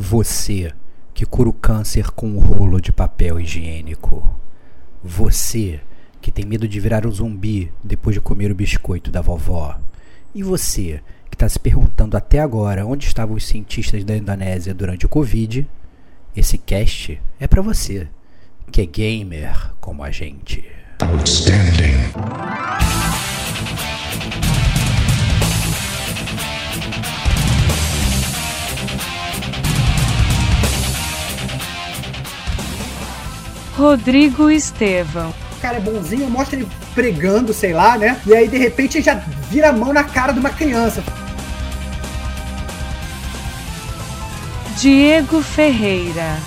Você que cura o câncer com um rolo de papel higiênico. Você que tem medo de virar um zumbi depois de comer o biscoito da vovó. E você que está se perguntando até agora onde estavam os cientistas da Indonésia durante o Covid, esse cast é para você, que é gamer como a gente. Outstanding. Rodrigo Estevão. O cara é bonzinho, mostra ele pregando, sei lá, né? E aí de repente ele já vira a mão na cara de uma criança. Diego Ferreira.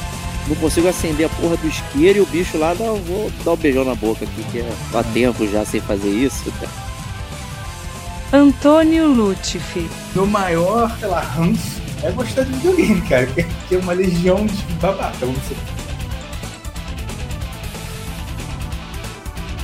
Não consigo acender a porra do isqueiro e o bicho lá dá, vou dar um beijão na boca aqui, que é há tempo já sem fazer isso. Antônio Lutifi. Meu maior, sei lá, ranço é gostar de videogame, cara. Que é uma legião de babatão.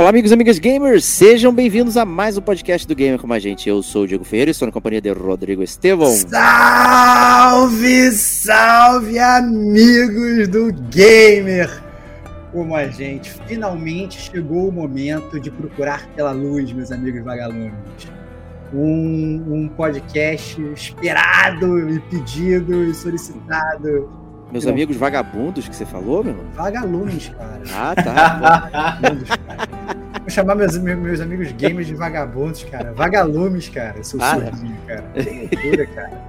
Olá, amigos e amigas gamers, sejam bem-vindos a mais um podcast do Gamer com a gente. Eu sou o Diego Ferreira e estou na companhia de Rodrigo Estevão. Salve, salve, amigos do Gamer como a gente. Finalmente chegou o momento de procurar pela luz, meus amigos vagalumes. Um, um podcast esperado e pedido e solicitado meus Não. amigos vagabundos que você falou, meu? Vagalumes, cara. Ah, tá. vagabundos, cara. Vou chamar meus, meus amigos gamers de vagabundos, cara. Vagalumes, cara. Seu ah, surdinho, cara. Que loucura, cara.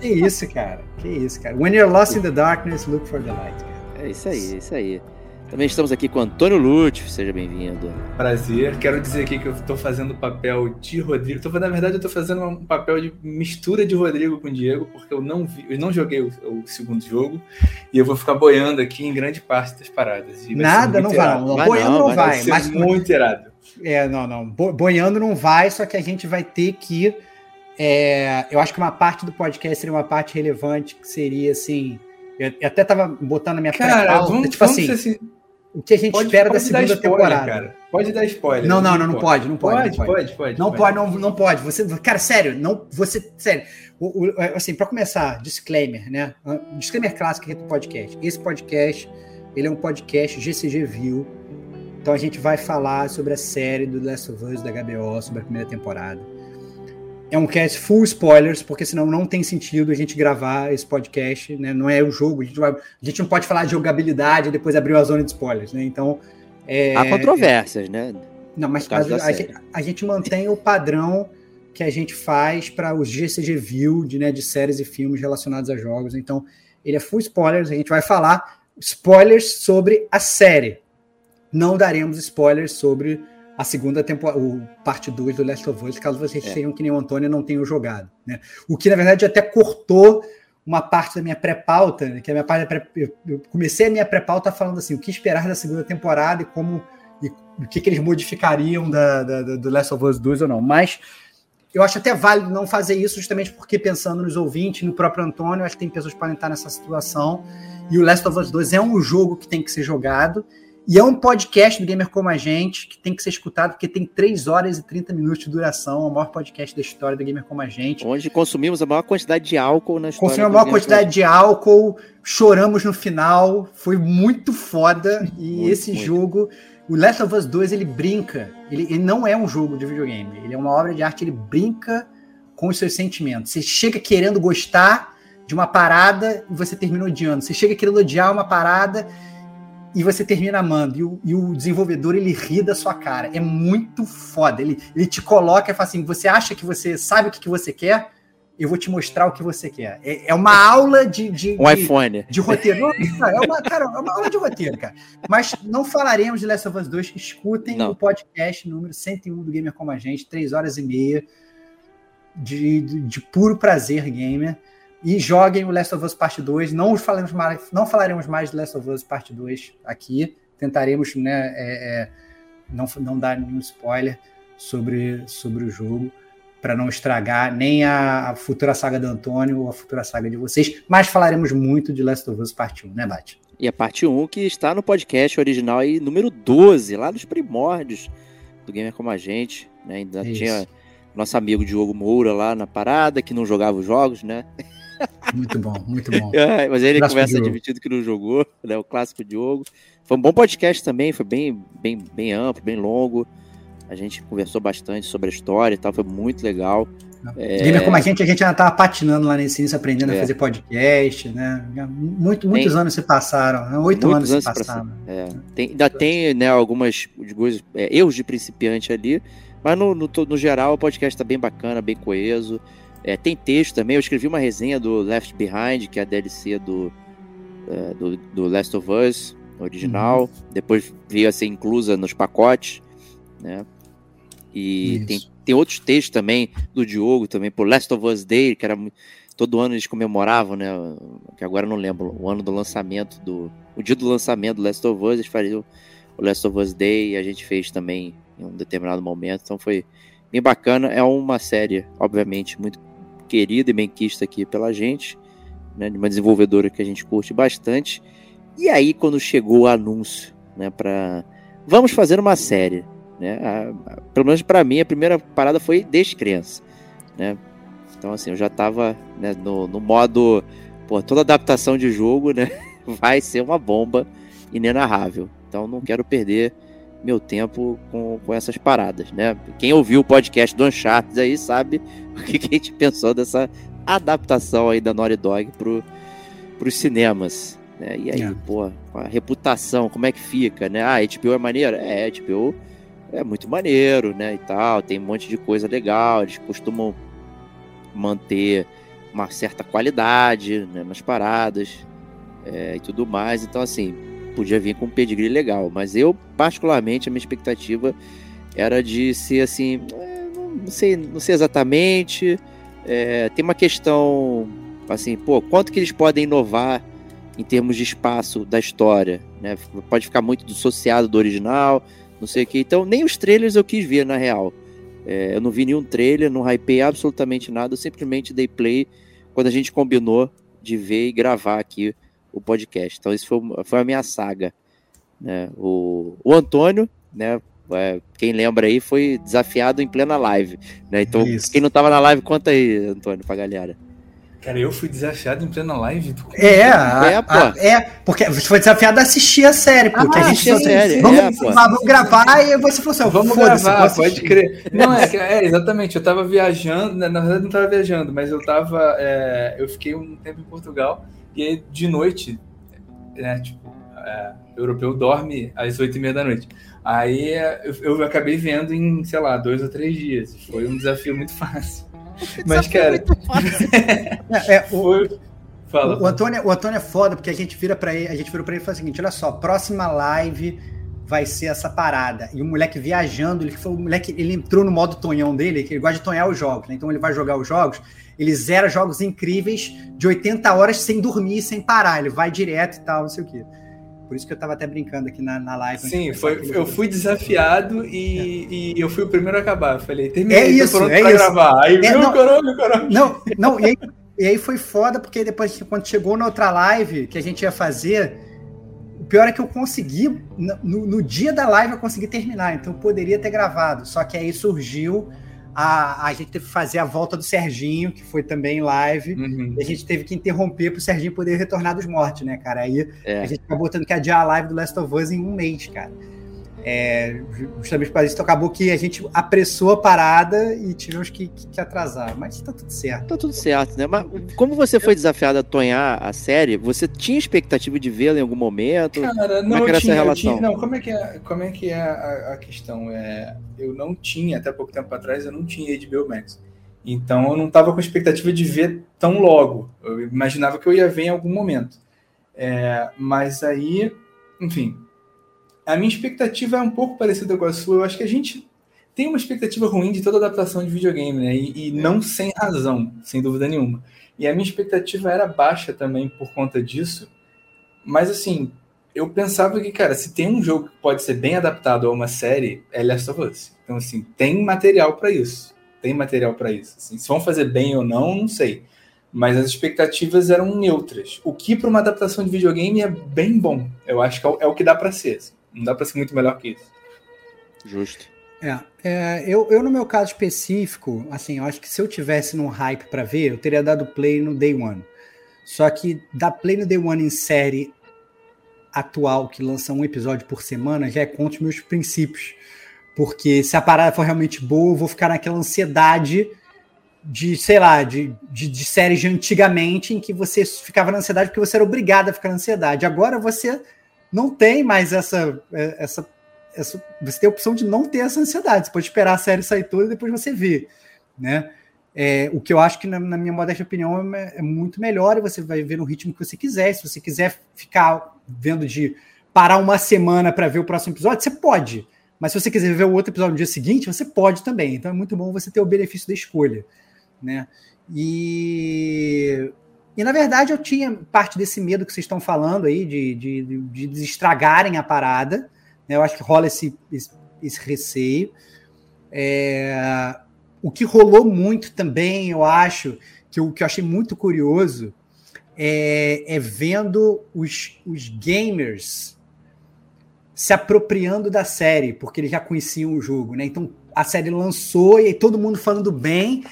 Que isso, cara. Que isso, cara. When you're lost in the darkness, look for the light, cara. É isso aí, é isso aí. Também estamos aqui com Antônio Lute, seja bem-vindo. Prazer. Quero dizer aqui que eu estou fazendo o papel de Rodrigo. Tô, na verdade, eu estou fazendo um papel de mistura de Rodrigo com Diego, porque eu não vi, eu não joguei o, o segundo jogo e eu vou ficar boiando aqui em grande parte das paradas. Nada, não vai, não. Boiando não, não vai. vai mas muito irado. É, não, não. Boiando não vai, só que a gente vai ter que. É, eu acho que uma parte do podcast seria uma parte relevante, que seria assim. Eu, até tava botando a minha Cara, vamos, tipo vamos assim, assim o que a gente pode, espera pode da segunda spoiler, temporada. Cara. Pode dar spoiler. Não, não, não, não pode, não pode. Pode, não pode, pode. Não pode, não, não pode. Você, cara, sério, não, você, sério. O, o, assim, para começar, disclaimer, né? Disclaimer clássico aqui do podcast. Esse podcast, ele é um podcast GCG View. Então a gente vai falar sobre a série do Last of Us da HBO, sobre a primeira temporada é um cast full spoilers, porque senão não tem sentido a gente gravar esse podcast, né? Não é o jogo, a gente, vai, a gente não pode falar de jogabilidade e depois abrir a zona de spoilers, né? Então. É, Há controvérsias, né? Não, mas, mas a, gente, a, gente, mantém o padrão que a gente faz para os GCG View de, né, de séries e filmes relacionados a jogos. Então, ele é full spoilers, a gente vai falar spoilers sobre a série. Não daremos spoilers sobre a segunda temporada, o parte 2 do Last of Us, caso vocês é. tenham que nem o Antônio não tenham jogado. Né? O que, na verdade, até cortou uma parte da minha pré-pauta, né? que a minha parte pré eu comecei a minha pré-pauta falando assim, o que esperar da segunda temporada e como e o que, que eles modificariam da, da, do Last of Us 2 ou não. Mas eu acho até válido não fazer isso, justamente porque pensando nos ouvintes, no próprio Antônio, acho que tem pessoas que podem estar nessa situação. E o Last of Us 2 é um jogo que tem que ser jogado. E é um podcast do Gamer Como a Gente, que tem que ser escutado, porque tem 3 horas e 30 minutos de duração, o maior podcast da história do Gamer Como a Gente. Onde consumimos a maior quantidade de álcool na história. Consumimos a maior quantidade de álcool, choramos no final, foi muito foda. E muito, esse muito. jogo, o Last of Us 2, ele brinca. Ele, ele não é um jogo de videogame, ele é uma obra de arte, ele brinca com os seus sentimentos. Você chega querendo gostar de uma parada e você termina odiando. Você chega querendo odiar uma parada e você termina amando. E o, e o, desenvolvedor, ele ri da sua cara. É muito foda. Ele, ele te coloca e fala assim: você acha que você sabe o que, que você quer? Eu vou te mostrar o que você quer. É, é uma aula de, de, um de, iPhone. de roteiro. Não, é uma, cara, é uma aula de roteiro, cara. Mas não falaremos de Last of Us 2. Escutem não. o podcast número 101 do Gamer Como a Gente, 3 horas e meia de, de, de puro prazer gamer e joguem o Last of Us Parte 2. Não falaremos mais, não falaremos mais de Last of Us Parte 2 aqui. Tentaremos né, é, é, não, não dar nenhum spoiler sobre, sobre o jogo. para não estragar nem a, a, futura saga do Antônio ou a futura saga de vocês, mas falaremos muito de Last of Us Parte 1, né, Bate? E a parte 1 que está no podcast original aí, número 12, lá nos primórdios do Gamer Como a Gente, né? Ainda Isso. tinha nosso amigo Diogo Moura lá na parada, que não jogava os jogos, né? Muito bom, muito bom. É, mas ele clássico começa admitindo que não jogou, né? O clássico Diogo. Foi um bom podcast também, foi bem, bem, bem amplo, bem longo. A gente conversou bastante sobre a história e tal, foi muito legal. É... Gamer como a gente, a gente ainda estava patinando lá nesse início, aprendendo é. a fazer podcast, né? Muito, muitos tem... anos se passaram, né? oito anos, anos, se passaram. É. Tem, ainda tem né, algumas coisas, é, erros de principiante ali, mas no, no, no geral o podcast está bem bacana, bem coeso. É, tem texto também, eu escrevi uma resenha do Left Behind, que é a DLC do, é, do, do, Last of Us original. Uhum. Depois veio a ser inclusa nos pacotes, né? E tem, tem outros textos também do Diogo também, por Last of Us Day, que era todo ano eles comemoravam, né? Que agora eu não lembro, o ano do lançamento do. O dia do lançamento do Last of Us, eles faziam o Last of Us Day e a gente fez também em um determinado momento. Então foi bem bacana. É uma série, obviamente, muito querida e bem quista aqui pela gente, né? De uma desenvolvedora que a gente curte bastante. E aí, quando chegou o anúncio, né, para vamos fazer uma série, né? A, a, pelo menos para mim, a primeira parada foi desde criança, né? Então, assim, eu já tava né, no, no modo, pô, toda adaptação de jogo, né, vai ser uma bomba inenarrável. Então, não quero perder meu tempo com, com essas paradas, né? Quem ouviu o podcast do Uncharted aí sabe o que, que a gente pensou dessa adaptação aí da Naughty Dog pro, pros cinemas, né? E aí, é. pô, a reputação, como é que fica, né? Ah, HBO é maneiro? É, HBO é muito maneiro, né, e tal, tem um monte de coisa legal, eles costumam manter uma certa qualidade né, nas paradas é, e tudo mais, então assim, podia vir com um pedigree legal, mas eu, particularmente, a minha expectativa era de ser assim, é, não sei, não sei exatamente, é, tem uma questão, assim, pô, quanto que eles podem inovar em termos de espaço da história, né, pode ficar muito dissociado do original, não sei o que. Então, nem os trailers eu quis ver, na real. É, eu não vi nenhum trailer, não hypei absolutamente nada, eu simplesmente dei play quando a gente combinou de ver e gravar aqui o podcast. Então, isso foi, foi a minha saga. Né? O, o Antônio, né? É, quem lembra aí, foi desafiado em plena live. Né? Então, isso. quem não estava na live, conta aí, Antônio, pra galera. Cara, eu fui desafiado em plena live. É, a, é, pô. A, é, porque você foi desafiado a assistir a série, porque ah, a gente a série. Vamos, é, vamos gravar e você falou assim, vamos gravar, pode crer. Não, é, é, exatamente, eu tava viajando, na verdade não tava viajando, mas eu tava, é, eu fiquei um tempo em Portugal, e aí de noite, né, tipo, é, o europeu dorme às oito e meia da noite. Aí eu, eu acabei vendo em, sei lá, dois ou três dias. Foi um desafio muito fácil. Mas, cara. é, é, o, Fala. O, Antônio, o Antônio é foda, porque a gente vira para ele, a gente vira para ele e fala o seguinte: olha só, próxima live vai ser essa parada. E o moleque viajando, ele foi o moleque, ele entrou no modo tonhão dele, que ele gosta de tonhar os jogos, né? Então ele vai jogar os jogos, ele zera jogos incríveis de 80 horas sem dormir, sem parar. Ele vai direto e tal, não sei o quê. Por isso que eu estava até brincando aqui na, na live. Sim, foi, eu fui desafiado e, é. e, eu fui o primeiro a acabar. Falei, terminei, é isso, pronto é pra isso. gravar. Aí, é, viu, não, caralho. Não, não, e aí, e aí foi foda, porque depois, quando chegou na outra live que a gente ia fazer, o pior é que eu consegui, no, no dia da live eu consegui terminar, então eu poderia ter gravado. Só que aí surgiu a, a gente teve que fazer a volta do Serginho, que foi também live, uhum. e a gente teve que interromper para o Serginho poder retornar dos mortos, né, cara? Aí é. a gente acabou tendo que adiar a live do Last of Us em um mês, cara. É, justamente para isso acabou que a gente apressou a parada e tivemos que, que, que, atrasar, mas tá tudo certo. Tá tudo certo, né? Mas como você foi desafiado a tonhar a série, você tinha expectativa de vê-la em algum momento? Cara, não, como é tinha, essa tinha, não, como é que é, como é, que é a, a, questão? É, eu não tinha, até pouco tempo atrás, eu não tinha HBO Max. Então eu não estava com expectativa de ver tão logo. Eu imaginava que eu ia ver em algum momento. É, mas aí, enfim, a minha expectativa é um pouco parecida com a sua. Eu acho que a gente tem uma expectativa ruim de toda adaptação de videogame, né? E, e não sem razão, sem dúvida nenhuma. E a minha expectativa era baixa também por conta disso. Mas assim, eu pensava que, cara, se tem um jogo que pode ser bem adaptado a uma série, é Last of Us. Então, assim, tem material para isso. Tem material para isso. Assim, se vão fazer bem ou não, não sei. Mas as expectativas eram neutras. O que para uma adaptação de videogame é bem bom. Eu acho que é o, é que dá para ser. Assim. Não dá para ser muito melhor que isso. Justo. É, é, eu, eu, no meu caso específico, assim, eu acho que se eu tivesse num hype para ver, eu teria dado play no Day One. Só que dar play no Day One em série atual, que lança um episódio por semana, já é contra os meus princípios. Porque se a parada for realmente boa, eu vou ficar naquela ansiedade de, sei lá, de, de, de séries de antigamente, em que você ficava na ansiedade porque você era obrigado a ficar na ansiedade. Agora você não tem mais essa, essa essa, você tem a opção de não ter essa ansiedade. Você pode esperar a série sair toda e depois você vê, né? É, o que eu acho que, na, na minha modesta opinião, é, é, muito melhor e você vai ver no ritmo que você quiser. Se você quiser ficar vendo de parar uma semana para ver o próximo episódio, você pode. Mas se você quiser ver o outro episódio no dia seguinte, você pode também. Então é muito bom você ter o benefício da escolha, né? E, e na verdade eu tinha parte desse medo que vocês estão falando aí de, de, de, estragarem a parada. Né? Eu acho que rola esse, esse, esse receio. É, o que rolou muito também, eu acho, que o que eu achei muito curioso, é, é vendo os, os gamers se apropriando da série, porque eles já conheciam o jogo, né? Então a série lançou e todo mundo falando bem,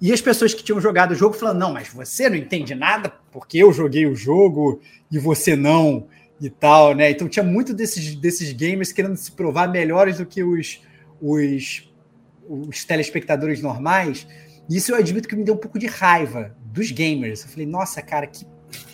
e as pessoas que tinham jogado o jogo falando: não, mas você não entende nada porque eu joguei o jogo e você não e tal, né? Então tinha muito desses, desses gamers querendo se provar melhores do que os, os, os telespectadores normais. E isso eu admito que me deu um pouco de raiva dos gamers. Eu falei, nossa, cara, que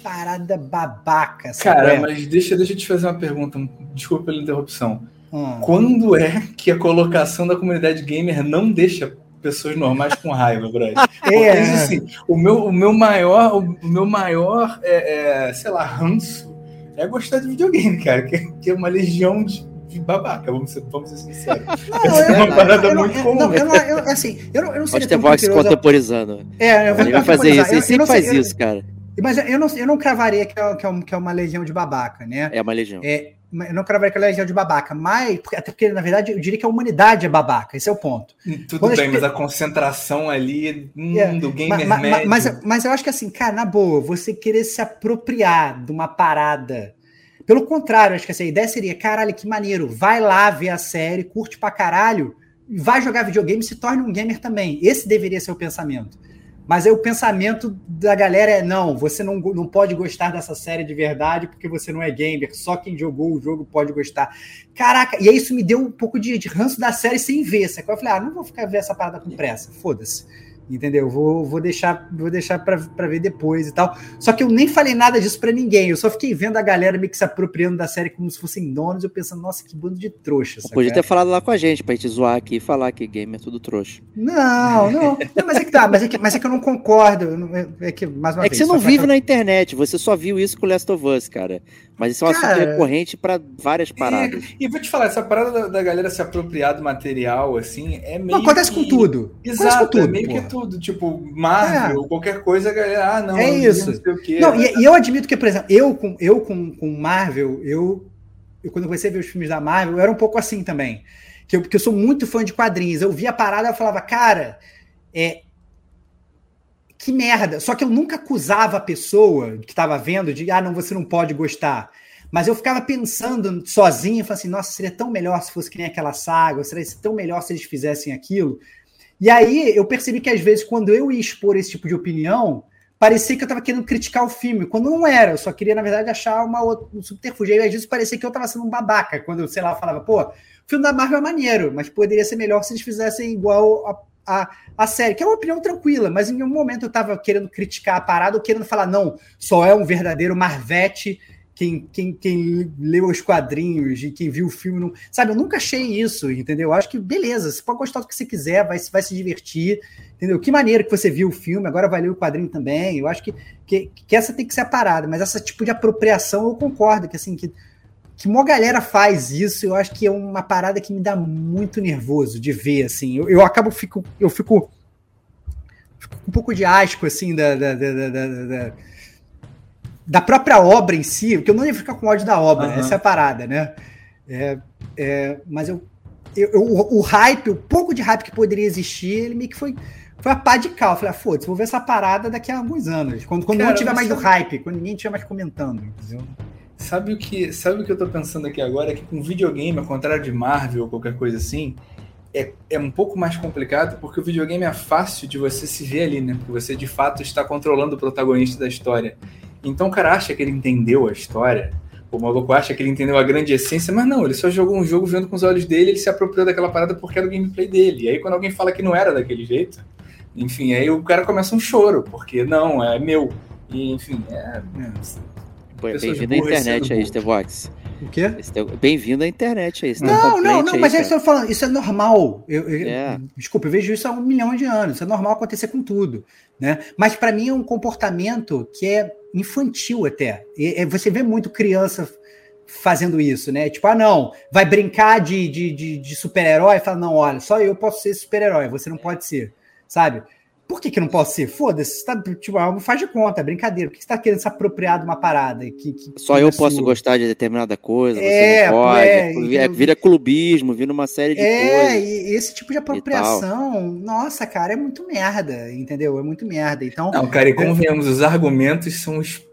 parada babaca. Cara, é? mas deixa, deixa eu te fazer uma pergunta. Desculpa pela interrupção. Hum. Quando é que a colocação da comunidade gamer não deixa pessoas normais com raiva, brother? É. assim, o meu, o meu maior, o meu maior, é, é, sei lá, ranço é gostar de videogame, cara, que, que é uma legião de, de babaca, vamos ser, vamos ser sinceros. Não, Essa é uma parada eu, muito comum. Não, eu, eu, assim, eu não, eu não Pode ter voz contemporizando. É, eu vou Ele vai fazer isso, ele sempre faz isso, cara. Mas eu não, eu não cravaria que é, que, é, que é uma legião de babaca, né? É uma legião. É, eu não cravaria que é uma legião de babaca, mas, até porque, na verdade, eu diria que a humanidade é babaca, esse é o ponto. Tudo Quando bem, a gente... mas a concentração ali hum, é, do gamer mas, médio... Mas, mas eu acho que, assim, cara, na boa, você querer se apropriar de uma parada pelo contrário, acho que essa ideia seria: caralho, que maneiro, vai lá ver a série, curte pra caralho, vai jogar videogame e se torne um gamer também. Esse deveria ser o pensamento. Mas aí o pensamento da galera é: não, você não, não pode gostar dessa série de verdade porque você não é gamer, só quem jogou o jogo pode gostar. Caraca, e aí isso me deu um pouco de, de ranço da série sem ver. Sabe? Eu falei: ah, não vou ficar ver essa parada com pressa, foda-se entendeu? Vou, vou deixar, vou deixar para ver depois e tal. Só que eu nem falei nada disso para ninguém. Eu só fiquei vendo a galera meio que se apropriando da série como se fossem donos. Eu pensando, nossa, que bando de trouxa. Podia ter falado lá com a gente pra gente zoar aqui e falar que game é tudo trouxa. Não, não. não mas é que tá, mas é que, mas é que eu não concordo. É que, mais uma é vez, que você não vive na internet, você só viu isso com Last of Us, cara. Mas isso é um Cara, assunto recorrente para várias paradas. E, e, vou te falar, essa parada da, da, galera se apropriar do material, assim, é meio. Não, acontece que... com tudo. Exato, com tudo, é meio porra. que tudo. Tipo, Marvel, é. qualquer coisa, a galera, ah, não, é isso. Não, sei o quê, não e, e, eu admito que, por exemplo, eu com, eu com, com Marvel, eu, eu quando comecei a ver os filmes da Marvel, eu era um pouco assim também. Que eu, porque eu sou muito fã de quadrinhos. Eu via a parada e falava, cara, é, que merda. Só que eu nunca acusava a pessoa que estava vendo de, ah, não, você não pode gostar. Mas eu ficava pensando sozinho, falando assim, nossa, seria tão melhor se fosse que nem aquela saga, ou seria tão melhor se eles fizessem aquilo. E aí eu percebi que às vezes, quando eu ia expor esse tipo de opinião, parecia que eu estava querendo criticar o filme, quando não era. Eu só queria, na verdade, achar uma outra, um subterfúgio. E às vezes parecia que eu estava sendo um babaca, quando eu, sei lá, falava, pô, o filme da Marvel é maneiro, mas poderia ser melhor se eles fizessem igual a a, a série, que é uma opinião tranquila, mas em nenhum momento eu estava querendo criticar a parada ou querendo falar, não, só é um verdadeiro Marvete quem, quem, quem leu os quadrinhos e quem viu o filme. Não... Sabe, eu nunca achei isso, entendeu? Eu acho que, beleza, você pode gostar do que você quiser, vai, vai se divertir, entendeu? Que maneira que você viu o filme, agora vai ler o quadrinho também. Eu acho que, que, que essa tem que ser a parada, mas essa tipo de apropriação eu concordo, que assim, que que uma galera faz isso, eu acho que é uma parada que me dá muito nervoso de ver, assim. Eu, eu acabo, fico, eu fico, fico um pouco de asco, assim, da, da, da, da, da própria obra em si, porque eu não ia ficar com ódio da obra, uhum. essa é a parada, né? É, é, mas eu, eu, eu, o, o hype, o pouco de hype que poderia existir, ele meio que foi foi a pá de cal. Eu falei, ah, foda-se, vou ver essa parada daqui a alguns anos. Quando, quando Cara, não tiver mais do hype, quando ninguém estiver mais comentando, entendeu? Sabe o, que, sabe o que eu tô pensando aqui agora? É que com videogame, ao contrário de Marvel ou qualquer coisa assim, é, é um pouco mais complicado porque o videogame é fácil de você se ver ali, né? Porque você de fato está controlando o protagonista da história. Então o cara acha que ele entendeu a história, o maluco acha que ele entendeu a grande essência, mas não, ele só jogou um jogo vendo com os olhos dele, ele se apropriou daquela parada porque era o gameplay dele. E aí quando alguém fala que não era daquele jeito, enfim, aí o cara começa um choro, porque não, é meu. E enfim, é. é Bem-vindo à internet aí, Stevox. O quê? Bem-vindo à internet aí. Não, não, não, aí, mas é isso eu falando, isso é normal. Eu, eu, é. Desculpa, eu vejo isso há um milhão de anos. Isso é normal acontecer com tudo. Né? Mas para mim é um comportamento que é infantil até. E, você vê muito criança fazendo isso, né? Tipo, ah, não, vai brincar de, de, de, de super-herói e fala, não, olha, só eu posso ser super-herói, você não pode ser, sabe? Por que, que não posso ser? Foda-se, tá, tipo, algo faz de conta, é brincadeira. Por que você tá querendo se apropriar de uma parada? Que, que, Só eu é posso gostar de determinada coisa, é, pode. É, é, vira clubismo, vira uma série de é, coisas. É, esse tipo de apropriação, nossa, cara, é muito merda, entendeu? É muito merda. Então, não, cara, e convenhamos, os argumentos são os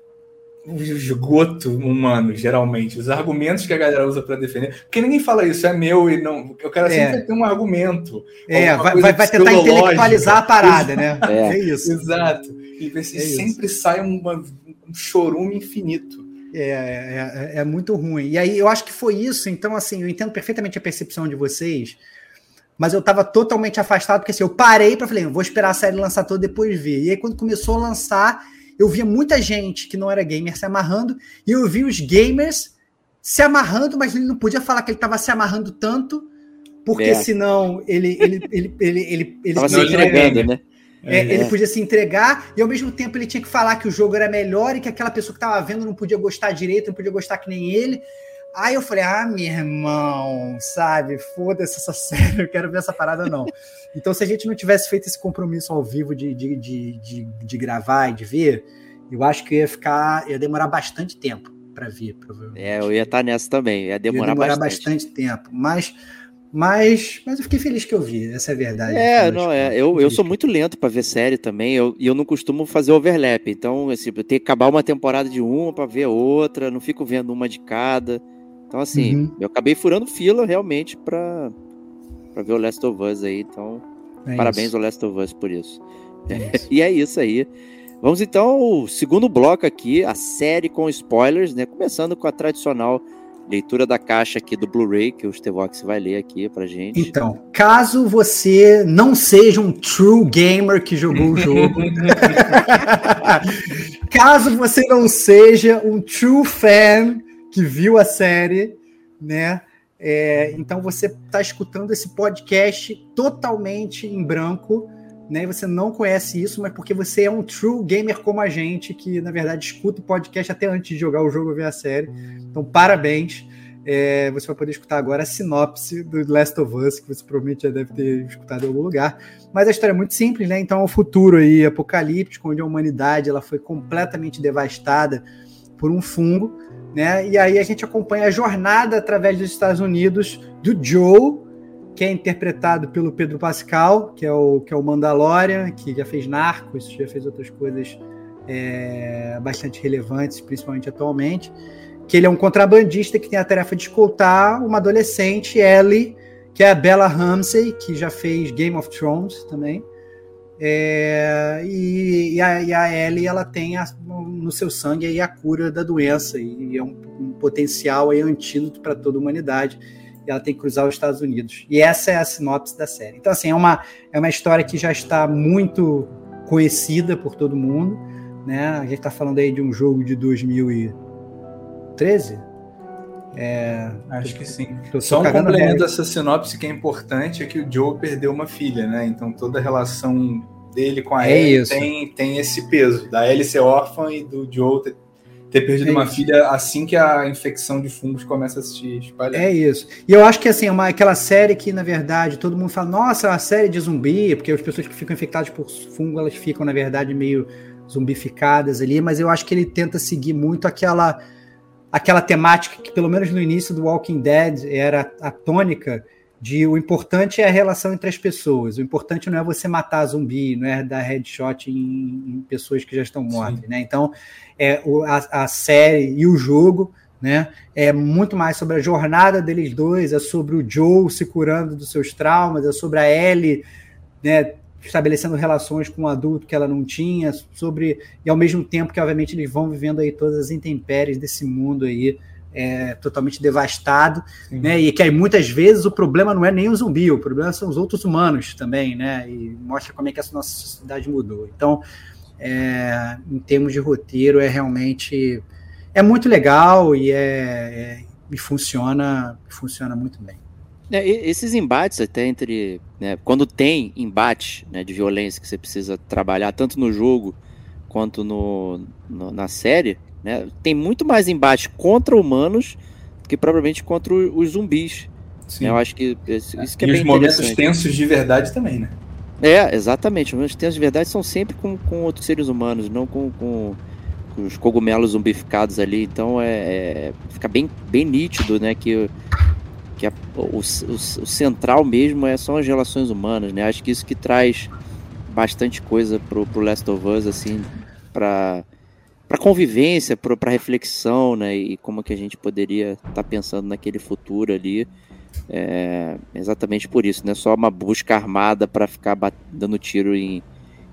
o esgoto humano, geralmente. Os argumentos que a galera usa para defender. Porque ninguém fala isso, é meu e não. O cara sempre é. vai ter um argumento. É, vai, vai, tentar intelectualizar a parada, né? É, é isso. Exato. E é sempre isso. sai uma, um chorume infinito. É, é, é, é, muito ruim. E aí eu acho que foi isso. Então, assim, eu entendo perfeitamente a percepção de vocês, mas eu estava totalmente afastado, porque assim, eu parei para falei, vou esperar a série lançar toda depois ver. E aí, quando começou a lançar eu via muita gente que não era gamer se amarrando, e eu vi os gamers se amarrando, mas ele não podia falar que ele estava se amarrando tanto, porque é. senão ele ele ele ele ele, ele se entregando, né? É, é. Ele podia se entregar e ao mesmo tempo ele tinha que falar que o jogo era melhor e que aquela pessoa que estava vendo não podia gostar direito, não podia gostar que nem ele. Aí eu falei, ah, meu irmão, sabe, foda-se essa série, eu quero ver essa parada não. Então, se a gente não tivesse feito esse compromisso ao vivo de, de, de, de, de gravar e de ver, eu acho que ia ficar, ia demorar bastante tempo para ver, provavelmente. É, eu ia estar tá nessa também, ia demorar, ia demorar bastante. bastante tempo, mas mas, mas eu fiquei feliz que eu vi, essa é a verdade. É, não, é. Eu, eu sou muito lento para ver série também, eu, e eu não costumo fazer overlap. Então, assim, eu tenho que acabar uma temporada de uma para ver outra, não fico vendo uma de cada. Então, assim, uhum. eu acabei furando fila realmente para ver o Last of Us aí. Então, é parabéns isso. ao Last of Us por isso. É isso. e é isso aí. Vamos então ao segundo bloco aqui, a série com spoilers, né? Começando com a tradicional leitura da caixa aqui do Blu-ray, que o Stevox vai ler aqui pra gente. Então, caso você não seja um true gamer que jogou o jogo, caso você não seja um true fan que viu a série, né? É, então você está escutando esse podcast totalmente em branco, né? Você não conhece isso, mas porque você é um true gamer como a gente, que na verdade escuta o podcast até antes de jogar o jogo ou ver a série. Então, parabéns. É, você vai poder escutar agora a sinopse do Last of Us, que você provavelmente já deve ter escutado em algum lugar. Mas a história é muito simples, né? Então é um futuro aí apocalíptico, onde a humanidade ela foi completamente devastada por um fungo né? E aí a gente acompanha a jornada através dos Estados Unidos do Joe, que é interpretado pelo Pedro Pascal, que é o, que é o Mandalorian, que já fez Narcos, já fez outras coisas é, bastante relevantes, principalmente atualmente. Que ele é um contrabandista que tem a tarefa de escoltar uma adolescente, Ellie, que é a Bella Ramsey, que já fez Game of Thrones também. É, e, e, a, e, a, Ellie ela tem a, no seu sangue a cura da doença e é um, um potencial aí antídoto para toda a humanidade. E ela tem que cruzar os Estados Unidos. E essa é a sinopse da série. Então, assim, é uma, é uma história que já está muito conhecida por todo mundo. Né? A gente está falando aí de um jogo de 2013, é, Acho que sim. Só um complemento dessa sinopse que é importante é que o Joe perdeu uma filha, né? Então toda a relação dele com a é Ellie tem, tem esse peso. Da Ellie ser órfã e do Joe ter, ter perdido é uma isso. filha assim que a infecção de fungos começa a se espalhar. É isso. E eu acho que assim, é uma, aquela série que, na verdade, todo mundo fala, nossa, é uma série de zumbi, porque as pessoas que ficam infectadas por fungo, elas ficam, na verdade, meio zumbificadas ali, mas eu acho que ele tenta seguir muito aquela aquela temática que, pelo menos no início do Walking Dead, era a tônica de o importante é a relação entre as pessoas. O importante não é você matar zumbi, não é dar headshot em, em pessoas que já estão mortas, né? Então, é, o, a, a, série e o jogo, né? É muito mais sobre a jornada deles dois, é sobre o Joe se curando dos seus traumas, é sobre a Ellie, né? Estabelecendo relações com um adulto que ela não tinha, sobre e ao mesmo tempo que obviamente eles vão vivendo aí todas as intempéries desse mundo aí é, totalmente devastado, Sim. né? E que aí muitas vezes o problema não é nem o zumbi, o problema são os outros humanos também, né? E mostra como é que essa nossa sociedade mudou. Então, é, em termos de roteiro, é realmente é muito legal e é, é e funciona funciona muito bem. É, esses embates até entre né, quando tem embate né, de violência que você precisa trabalhar tanto no jogo quanto no, no na série né? Tem muito mais embate contra humanos do que propriamente contra os zumbis. Sim. Eu acho que isso que é e os momentos tensos de verdade também, né? É, exatamente. Os momentos tensos de verdade são sempre com, com outros seres humanos, não com, com, com os cogumelos zumbificados ali. Então é, é, fica bem, bem nítido, né? Que, que a, o, o, o, central mesmo é, são as relações humanas, né? Acho que isso que traz bastante coisa pro, pro Last of Us, assim, para para convivência, para reflexão, né? E como que a gente poderia estar tá pensando naquele futuro ali. É, exatamente por isso, não é só uma busca armada para ficar dando tiro em,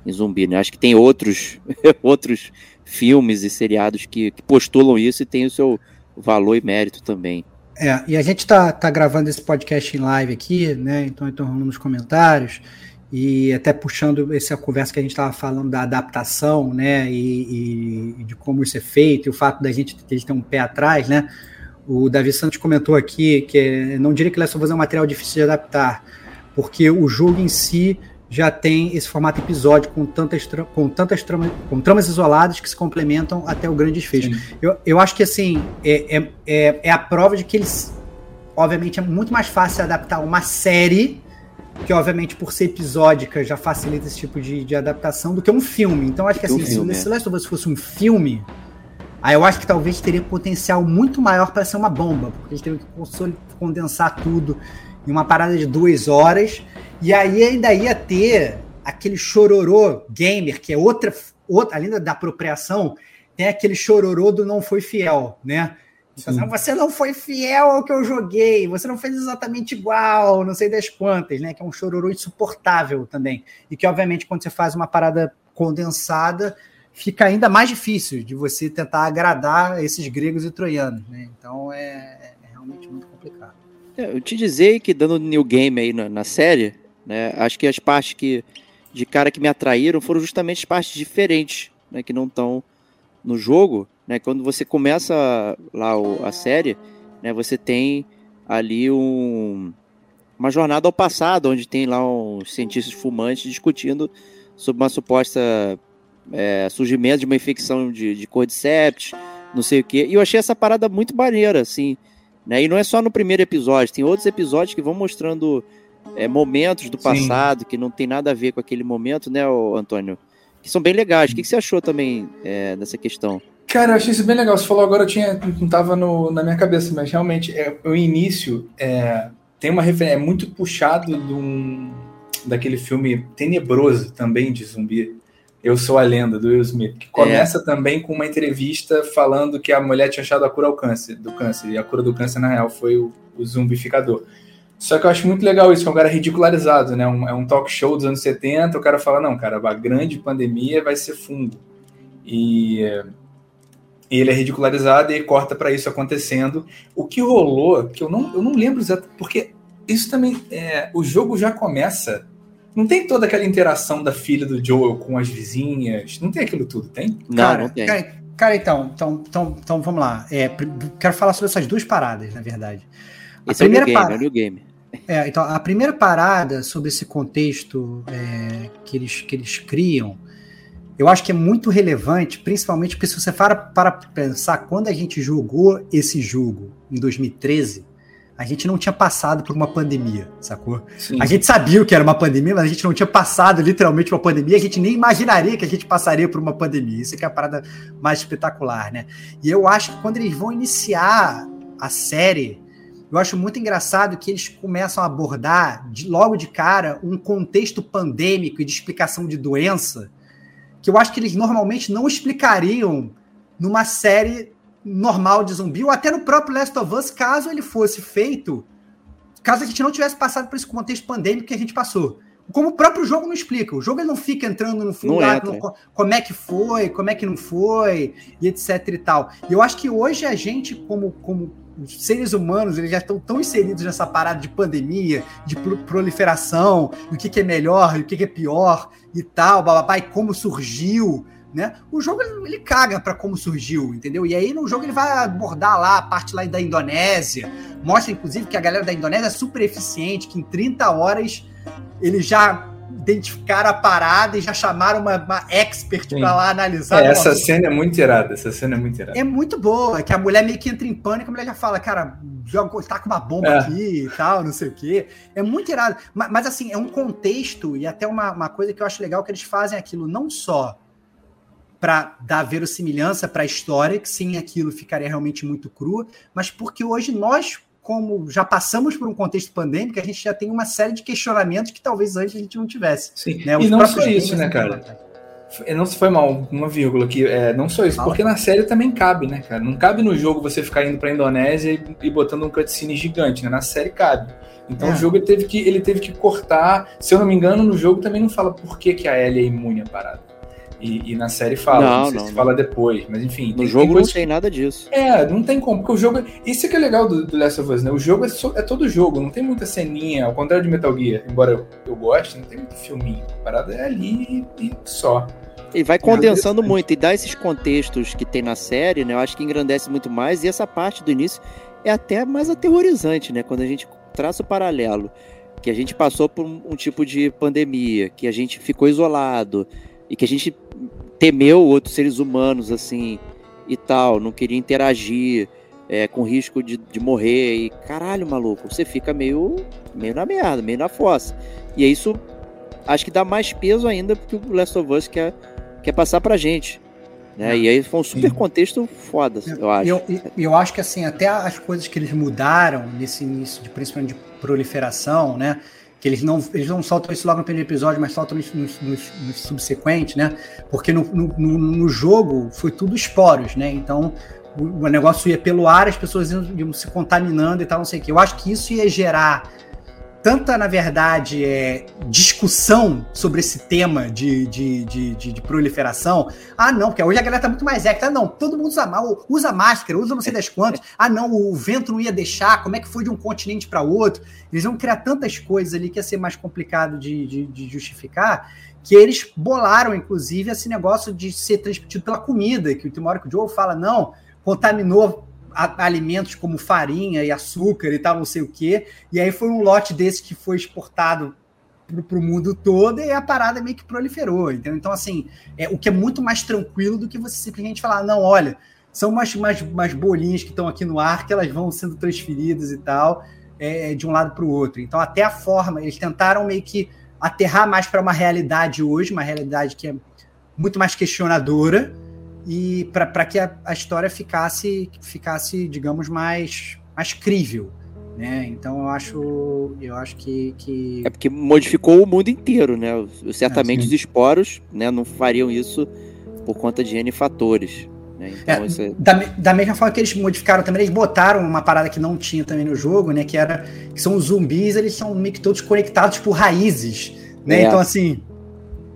em, zumbi, né? Acho que tem outros, outros filmes e seriados que, que, postulam isso e tem o seu valor e mérito também. É, e a gente está tá gravando esse podcast em live aqui, né? Então estou rolando nos comentários e até puxando essa conversa que a gente estava falando da adaptação, né, e, e, de como isso é feito, e o fato da gente que ter um pé atrás, né, o Davi Santos comentou aqui que não diria que Last of Us é um material difícil de adaptar, porque o jogo em si já tem esse formato episódio com tantas, com tantas tramas, com tramas isoladas que se complementam até o grande desfecho. Eu, eu acho que assim é, é, é, é a prova de que eles, obviamente, é muito mais fácil adaptar uma série que obviamente por ser episódica já facilita esse tipo de, de adaptação do que um filme. Então acho que assim, filme, se o é. Last of Us fosse um filme, aí eu acho que talvez teria potencial muito maior para ser uma bomba, porque eles teriam que condensar tudo em uma parada de duas horas, e aí ainda ia ter aquele chororô gamer, que é outra, outra além da apropriação, tem aquele chororô do não foi fiel, né? Então, você não foi fiel ao que eu joguei, você não fez exatamente igual, não sei das quantas, né? Que é um chororô insuportável também. E que, obviamente, quando você faz uma parada condensada, fica ainda mais difícil de você tentar agradar esses gregos e troianos, né? Então é, é realmente muito. É, eu te dizer que dando new game aí na, na, série, né? Acho que as partes que de cara que me atraíram foram justamente as partes diferentes, né? Que não estão no jogo né? Quando você começa lá o, a série, né, você tem ali um, uma jornada ao passado, onde tem lá uns cientistas fumantes discutindo sobre uma suposta é, surgimento de uma infecção de, de cordyceps, não sei o que. E eu achei essa parada muito maneira, assim. Né? E não é só no primeiro episódio, tem outros episódios que vão mostrando é, momentos do passado Sim. que não tem nada a ver com aquele momento, né, Antônio? Que são bem legais. O que, que você achou também é, dessa questão? Cara, eu achei isso bem legal. Você falou agora, eu tinha, não estava na minha cabeça, mas realmente é, o início é, tem uma referência, é muito puxado de um, daquele filme tenebroso também de zumbi. Eu Sou a Lenda, do Will Smith, que começa é. também com uma entrevista falando que a mulher tinha achado a cura ao câncer, do câncer, e a cura do câncer, na real, foi o, o zumbificador. Só que eu acho muito legal isso, que é um cara ridicularizado, né? Um, é um talk show dos anos 70, o cara fala, não, cara, a grande pandemia vai ser fungo. E e ele é ridicularizado e corta para isso acontecendo. O que rolou, que eu não, eu não lembro exatamente, porque isso também. É, o jogo já começa. Não tem toda aquela interação da filha do Joel com as vizinhas. Não tem aquilo tudo, tem? Não, cara, não tem. Cara, cara então, então, então, então vamos lá. É, quero falar sobre essas duas paradas, na verdade. A esse primeira é o game, parada, é o game. É, então, a primeira parada sobre esse contexto é, que, eles, que eles criam eu acho que é muito relevante, principalmente porque se você para para pensar, quando a gente jogou esse jogo em 2013, a gente não tinha passado por uma pandemia, sacou? Sim. A gente sabia o que era uma pandemia, mas a gente não tinha passado literalmente uma pandemia, a gente nem imaginaria que a gente passaria por uma pandemia. Isso é que é a parada mais espetacular, né? E eu acho que quando eles vão iniciar a série, eu acho muito engraçado que eles começam a abordar, de, logo de cara, um contexto pandêmico e de explicação de doença, que eu acho que eles normalmente não explicariam numa série normal de zumbi, ou até no próprio Last of Us, caso ele fosse feito, caso a gente não tivesse passado por esse contexto pandêmico que a gente passou. Como o próprio jogo não explica. O jogo ele não fica entrando no fundo, lá, no, como é que foi, como é que não foi, e etc e tal. E eu acho que hoje a gente, como, como seres humanos, eles já estão tão inseridos nessa parada de pandemia, de proliferação, o que, que é melhor, o que, que é pior e tal, bababá, e como surgiu né? O jogo ele, ele caga para como surgiu, entendeu? E aí no jogo ele vai abordar lá a parte lá da Indonésia, mostra inclusive que a galera da Indonésia é super eficiente, que em 30 horas eles já identificaram a parada e já chamaram uma, uma expert para lá analisar. É, essa cena é muito irada, essa cena é muito irada. É muito boa, que a mulher meio que entra em pânico, a mulher já fala, cara, tá com uma bomba é. aqui e tal, não sei o quê. É muito irado. Mas, mas, assim, é um contexto e até uma, uma coisa que eu acho legal que eles fazem aquilo não só para dar verossimilhança para a história, que sem aquilo ficaria realmente muito crua, mas porque hoje nós, como já passamos por um contexto pandêmico, a gente já tem uma série de questionamentos que talvez antes a gente não tivesse. Sim, né? e não só isso, né, cara? Não se foi mal, uma vírgula aqui. É, não só isso, Fala. porque na série também cabe, né, cara? Não cabe no jogo você ficar indo pra Indonésia e, e botando um cutscene gigante, né? Na série cabe. Então é. o jogo ele teve, que, ele teve que cortar. Se eu não me engano, no jogo também não fala por que, que a Ellie é imune à parada. E, e, na série fala, não, não sei não, se não. fala depois, mas enfim. No jogo não tem nada disso. É, não tem como, porque o jogo. Isso é que é legal do, do Last of Us, né? O jogo é, so, é, todo jogo, não tem muita ceninha, ao contrário de Metal Gear, embora eu, eu goste, não tem muito filminho. A parada é ali e só. E vai condensando muito, e dá esses contextos que tem na série, né? Eu acho que engrandece muito mais, e essa parte do início é até mais aterrorizante, né? Quando a gente traça o paralelo, que a gente passou por um, um tipo de pandemia, que a gente ficou isolado, e que a gente temeu outros seres humanos, assim, e tal, não queria interagir, é, com risco de, de morrer, e caralho, maluco, você fica meio, meio na merda, meio na fossa. E é isso, acho que dá mais peso ainda porque o Last of Us quer, quer passar pra gente. Né? E aí foi um super contexto foda, eu acho. Eu, eu, eu acho que assim, até as coisas que eles mudaram nesse início, de, principalmente de proliferação, né? Que eles não, eles não soltam isso logo no primeiro episódio, mas soltam nos, nos, nos, nos subsequentes, né? Porque no, no, no, jogo foi tudo esporos, né? Então o, o, negócio ia pelo ar, as pessoas iam, iam se contaminando e tal, não sei o que. Eu acho que isso ia gerar tanta, na verdade, é, discussão sobre esse tema de, de, de, de, de proliferação. Ah, não, porque hoje a galera tá muito mais ética. Ah, não, todo mundo usa, usa máscara, usa não sei das quantas. Ah, não, o vento não ia deixar, como é que foi de um continente para outro? Eles vão criar tantas coisas ali que ia ser mais complicado de, de, de justificar, que eles bolaram, inclusive, esse negócio de ser transmitido pela comida, que o Timóteo Joe fala, não, contaminou alimentos como farinha e açúcar e tal, não sei o quê. E aí foi um lote desse que foi exportado para o mundo todo e a parada meio que proliferou. Então, então assim, é, o que é muito mais tranquilo do que você simplesmente falar, não, olha, são umas, umas, umas bolinhas que estão aqui no ar que elas vão sendo transferidas e tal, é, de um lado para o outro. Então, até a forma, eles tentaram meio que aterrar mais para uma realidade hoje, uma realidade que é muito mais questionadora, e para que a, a, história ficasse, ficasse digamos, mais, mais crível. Né? Então eu acho, eu acho que, que... É porque modificou o mundo inteiro, né? Certamente é, os esporos né, não fariam isso por conta de N fatores. Né? Então, é, é... Da, da, mesma forma que eles modificaram também, eles botaram uma parada que não tinha também no jogo, né? Que era que são os zumbis, eles são meio que todos conectados por raízes. Né? É. Então, assim,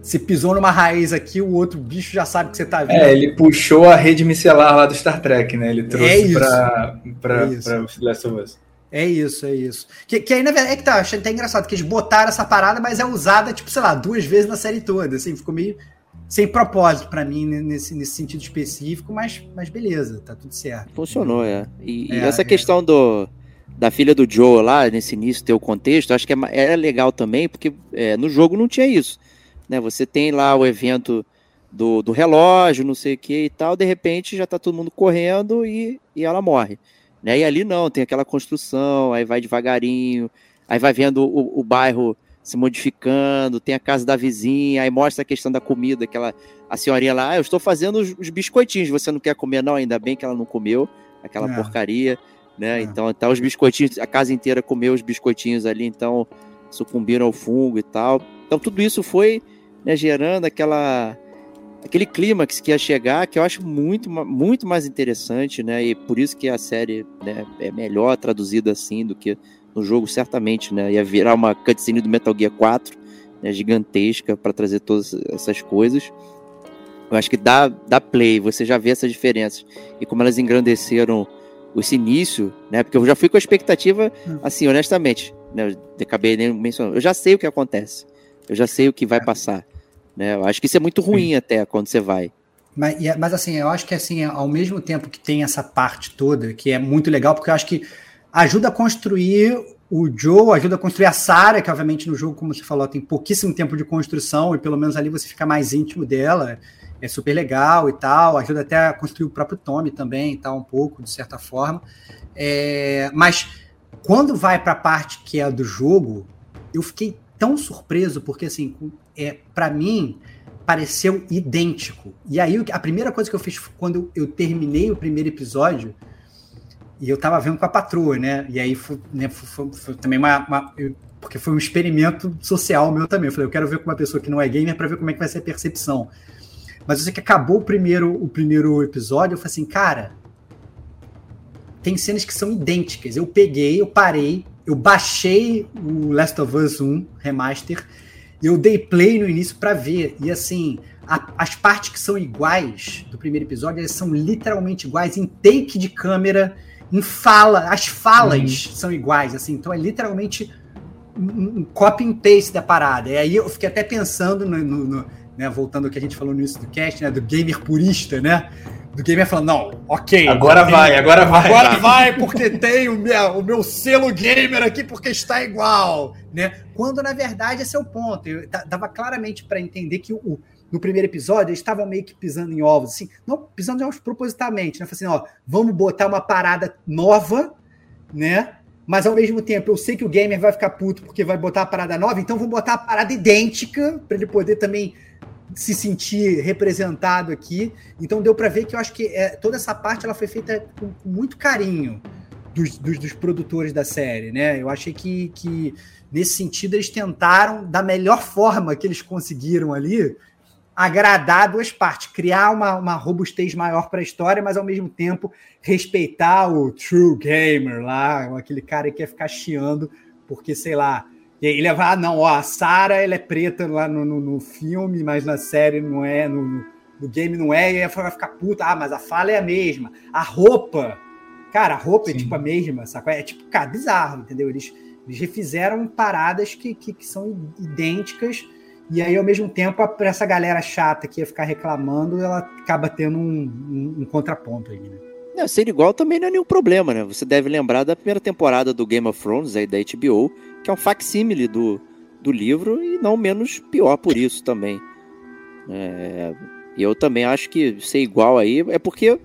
você pisou numa raiz aqui, o outro bicho já sabe que você tá vindo. É, ele puxou a rede micelar lá do Star Trek, né? Ele é trouxe é para para é o Last of Us. É isso, é isso. Que, que aí, na verdade, é que tá, achei até engraçado, que eles botaram essa parada, mas é usada, tipo, sei lá, duas vezes na série toda, assim, ficou meio sem propósito para mim nesse, nesse sentido específico, mas, mas beleza, tá tudo certo. Funcionou, é. E, é, e essa é. questão do, da filha do Joe lá, nesse início, ter o contexto, acho que é, é legal também, porque é, no jogo não tinha isso. Né? Você tem lá o evento do, do relógio, não sei o que e tal, de repente já está todo mundo correndo e, e ela morre. Né? E ali não, tem aquela construção, aí vai devagarinho, aí vai vendo o, o bairro se modificando, tem a casa da vizinha, aí mostra a questão da comida, aquela a senhorinha lá, ah, eu estou fazendo os, os, biscoitinhos, você não quer comer não, ainda bem que ela não comeu, aquela é. porcaria. né? Ah. Então, então os biscoitinhos, a casa inteira comeu os biscoitinhos ali, então sucumbiram ao fungo e tal. Então tudo isso foi né, gerando aquela aquele clímax que ia chegar, que eu acho muito, muito mais interessante, né? E por isso que a série né, é melhor traduzida assim do que no jogo, certamente, né? Ia virar uma cutscene do Metal Gear 4, né, gigantesca, para trazer todas essas coisas. Eu acho que dá, dá play, você já vê essas diferenças. E como elas engrandeceram esse início, né? Porque eu já fui com a expectativa, hum. assim, honestamente, né? Eu acabei nem mencionando. Eu já sei o que acontece. Eu já sei o que vai é. passar. Né? Eu acho que isso é muito ruim Sim. até quando você vai. Mas, mas assim, eu acho que assim, ao mesmo tempo que tem essa parte toda, que é muito legal, porque eu acho que ajuda a construir o Joe, ajuda a construir a Sarah, que obviamente no jogo, como você falou, tem pouquíssimo tempo de construção, e pelo menos ali você fica mais íntimo dela, é super legal e tal, ajuda até a construir o próprio Tommy também e tal, um pouco, de certa forma. É, mas quando vai para a parte que é do jogo, eu fiquei tão surpreso, porque assim, é, para mim, pareceu idêntico. E aí, a primeira coisa que eu fiz quando eu terminei o primeiro episódio, e eu tava vendo com a patroa, né? E aí foi, né, foi, foi também uma. uma eu, porque foi um experimento social meu também. Eu falei, eu quero ver com uma pessoa que não é gamer para ver como é que vai ser a percepção. Mas sei que acabou o primeiro, o primeiro episódio, eu falei assim, cara, tem cenas que são idênticas. Eu peguei, eu parei, eu baixei o Last of Us 1 Remaster, eu dei play no início para ver. E assim, a, as partes que são iguais do primeiro episódio, elas são literalmente iguais em take de câmera, em fala, as falas uhum. são iguais, assim, então é literalmente um, um copy and paste da parada. E aí eu fiquei até pensando no, no, no né, voltando ao que a gente falou no início do cast, né, do gamer purista, né? Do gamer falando, não, ok. Agora vai, agora vai. Agora vai, porque tem o meu, o meu selo gamer aqui, porque está igual, né? Quando, na verdade, esse é o ponto. Eu dava claramente para entender que o, no primeiro episódio eles estavam meio que pisando em ovos, assim, não pisando em ovos propositalmente, né? Assim, ó, vamos botar uma parada nova, né? Mas ao mesmo tempo, eu sei que o gamer vai ficar puto porque vai botar a parada nova, então vou botar a parada idêntica para ele poder também se sentir representado aqui. Então deu para ver que eu acho que é, toda essa parte ela foi feita com, com muito carinho dos, dos, dos, produtores da série, né? Eu achei que, que nesse sentido eles tentaram da melhor forma que eles conseguiram ali agradar duas partes, criar uma, uma robustez maior para a história, mas ao mesmo tempo respeitar o true gamer lá, aquele cara que quer ficar chiando porque sei lá ele vai, ah, não, ó, a Sarah ela é preta lá no, no, no, filme, mas na série não é, no, no game não é, e aí vai ficar puta, ah, mas a fala é a mesma. A roupa, cara, a roupa Sim. é tipo a mesma, sacou? É tipo, cara, bizarro, entendeu? Eles, eles refizeram paradas que, que, que são idênticas, e aí, ao mesmo tempo, para essa galera chata que ia ficar reclamando, ela acaba tendo um, um, um contraponto aí, né? Não, ser igual também não é nenhum problema, né? Você deve lembrar da primeira temporada do Game of Thrones, aí da HBO, que é um facsímile do, do livro e não menos pior por isso também. É, eu também acho que ser igual aí é porque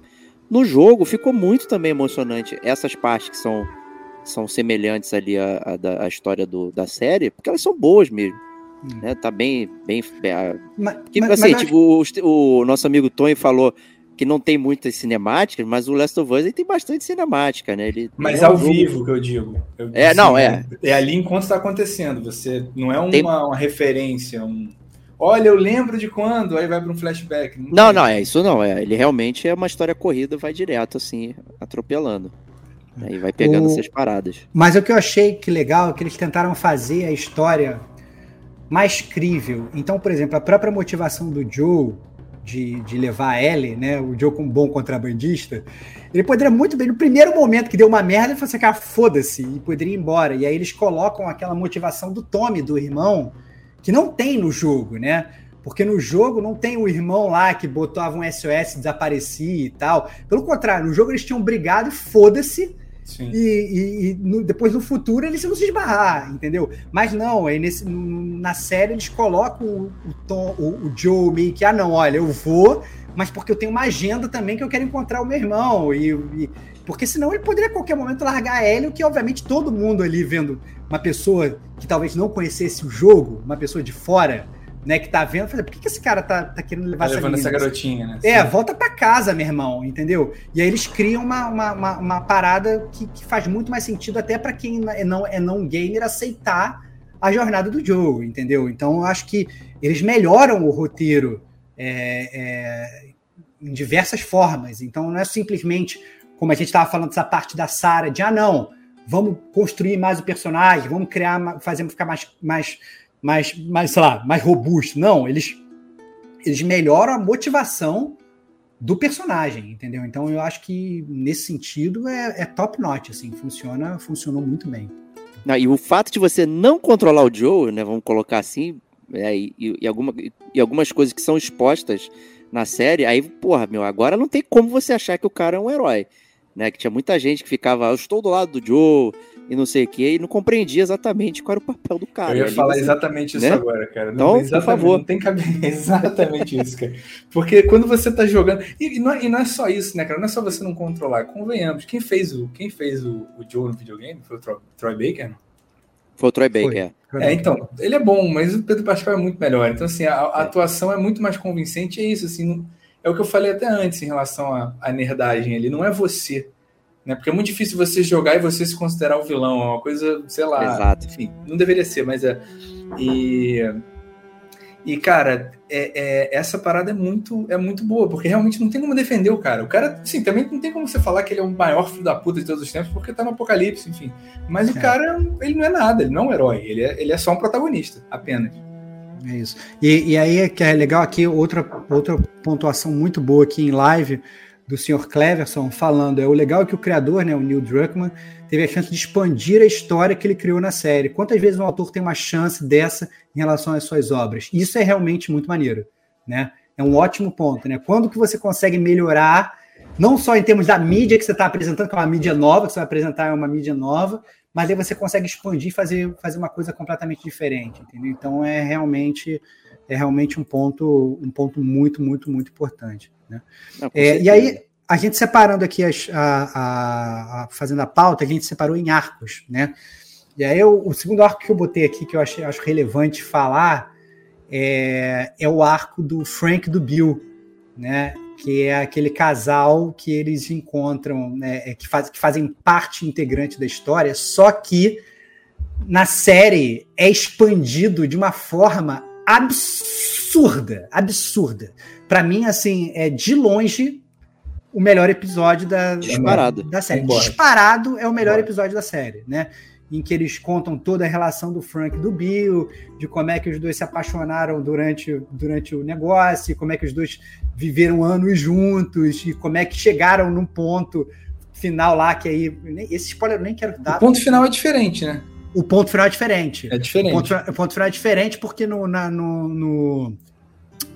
no jogo ficou muito também emocionante essas partes que são, são semelhantes ali à, à, à história do, da série, porque elas são boas mesmo. Hum. Né? Tá bem. bem, bem mas, que, mas, assim, mas tipo, o, o, nosso amigo Tony falou que não tem muitas cinemáticas, mas o Last of Us ele tem bastante cinemática, né? Ele, mas ao jogo... vivo que eu digo. Eu é, não, é. É ali enquanto está acontecendo. Você não é uma, tem... uma referência, um. Olha, eu lembro de quando, aí vai para um flashback. Não, não, não, é isso não. É, ele realmente é uma história corrida, vai direto assim, atropelando. Aí vai pegando o... essas paradas. Mas o que eu achei que legal é que eles tentaram fazer a história mais crível. Então, por exemplo, a própria motivação do Joe de, de levar a Ellie, né? O Joe como bom contrabandista. Ele poderia muito bem, no primeiro momento que deu uma merda, ele falou assim, cara, foda-se, e poderia ir embora. E aí eles colocam aquela motivação do Tommy, do irmão, que não tem no jogo, né? Porque no jogo não tem o irmão lá que botava um SOS, desaparecia e tal. Pelo contrário, no jogo eles tinham brigado e foda-se Sim. E, e, e no, depois no futuro eles vão se esbarrar, entendeu? Mas não, aí nesse, na série eles colocam o, o, Tom, o, o Joe meio que, ah, não, olha, eu vou, mas porque eu tenho uma agenda também que eu quero encontrar o meu irmão. E, e porque senão ele poderia a qualquer momento largar Hélio, que obviamente todo mundo ali vendo uma pessoa que talvez não conhecesse o jogo, uma pessoa de fora, né, que tá vendo, fala, por que, que esse cara tá, tá querendo levar tá essa, levando essa garotinha, né? É, Sim. volta pra casa, meu irmão, entendeu? E aí eles criam uma, uma, uma, uma parada que, que faz muito mais sentido até pra quem é não, é não gamer aceitar a jornada do jogo, entendeu? Então eu acho que eles melhoram o roteiro é, é, em diversas formas. Então não é simplesmente como a gente estava falando dessa parte da Sarah, de ah, não, vamos construir mais o personagem, vamos criar, fazer ficar mais, mais, mais, mais, sei lá, mais robusto. Não, eles, eles melhoram a motivação do personagem, entendeu? Então eu acho que nesse sentido é, é top notch, assim, funciona, funcionou muito bem. Não, e o fato de você não controlar o Joe, né? Vamos colocar assim, é, e, e, alguma, e algumas coisas que são expostas na série, aí, porra, meu, agora não tem como você achar que o cara é um herói. Né, que tinha muita gente que ficava, eu estou do lado do Joe e não sei o que, e não compreendia exatamente qual era o papel do cara. Eu ia Ali falar você- exatamente isso né? agora, cara. Então, por exatamente, favor. Não tem cabelo. Exatamente isso, cara. Porque quando você tá jogando. E, e não, é, e não é só isso, né, cara? Não é só você não controlar. Convenhamos. Quem fez o, quem fez o, o Joe no videogame foi o Troy, Troy Baker? Foi o Troy Baker. Foi. É, então, ele é bom, mas o Pedro Pascal é muito melhor. Então, assim, a, a É. atuação é muito mais convincente. É isso, assim, não- é o que eu falei até antes em relação à, à nerdagem. Ele não é você. Né? Porque é muito difícil você jogar e você se considerar o vilão. É uma coisa, sei lá. Exato. Enfim, não deveria ser, mas é. E. E, cara, é, é- essa parada é muito, é muito boa, porque realmente não tem como defender o cara. O cara, sim, também não tem como você falar que ele é o maior filho da puta de todos os tempos, porque tá no apocalipse, enfim. Mas o É. cara, ele não é nada, ele não é um herói, ele é, ele é só um protagonista, apenas. É isso. E, e aí é que é legal aqui, outra, outra pontuação muito boa aqui em live do Sr. Cleverson falando, é o legal é que o criador, né, o Neil Druckmann, teve a chance de expandir a história que ele criou na série. Quantas vezes um autor tem uma chance dessa em relação às suas obras? Isso é realmente muito maneiro, né? É um ótimo ponto, né? Quando que você consegue melhorar, não só em termos da mídia que você está apresentando, que é uma mídia nova, que você vai apresentar é uma mídia nova, mas aí você consegue expandir e fazer, fazer uma coisa completamente diferente, entendeu? Então é realmente é realmente um ponto um ponto muito muito muito importante, né? Não, É, e aí a gente separando aqui as, a, a- a- fazendo a pauta, a gente separou em arcos, né? E aí eu- o segundo arco que eu botei aqui que eu achei, acho relevante falar é, é o arco do Frank do Bill, né? Que é aquele casal que eles encontram, né? é, que, faz, que fazem parte integrante da história, só que na série é expandido de uma forma absurda, absurda. Para mim, assim, é de longe o melhor episódio da, Disparado. da série. Disparado é o melhor episódio da série, né? Em que eles contam toda a relação do Frank e do Bill, de como é que os dois se apaixonaram durante, durante o negócio, como é que os dois viveram anos juntos, e como é que chegaram num ponto final lá, que aí. nem- Esse spoiler eu nem quero dar. O ponto final é diferente, né? O ponto final é diferente. É O diferente. ponto, final- o ponto final é diferente porque no, na- no, no,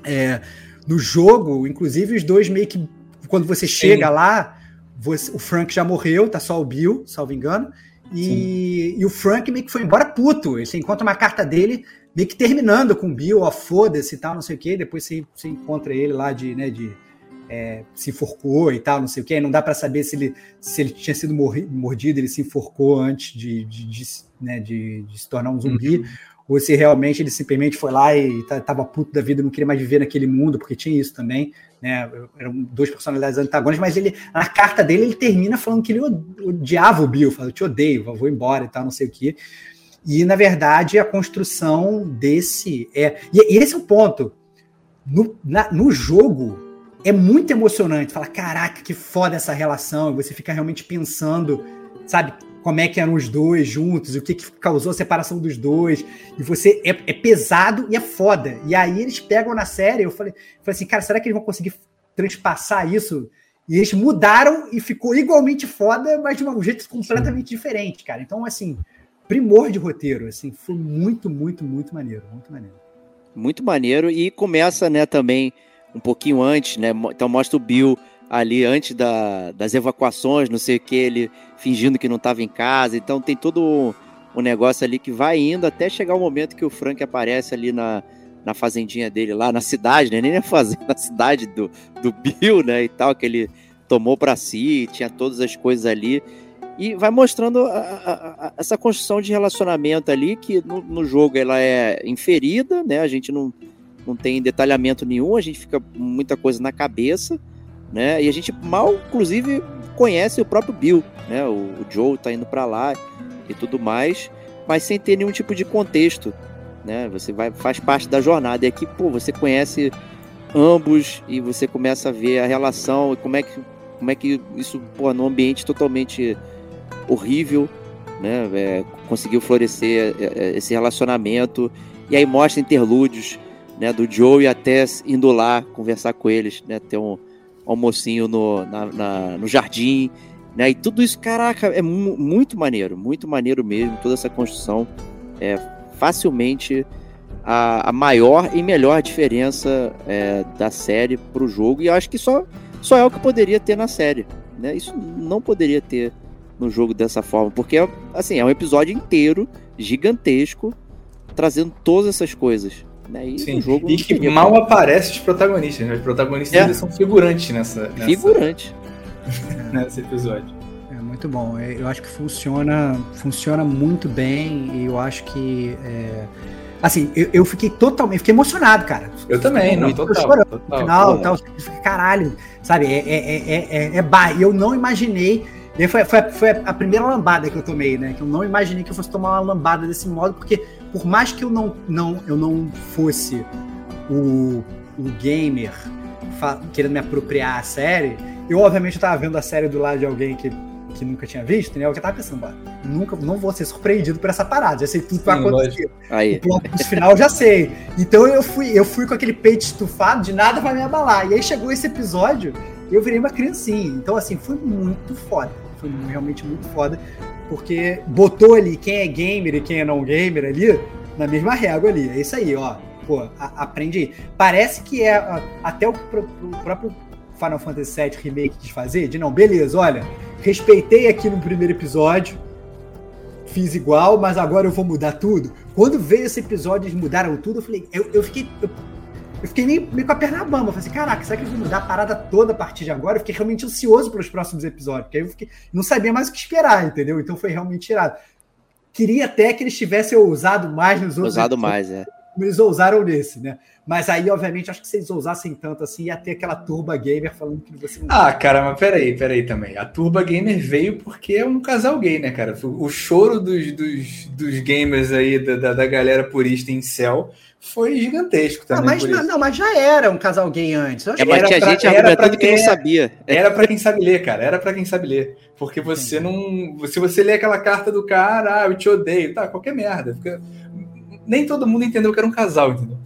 é, no jogo, inclusive, os dois meio que. Quando você chega lá, você- o Frank já morreu, tá só o Bill, salvo engano. E, e o Frank meio que foi embora puto. Você encontra uma carta dele meio que terminando com o Bill, ó, foda-se e tal, não sei o quê. Depois você, você encontra ele lá de, né, de é, se enforcou e tal, não sei o quê. Não dá pra saber se ele, se ele tinha sido mordido, ele se enforcou antes de, de, de, né, de- se tornar um zumbi, ou se realmente ele simplesmente foi lá e ta- tava puto da vida, não queria mais viver naquele mundo, porque tinha isso também, né? Eram duas personalidades antagônicas, mas ele, na carta dele, ele termina falando que ele od- odiava o Bill, fala, eu te odeio, vou embora e tal, não sei o quê. E, na verdade, a construção desse é. E, e esse é o ponto. No, na- no jogo, é muito emocionante. Fala, caraca, que foda essa relação. E você fica realmente pensando, sabe, como é que eram os dois juntos, o que, que causou a separação dos dois. E você é, é pesado e é foda. E aí eles pegam na série, eu falei, falei assim, cara, será que eles vão conseguir transpassar isso? E eles mudaram e ficou igualmente foda, mas de um jeito completamente diferente, cara. Então, assim, primor de roteiro, assim, foi muito, muito, muito maneiro, muito maneiro. Muito maneiro. E começa, né, também um pouquinho antes, né? Então mostra o Bill ali antes da- das evacuações, não sei o que, ele fingindo que não estava em casa. Então tem todo um, um negócio ali que vai indo até chegar o momento que o Frank aparece ali na, na fazendinha dele lá, na cidade, né? Nem na fazenda, na cidade do, do Bill, né? E tal, que ele tomou para si, tinha todas as coisas ali. E vai mostrando a- a- a- essa construção de relacionamento ali, que no, no jogo ela é inferida, né? A gente não, não tem detalhamento nenhum, a gente fica muita coisa na cabeça, né? E a gente mal, inclusive, conhece o próprio Bill, né? O, o Joe tá indo para lá e tudo mais, mas sem ter nenhum tipo de contexto, né? Você vai faz parte da jornada e aqui, pô, você conhece ambos e você começa a ver a relação e como é que como é que isso, pô, num ambiente totalmente horrível, né? É, conseguiu florescer é, é, esse relacionamento e aí mostra interlúdios, né? Do Joe e até indo lá conversar com eles, né? Ter um almocinho no, na, na, no jardim, né? E tudo isso, caraca, é mu muito maneiro, muito maneiro mesmo. Toda essa construção é facilmente a, a maior e melhor diferença é, da série para o jogo. E eu acho que só, só é o que poderia ter na série. Né? Isso não poderia ter no jogo dessa forma, porque assim, é um episódio inteiro, gigantesco, trazendo todas essas coisas. Né? E, Sim, jogo e que mal como. aparece os protagonistas, né? Os protagonistas é. são figurantes nessa. nessa... Figurante. nesse episódio. É muito bom. É, eu acho que funciona, funciona muito bem e eu acho que. É... Assim, eu, eu, fiquei totalmente, fiquei emocionado, cara. Eu também, não, total. Chorando, total, no final, tal, caralho, sabe? É, é, é, é, é bar. Eu não imaginei. Foi, foi, foi a primeira lambada que eu tomei, né? Que eu não imaginei que eu fosse tomar uma lambada desse modo, porque por mais que eu não, não, eu não fosse o, o gamer querendo me apropriar a série, eu, obviamente, estava vendo a série do lado de alguém que, que nunca tinha visto, né? Eu tava pensando, nunca, não vou ser surpreendido por essa parada, já sei tudo que vai acontecer. Aí. O plot final eu já sei. Então eu fui, eu fui com aquele peito estufado, de nada vai me abalar. E aí chegou esse episódio, eu virei uma criancinha. Então, assim, foi muito foda. Foi realmente muito foda. Porque botou ali quem é gamer e quem é não gamer ali na mesma régua ali. É isso aí, ó. Pô, a, aprende aí. Parece que é a, até o, o próprio Final Fantasy VII Remake quis fazer, de não, beleza, olha, respeitei aqui no primeiro episódio, fiz igual, mas agora eu vou mudar tudo. Quando veio esse episódio eles mudaram tudo, eu falei, eu, eu fiquei. Eu, eu fiquei meio, meio, com a perna bamba. Eu falei assim, caraca, será que eles vão mudar a parada toda a partir de agora? Eu fiquei realmente ansioso pelos próximos episódios, porque aí eu fiquei, não sabia mais o que esperar, entendeu? Então foi realmente tirado. Queria até que eles tivessem ousado mais nos outros. Ousado mais, é como eles ousaram nesse, né? Mas aí, obviamente, acho que se eles ousassem tanto assim, ia ter aquela Turba Gamer falando que você não. Ah, cara, mas peraí, peraí também. A Turba Gamer veio porque é um casal gay, né, cara? O choro dos, dos, dos gamers aí, da, da galera purista em céu, foi gigantesco também. Ah, mas, não, não, mas já era um casal gay antes. É, mas tinha gente argumentando que não sabia. Era para quem sabe ler, cara. Era para quem sabe ler. Porque você não. Se você lê aquela carta do cara, ah, eu te odeio, tá, qualquer merda. Fica nem todo mundo entendeu que era um casal, entendeu?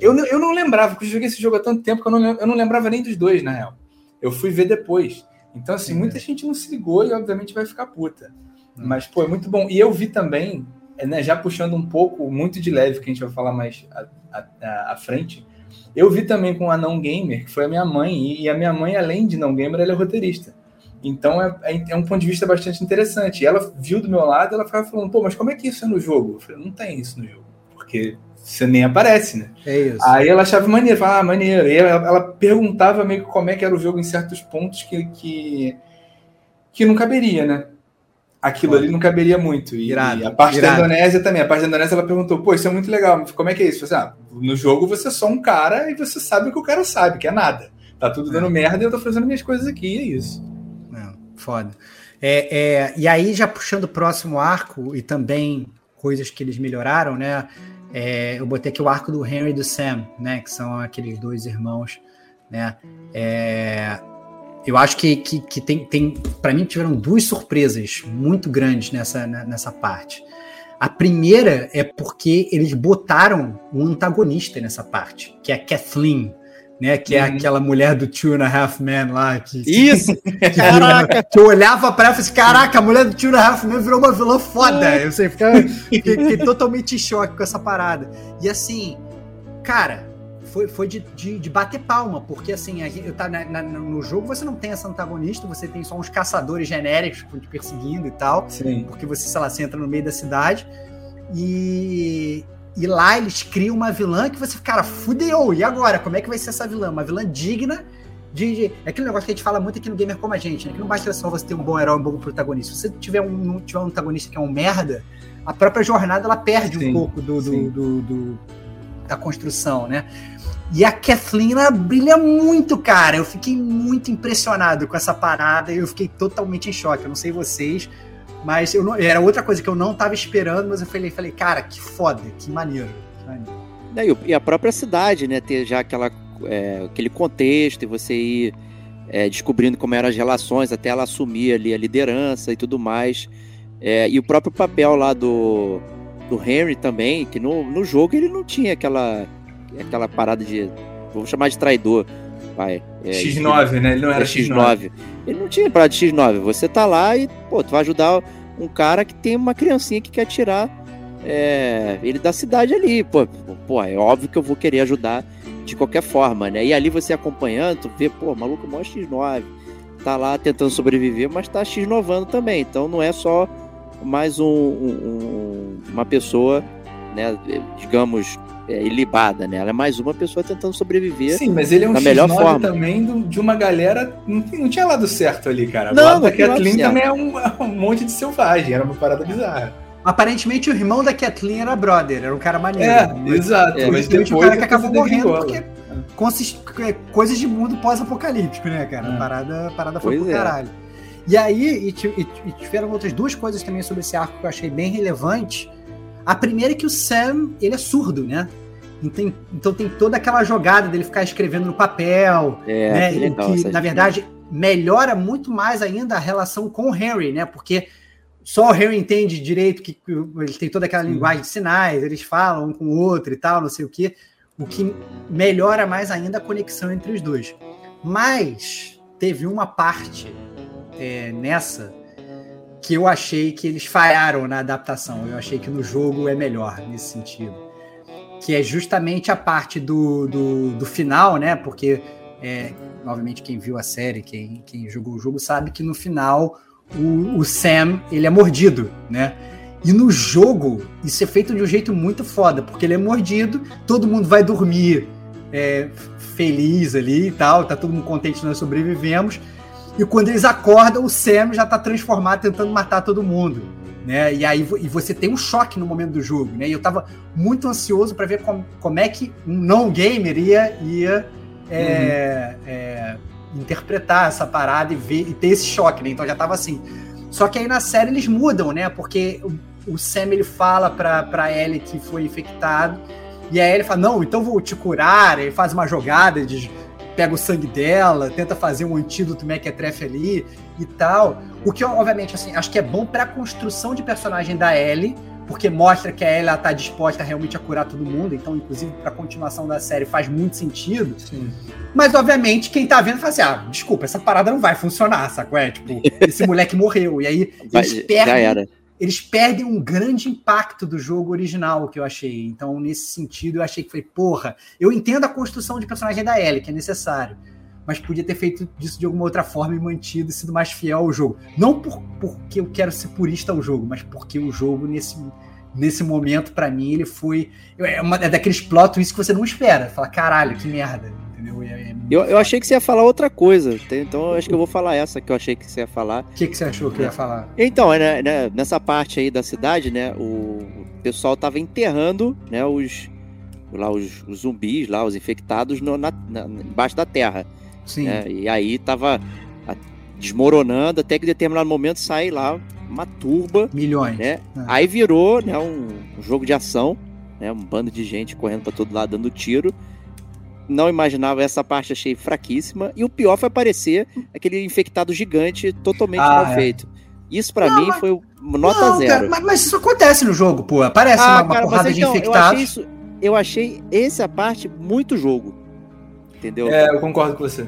Eu, eu não lembrava, porque eu joguei esse jogo há tanto tempo que eu não, eu não lembrava nem dos dois, na real. Eu fui ver depois. Então, assim, muita gente não se ligou e, obviamente, vai ficar puta. Hum. Mas, pô, é muito bom. E eu vi também, né, já puxando um pouco, muito de leve, que a gente vai falar mais à, frente, eu vi também com a Não Gamer, que foi a minha mãe, e a minha mãe, além de não gamer, ela é roteirista. Então é, é, é, um ponto de vista bastante interessante. E ela viu do meu lado, ela ficava falando, pô, mas como é que isso é no jogo? Eu falei, não tem isso no jogo porque você nem aparece, né? É isso. Aí ela achava maneiro, falava, ah, maneiro. E ela, ela, perguntava meio que como é que era o jogo em certos pontos que, que, que não caberia, né? Aquilo ali não caberia muito. E, irado, e a parte irado. da Indonésia também. A parte da Indonésia ela perguntou, pô, isso é muito legal, como é que é isso? Falei, ah, no jogo você é só um cara e você sabe o que o cara sabe, que é nada. Tá tudo dando é. merda e eu tô fazendo minhas coisas aqui, é isso. Não, foda. É, é, e aí, já puxando o próximo arco, e também coisas que eles melhoraram, né? É, eu botei aqui o arco do Henry e do Sam, né? Que são aqueles dois irmãos, né? É, eu acho que, que, que tem, tem para mim, tiveram duas surpresas muito grandes nessa, nessa parte. A primeira é porque eles botaram um antagonista nessa parte, que é a Kathleen, né? Que é uhum. aquela mulher do Two and a Half Men lá. Que, Isso! Que, caraca! Que eu olhava pra ela e falei assim, caraca, a mulher do Two and a Half Men virou uma vilã foda. Eu sei, fiquei, fiquei totalmente em choque com essa parada. E assim, cara, foi, foi de, de, de bater palma, porque assim, a gente, tá na, na, no jogo você não tem essa antagonista, você tem só uns caçadores genéricos te perseguindo e tal. Sim. Porque você, sei lá, você entra no meio da cidade. E, e lá eles criam uma vilã que você, cara, fudeu. E agora? Como é que vai ser essa vilã? Uma vilã digna de, de. É aquele negócio que a gente fala muito aqui no Gamer como a gente, né? Que não basta só você ter um bom herói, um bom protagonista. Se você tiver um, tiver um antagonista que é um merda, a própria jornada ela perde sim, um pouco do, do, do, do, da construção, né? E a Kathleen, ela brilha muito, cara. Eu fiquei muito impressionado com essa parada e eu fiquei totalmente em choque. Eu não sei vocês, mas eu não, era outra coisa que eu não tava esperando, mas eu falei, falei cara, que foda, que maneiro. Que maneiro. E a própria cidade, né? Ter já aquela, é, aquele contexto e você ir é, descobrindo como eram as relações até ela assumir ali a liderança e tudo mais. É, e o próprio papel lá do, do Henry também, que no, no jogo ele não tinha aquela, aquela parada de. Vamos chamar de traidor. Vai, é, X9, ele, né? Ele não era é X9. X9. Ele não tinha parada de X9. Você tá lá e, pô, tu vai ajudar um cara que tem uma criancinha que quer tirar é, ele da cidade ali. Pô, pô, é óbvio que eu vou querer ajudar de qualquer forma, né? E ali você acompanhando, tu vê, pô, maluco, mó X9. Tá lá tentando sobreviver, mas tá X9 também. Então não é só mais um, um, uma pessoa, né, digamos, é, ilibada, né? Ela é mais uma pessoa tentando sobreviver. Sim, mas ele é um da melhor forma. também do, de uma galera. Não, não, tinha lado certo ali, cara. Não, lado da Kathleen também é um, é um, monte de selvagem, era uma parada bizarra. Aparentemente o irmão da Kathleen era brother, era um cara maneiro. É, mas, exato. É, mas depois o cara que acabou morrendo porque consiste, é, coisas de mundo pós-apocalíptico, né, cara? A parada, a parada foi pro é. caralho. E aí, e, e, e tiveram outras duas coisas também sobre esse arco que eu achei bem relevante. A primeira é que o Sam, ele é surdo, né? Então, então tem toda aquela jogada dele ficar escrevendo no papel, é, né? Que, legal, que na verdade melhora muito mais ainda a relação com o Harry, né? Porque só o Harry entende direito que ele tem toda aquela linguagem de sinais, eles falam um com o outro e tal, não sei o que, o que melhora mais ainda a conexão entre os dois. Mas teve uma parte é, nessa que eu achei que eles falharam na adaptação. Eu achei que no jogo é melhor nesse sentido. Que é justamente a parte do, do, do final, né? Porque, é, obviamente, quem viu a série, quem, quem jogou o jogo, sabe que no final o, o Sam ele é mordido, né? E no jogo, isso é feito de um jeito muito foda, porque ele é mordido, todo mundo vai dormir é, feliz ali e tal, tá todo mundo contente, nós sobrevivemos. E quando eles acordam, o Sam já tá transformado tentando matar todo mundo. Né? E aí e você tem um choque no momento do jogo, né? E eu tava muito ansioso para ver como, como é que um não gamer ia, ia é, uhum. é, interpretar essa parada e ver e ter esse choque, né? Então já tava assim. Só que aí na série eles mudam, né? Porque o, o Sam ele fala pra, pra Ellie que foi infectado. E aí ele fala: Não, então vou te curar. Ele faz uma jogada de pega o sangue dela, tenta fazer um antídoto mequetrefe ali e tal. O que, obviamente, assim, acho que é bom pra construção de personagem da Ellie, porque mostra que a Ellie está disposta realmente a curar todo mundo, então, inclusive, para a continuação da série faz muito sentido. Sim. Mas, obviamente, quem tá vendo fala assim: ah, desculpa, essa parada não vai funcionar, sacou? É, tipo, esse moleque morreu. E aí eles perdem eles perdem um grande impacto do jogo original que eu achei. Então, nesse sentido, eu achei que foi, porra, eu entendo a construção de personagem da Ellie, que é necessário, mas podia ter feito disso de alguma outra forma e mantido e sido mais fiel ao jogo. Não por, porque eu quero ser purista ao jogo, mas porque o jogo, nesse, nesse momento, para mim, ele foi. É, uma, é daqueles plot twists que você não espera. Fala, caralho, que merda entendeu? É, é eu, eu achei que você ia falar outra coisa, então acho que eu vou falar essa que eu achei que você ia falar. O que, que você achou que ia falar? Então, né, né, nessa parte aí da cidade, né, o pessoal tava enterrando, né, os lá os, os zumbis, lá os infectados no, na, na, embaixo da terra. Sim. Né, e aí tava desmoronando até que em determinado momento sai lá uma turba. Milhões. Né? É. Aí virou né, um, um, jogo de ação, né, um bando de gente correndo para todo lado dando tiro não imaginava essa parte, achei fraquíssima. E o pior foi aparecer aquele infectado gigante totalmente ah, mal é. feito. Isso para mim mas... foi nota não, zero. Cara, mas, mas, isso acontece no jogo, pô. Aparece ah, uma, uma cara, porrada de então, infectados. Eu achei, isso, eu achei essa parte muito jogo. Entendeu? É, eu concordo com você.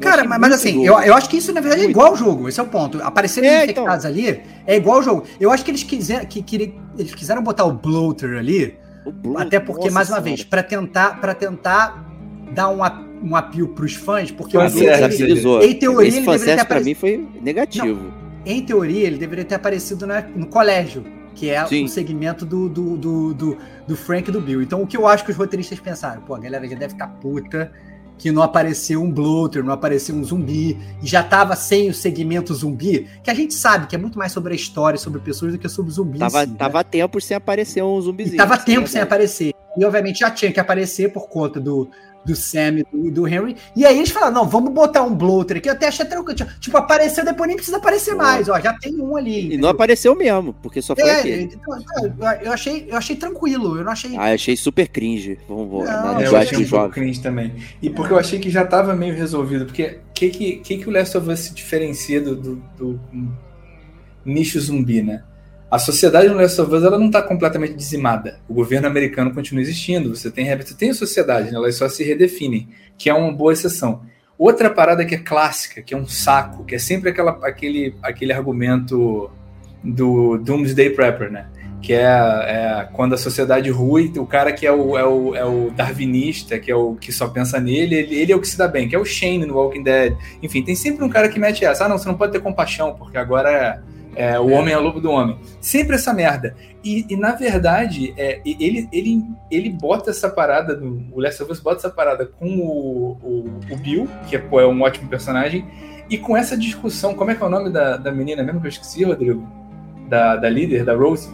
Cara, mas, mas assim, eu, eu acho que isso na verdade muito. é igual ao jogo, esse é o ponto. Aparecerem é, infectados então... ali é igual ao jogo. Eu acho que eles quiseram, que, que, eles quiseram botar o bloater ali, até porque, mais uma senhora. vez, para tentar, pra tentar dar um, um apio para os fãs, porque o bloater, em teoria, Esse ele deveria ter aparecido. mim foi negativo. Não, em teoria, ele deveria ter aparecido na, no colégio, que é Sim. o segmento do, do, do, do, do Frank e do Bill. Então, o que eu acho que os roteiristas pensaram? Pô, a galera já deve ficar puta que não apareceu um bloater, não apareceu um zumbi, e já tava sem o segmento zumbi, que a gente sabe que é muito mais sobre a história, sobre pessoas do que sobre zumbis. Tava, si, né? tava tempo sem aparecer um zumbizinho. E tava tempo sem aparecer. e obviamente já tinha que aparecer por conta do, do Sam e do, do, Henry. E aí eles falaram: não, vamos botar um bloater aqui. Eu até achei tranquilo. Tipo, apareceu, depois nem precisa aparecer mais. Ó, já tem um ali. E entendeu? não apareceu mesmo, porque só foi é, aquele. Então, eu, achei, eu achei tranquilo. Eu não achei. Ah, eu achei super cringe. Vamos, não, eu achei um pouco cringe também. E porque eu achei que já tava meio resolvido. Porque o que, que, que, que o Last of Us se diferencia do, do, do nicho zumbi, né? A sociedade no Last of Us ela não está completamente dizimada. O governo americano continua existindo. Você tem, você tem a sociedade, né? elas só se redefinem, que é uma boa exceção. Outra parada que é clássica, que é um saco, que é sempre aquela, aquele, aquele argumento do Doomsday Prepper, né? Que é, é, quando a sociedade rui, o cara que é o, é, o, é o darwinista, que é o que só pensa nele, ele, ele, é o que se dá bem, que é o Shane no Walking Dead. Enfim, tem sempre um cara que mete essa. Ah, não, você não pode ter compaixão, porque agora é é, o homem é o lobo do homem. Sempre essa merda. E, e na verdade, é, ele, ele, ele bota essa parada, do, o Last of Us bota essa parada com o, o, o Bill, que é, pô, é um ótimo personagem, e com essa discussão, como é que é o nome da, da menina mesmo que eu esqueci, Rodrigo? Da, da líder, da Rose?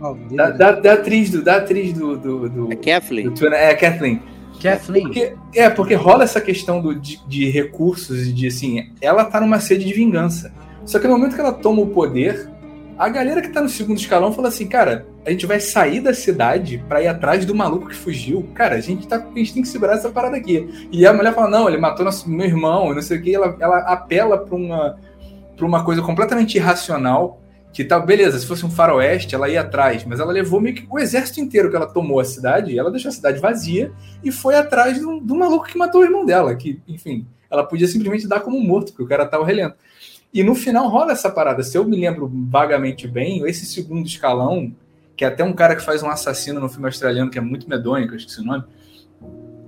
Oh, da, da, da, atriz do. Da atriz do. do, do é Kathleen. Do, é, Kathleen. Kathleen. Porque, é, porque rola essa questão do, de, de recursos e de assim, ela tá numa sede de vingança. Só que no momento que ela toma o poder, a galera que tá no segundo escalão fala assim, cara, a gente vai sair da cidade para ir atrás do maluco que fugiu. Cara, a gente, tá, a gente tem que segurar essa parada aqui. E a mulher fala, não, ele matou nosso, meu irmão, não sei o que. Ela, ela apela para uma, pra uma coisa completamente irracional. Que tá, beleza, se fosse um faroeste, ela ia atrás, mas ela levou meio que o exército inteiro que ela tomou a cidade, ela deixou a cidade vazia e foi atrás do, do maluco que matou o irmão dela, que, enfim, ela podia simplesmente dar como morto, porque o cara tava relento. E no final rola essa parada. Se eu me lembro vagamente bem, esse segundo escalão, que é até um cara que faz um assassino no filme australiano, que é muito medonho, que eu esqueci o nome,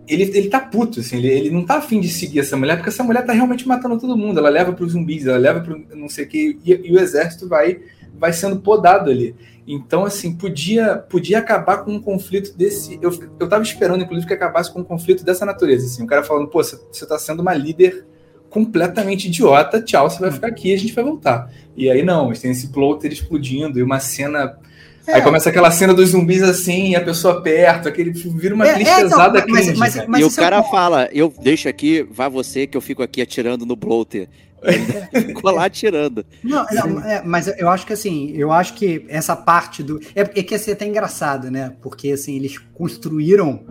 ele, ele tá puto, assim, ele, ele não tá afim de seguir essa mulher, porque essa mulher tá realmente matando todo mundo. Ela leva para os zumbis, ela leva para não sei o que, e, e, o exército vai, vai sendo podado ali. Então, assim, podia, podia acabar com um conflito desse. Eu, eu tava esperando, inclusive, que acabasse com um conflito dessa natureza. Assim, o cara falando, pô, você tá sendo uma líder completamente idiota, tchau, você vai ficar aqui, a gente vai voltar. E aí não, tem esse plotter explodindo e uma cena é. Aí começa aquela cena dos zumbis assim, a pessoa perto, aquele vira uma é, é, pesada então, mas, mas, mas, E o é cara é fala, eu deixo aqui, vai você que eu fico aqui atirando no bloater. Ficou lá atirando. Não, não é, mas eu acho que assim, eu acho que essa parte do. É, é que ia ser até engraçado, né? Porque assim, eles construíram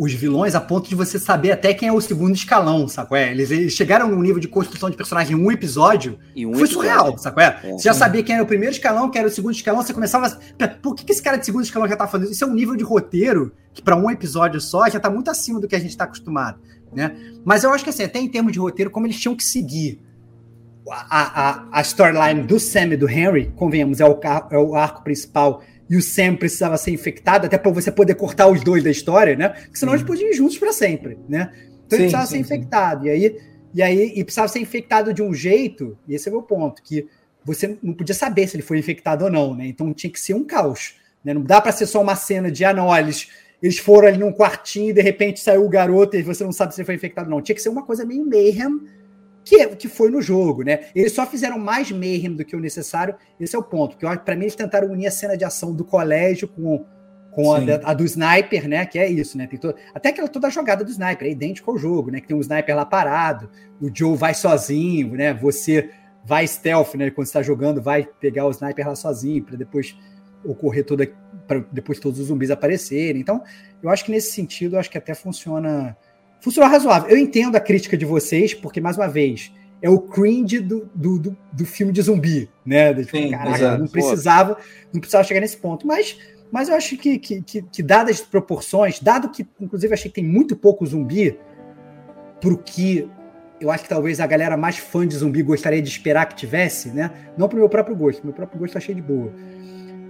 os vilões a ponto de você saber até quem é o segundo escalão, sacou? É, eles, eles chegaram num nível de construção de personagem em um episódio e um foi episódio. surreal, sacou? É? é? Você já sabia quem era o primeiro escalão, quem era o segundo escalão, você começava a... Por que, que esse cara de segundo escalão já tá fazendo isso? é um nível de roteiro que para um episódio só já tá muito acima do que a gente tá acostumado, né? Mas eu acho que assim, até em termos de roteiro, como eles tinham que seguir a, a, a storyline do Sam e do Henry, convenhamos, é o, é o arco principal e o Sam precisava ser infectado, até para você poder cortar os dois da história, né? Porque senão eles podiam ir juntos para sempre, né? Então sim, ele precisava sim, ser sim. infectado. E aí, e aí e precisava ser infectado de um jeito, e esse é o meu ponto, que você não podia saber se ele foi infectado ou não, né? Então tinha que ser um caos. Né? Não dá para ser só uma cena de, ah, não, eles foram ali num quartinho e de repente saiu o garoto e você não sabe se ele foi infectado ou não. Tinha que ser uma coisa meio mayhem, que, que foi no jogo, né? Eles só fizeram mais mayhem do que o necessário, esse é o ponto. Porque para mim eles tentaram unir a cena de ação do colégio com, com a, a, do sniper, né? Que é isso, né? Tem todo, até aquela toda a jogada do sniper, é idêntico ao jogo, né? Que tem um sniper lá parado, o Joe vai sozinho, né? Você vai stealth, né? Quando está jogando, vai pegar o sniper lá sozinho para depois ocorrer toda para depois todos os zumbis aparecerem. Então, eu acho que nesse sentido, eu acho que até funciona funcionou razoável. Eu entendo a crítica de vocês, porque, mais uma vez, é o cringe do, do, do, do filme de zumbi, né? Tipo, Sim, caraca, exato. não precisava, não precisava chegar nesse ponto. Mas, mas eu acho que, que, que, que, dadas as proporções, dado que, inclusive, achei que tem muito pouco zumbi pro que eu acho que talvez a galera mais fã de zumbi gostaria de esperar que tivesse, né? Não pro meu próprio gosto, meu próprio gosto tá cheio de boa.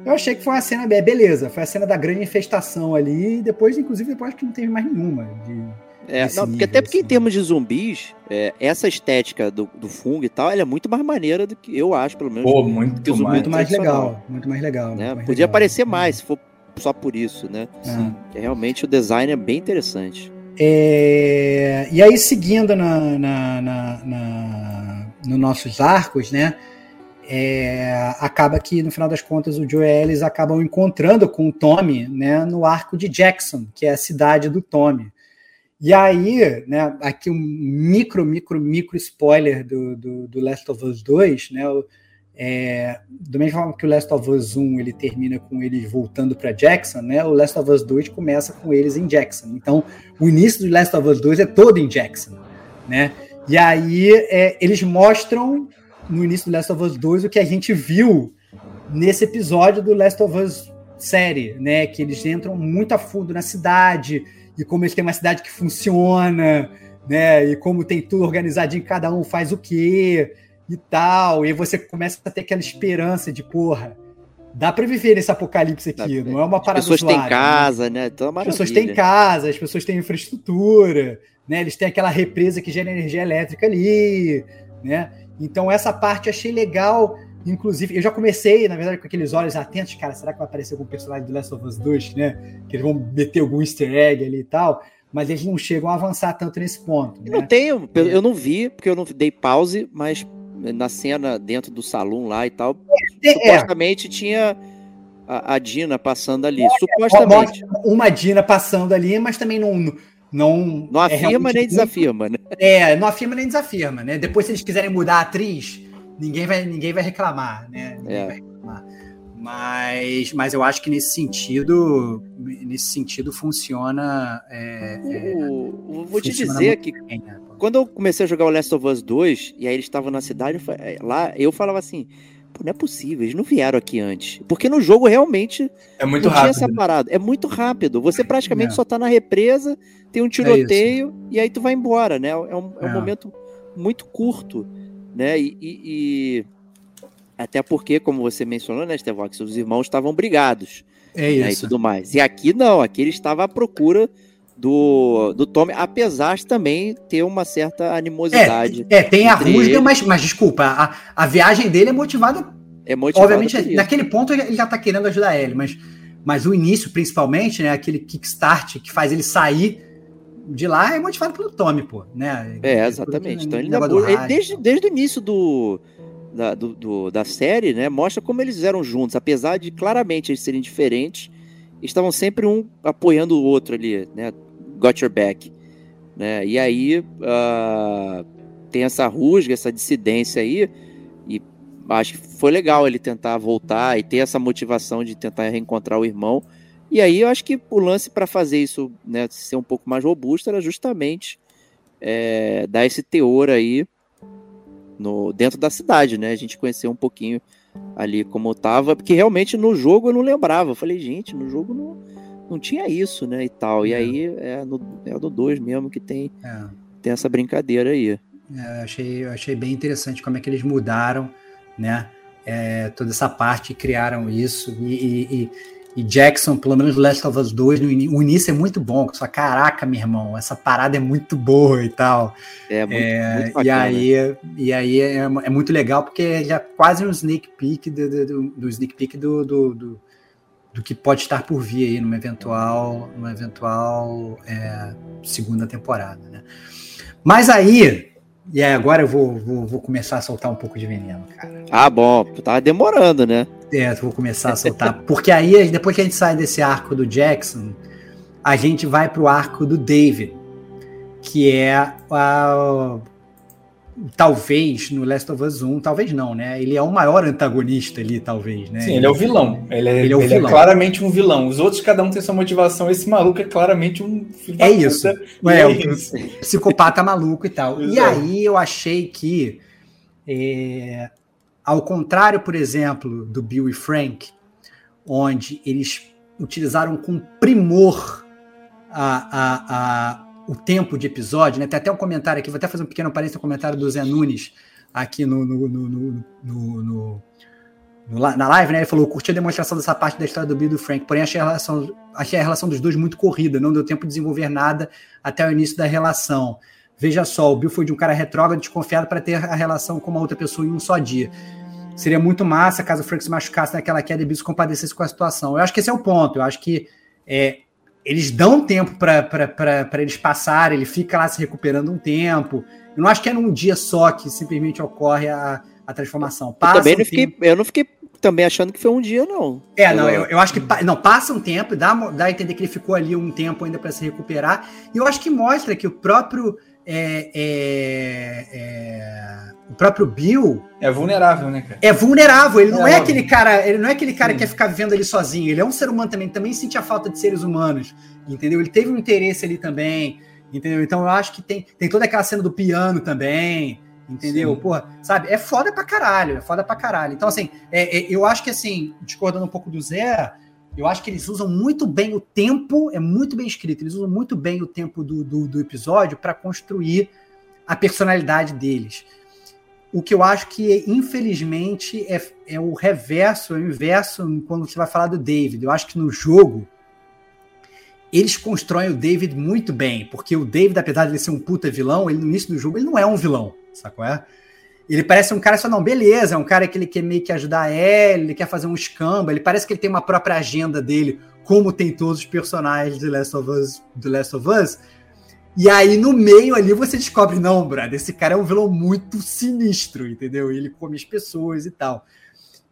Eu achei que foi uma cena, beleza, foi a cena da grande infestação ali, e depois, inclusive, depois acho que não teve mais nenhuma. De, é, não, porque até porque assim. em termos de zumbis, é, essa estética do, do fungo e tal, ela é muito mais maneira do que eu acho, pelo menos. Pô, muito, que mais, muito mais legal. Muito mais legal. Né? Mais Podia legal. aparecer mais, se for só por isso, né? Sim. É, realmente o design é bem interessante. É, e aí, seguindo na, na, na, na nos nossos arcos, né? é, acaba que, no final das contas, o Joe e eles acabam encontrando com o Tommy né, no arco de Jackson, que é a cidade do Tommy. E aí, né, aqui um micro, micro, micro spoiler do, do, do Last of Us 2, né, é, do mesmo forma que o Last of Us 1 ele termina com eles voltando para Jackson, né, o Last of Us 2 começa com eles em Jackson. Então, o início do Last of Us 2 é todo em Jackson, né? E aí é, eles mostram no início do Last of Us 2 o que a gente viu nesse episódio do Last of Us série, né? Que eles entram muito a fundo na cidade e como eles têm uma cidade que funciona, né? E como tem tudo organizadinho, cada um faz o quê e tal. E você começa a ter aquela esperança de, porra, dá para viver nesse apocalipse aqui, não é uma parada As pessoas têm casa, né? Então, é as pessoas têm casa, as pessoas têm infraestrutura, né? Eles têm aquela represa que gera energia elétrica ali, né? Então, essa parte eu achei legal. Inclusive, eu já comecei, na verdade, com aqueles olhos atentos, cara, será que vai aparecer algum personagem do Last of Us 2, né? Que eles vão meter algum easter egg ali e tal. Mas eles não chegam a avançar tanto nesse ponto. Né? Não tenho, eu não vi, porque eu não dei pause, mas na cena dentro do salão lá e tal, é, supostamente é. tinha a, a, Dina passando ali. É, supostamente. Uma Dina passando ali, mas também não, não, não é afirma nem desafirma, né? É, não afirma nem desafirma, né? Depois, se eles quiserem mudar a atriz, ninguém vai, ninguém vai reclamar, né? Ninguém é. vai reclamar. Mas, mas eu acho que nesse sentido, nesse sentido funciona. É, é, vou funciona te dizer que bem, né? quando eu comecei a jogar o Last of Us 2 e aí eles estavam na cidade, eu, é, lá eu falava assim, não é possível, eles não vieram aqui antes. Porque no jogo realmente é muito não rápido. tinha essa parada. É muito rápido. Você praticamente é. só tá na represa, tem um é tiroteio é e aí tu vai embora, né? É um, é um é. momento muito curto, né? E, e, e, até porque, como você mencionou, né, Stevox, os irmãos estavam brigados. É isso. Né, e tudo mais. E aqui não, aqui ele estava à procura do, do Tommy, apesar de também ter uma certa animosidade. É, é tem a rusga, mas, mas desculpa, a, a viagem dele é motivada. É motivada obviamente, naquele ponto ele já tá querendo ajudar ele, mas, mas o início, principalmente, né? Aquele kickstart que faz ele sair de lá é motivado pelo Tommy, pô, né? É, exatamente. Então ele, ele desde, desde o início do, da, do, do, da série, né? Mostra como eles eram juntos, apesar de claramente eles serem diferentes, estavam sempre um apoiando o outro ali, né? got your back. Né? E aí uh, tem essa rusga, essa dissidência aí, e acho que foi legal ele tentar voltar e ter essa motivação de tentar reencontrar o irmão. E aí eu acho que o lance para fazer isso né, ser um pouco mais robusto era justamente é, dar esse teor aí no, dentro da cidade, né? A gente conhecer um pouquinho ali como tava, porque realmente no jogo eu não lembrava. Eu falei, gente, no jogo não, não tinha isso, né? E tal. E é. aí é no, é no 2 mesmo que tem, é. tem essa brincadeira aí. É, eu achei, eu achei bem interessante como é que eles mudaram, né? É, toda essa parte criaram isso. E, e, e, Jackson, pelo menos Last of Us 2, no o início é muito bom. Só caraca, meu irmão, essa parada é muito boa e tal. É, muito, é, muito e aí, e aí é, é, muito legal porque já quase um sneak peek do, do, do, do sneak peek do, do do que pode estar por vir aí numa eventual, numa eventual é, segunda temporada. Né? Mas aí, e aí agora eu vou, vou, vou, começar a soltar um pouco de veneno, cara. Ah, bom, tava demorando, né? É, vou começar a soltar. porque aí, depois que a gente sai desse arco do Jackson, a gente vai pro arco do David, que é a, talvez no Last of Us 1, talvez não, né? Ele é o maior antagonista ali, talvez, né? Sim, ele é o vilão. Ele é, ele é, ele é claramente um vilão. Os outros, cada um tem sua motivação. Esse maluco é claramente um filho É isso. É, é, um isso. psicopata maluco e tal. Exato. E aí eu achei que, é, ao contrário, por exemplo, do Bill e Frank, onde eles utilizaram com primor a, a, a o tempo de episódio, né? Tem até um comentário aqui, vou até fazer um pequeno parênteses no comentário do Zé Nunes aqui no, no, no, no, na live, né? Ele falou: curti a demonstração dessa parte da história do Bill e do Frank, porém achei a, relação, achei a relação dos dois muito corrida, não deu tempo de desenvolver nada até o início da relação. Veja só, o Bill foi de um cara retrógrado, desconfiado para ter a relação com uma outra pessoa em um só dia. Seria muito massa caso o Frank se machucasse naquela queda e Bill se compadecesse com a situação. Eu acho que esse é o ponto. Eu acho que é, eles dão tempo para eles passarem, ele fica lá se recuperando um tempo. Eu não acho que é num dia só que simplesmente ocorre a, a transformação. Eu Passa também um não fiquei, eu não fiquei também achando que foi um dia, não. É, não, eu, eu acho que não passa um tempo, dá, dá a entender que ele ficou ali um tempo ainda para se recuperar. E eu acho que mostra que o próprio é, é, é, o próprio Bill É vulnerável, né, cara? é vulnerável. Ele não é, É, aquele cara, ele não é aquele cara Sim. que quer ficar vivendo ali sozinho. Ele é um ser humano também, também sentia falta de seres humanos, entendeu? Ele teve um interesse ali também, entendeu? Então eu acho que tem, tem toda aquela cena do piano também, entendeu? Sim. Porra, sabe? É foda pra caralho, é foda pra caralho. Então, assim, é- é- eu acho que, assim, discordando um pouco do Zé, eu acho que eles usam muito bem o tempo, é muito bem escrito, eles usam muito bem o tempo do, do, do episódio para construir a personalidade deles. O que eu acho que, infelizmente, é, é o reverso, é o inverso quando você vai falar do David. Eu acho que no jogo eles constroem o David muito bem, porque o David, apesar de ele ser um puta vilão, ele no início do jogo ele não é um vilão, sacou? É? Ele parece um cara só, não, beleza, é um cara que ele quer meio que ajudar a Ellie, ele quer fazer um escamba, ele parece que ele tem uma própria agenda dele, como tem todos os personagens de Last of Us, do Last of Us. E aí, no meio ali, você descobre, não, brother, esse cara é um vilão muito sinistro, entendeu? Ele come as pessoas e tal.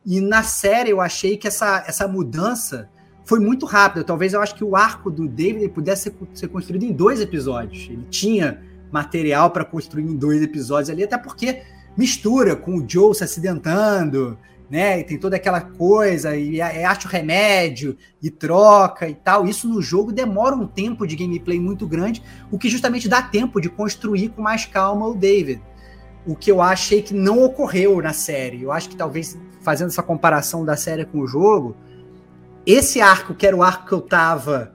E na série eu achei que essa, essa mudança foi muito rápida. Talvez eu acho que o arco do David pudesse ser, ser construído em dois episódios. Ele tinha material para construir em dois episódios ali, até porque mistura com o Joe se acidentando, né? E tem toda aquela coisa, e acha o remédio, e troca e tal. Isso no jogo demora um tempo de gameplay muito grande, o que justamente dá tempo de construir com mais calma o David. O que eu achei que não ocorreu na série. Eu acho que talvez, fazendo essa comparação da série com o jogo, esse arco, que era o arco que eu tava.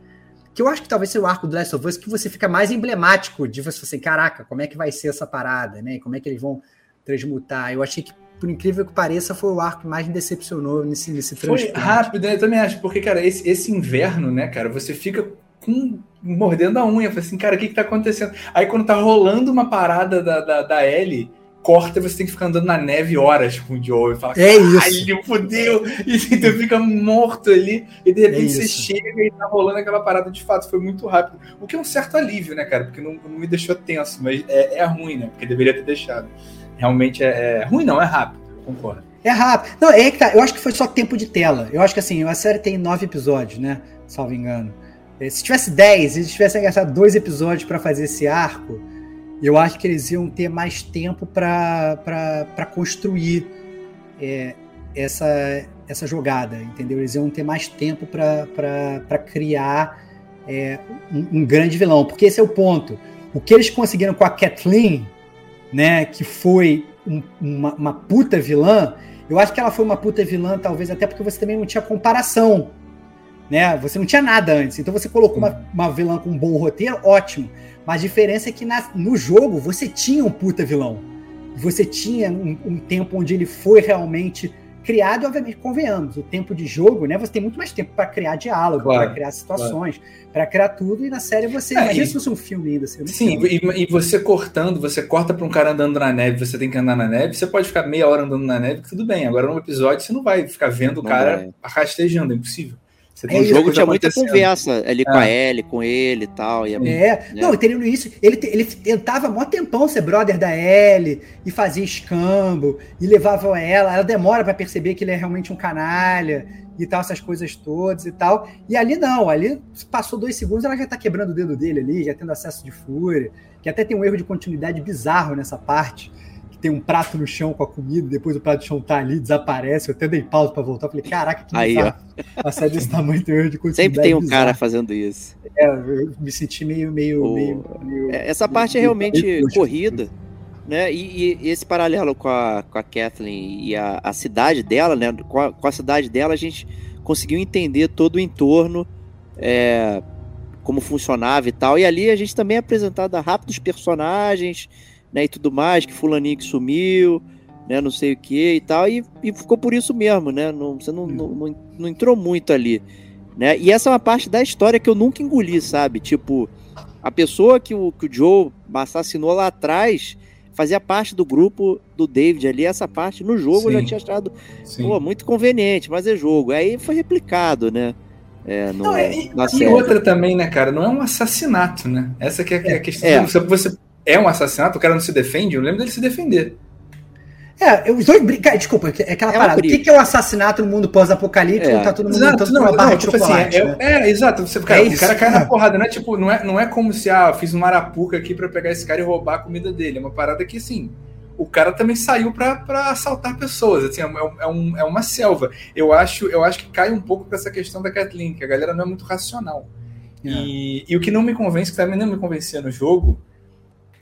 Que eu acho que talvez seja o arco do Last of Us, que você fica mais emblemático de você assim, caraca, como é que vai ser essa parada, né? Como é que eles vão transmutar? Eu achei que, por incrível que pareça, foi o arco que mais me decepcionou nesse, nesse Foi rápido, né? Eu também acho, porque, cara, esse, esse inverno, né, cara, você fica com mordendo a unha, assim, cara, o que que tá acontecendo? Aí quando tá rolando uma parada da, da, da Ellie, corta e você tem que ficar andando na neve horas com o Joe e fala, É isso. fodeu! E tu fica morto ali, e de repente É você chega e tá rolando aquela parada de fato, foi muito rápido. O que é um certo alívio, né, cara? Porque não, não me deixou tenso, mas é, é ruim, né? Porque deveria ter deixado. Realmente é, é ruim, não, é rápido, concordo. É rápido. Não, é que tá. Eu acho que foi só tempo de tela. Eu acho que assim, a série tem nove episódios, né? Salvo engano. É, Se tivesse dez, eles tivessem gastado dois episódios pra fazer esse arco, eu acho que eles iam ter mais tempo pra construir é, essa, essa jogada, entendeu? Eles iam ter mais tempo pra criar é, um, um grande vilão. Porque esse é o ponto. O que eles conseguiram com a Kathleen, né? Que foi um- uma, uma puta vilã. Eu acho que ela foi uma puta vilã, talvez até porque você também não tinha comparação. Né? Você não tinha nada antes. Então você colocou uma, uma vilã com um bom roteiro, ótimo. Mas a diferença é que na- no jogo você tinha um puta vilão. Você tinha um, um tempo onde ele foi realmente criado, obviamente, convenhamos. O tempo de jogo, né? Você tem muito mais tempo para criar diálogo, Claro, para criar situações, para criar tudo. E na série você. É, imagina e- se fosse um filme ainda. Um Sim, e, e você cortando, você corta pra um cara andando na neve, você tem que andar na neve, você pode ficar meia hora andando na neve, que tudo bem. Agora, num episódio, você não vai ficar vendo o Não cara vai. rastejando, é impossível. Você É No isso, jogo coisa tinha muita conversa ali com É. a Ellie, com ele e tal. E a- É, não, teria no início, ele, ele tentava mó tempão ser brother da Ellie e fazia escambo e levava ela, ela demora pra perceber que ele é realmente um canalha e tal, essas coisas todas e tal. E ali não, ali passou dois segundos, ela já tá quebrando o dedo dele ali, já tendo acesso de fúria, que até tem um erro de continuidade bizarro nessa parte. Tem um prato no chão com a comida, depois o prato no chão tá ali, desaparece. Eu até dei pausa pra voltar. Falei, caraca, que Aí, bizarro. A série desse tamanho tem erro de continuidade. Sempre tem um bizarro. cara fazendo isso. É, eu me senti meio, meio, O- meio, meio- É, Essa parte é meio- realmente meio- corrida, né? E, e esse paralelo com a, com a Kathleen e a, a cidade dela, né? Com a, com a cidade dela, a gente conseguiu entender todo o entorno, é, como funcionava e tal. E ali a gente também é apresentado rápido os personagens, né? E tudo mais, que fulaninho que sumiu, né? Não sei o que e tal. E, e ficou por isso mesmo, né? Não, você não, não, não, não entrou muito ali. Né? E essa é uma parte da história que eu nunca engoli, sabe? Tipo, a pessoa que o, que o Joe assassinou lá atrás fazia parte do grupo do David ali. Essa parte no jogo eu já Sim. tinha achado Sim. pô, muito conveniente, mas é jogo. Aí foi replicado, né? É, no, Não, é- e, e outra também, né, cara? Não é um assassinato, né? Essa que é, a- a questão. É. Se você é um assassinato, o cara não se defende, eu lembro dele se defender. É, os dois brincam. Desculpa, é aquela É parada. O briga. que, que é o assassinato no mundo pós-apocalipse? É. Tá todo mundo Exato, não, barra não, de tipo assim, chocolate. é, né? é, exato. Você, cara, É o cara cai na porrada, não é tipo, não é, não é como se ah, eu fiz uma arapuca aqui pra pegar esse cara e roubar a comida dele. É uma parada que, assim, o cara também saiu pra, pra assaltar pessoas. Assim, é, um- é, um- é uma selva. Eu acho, eu acho que cai um pouco com essa questão da Kathleen, que a galera não é muito racional. É. E, e o que não me convence, que também não me convencia no jogo,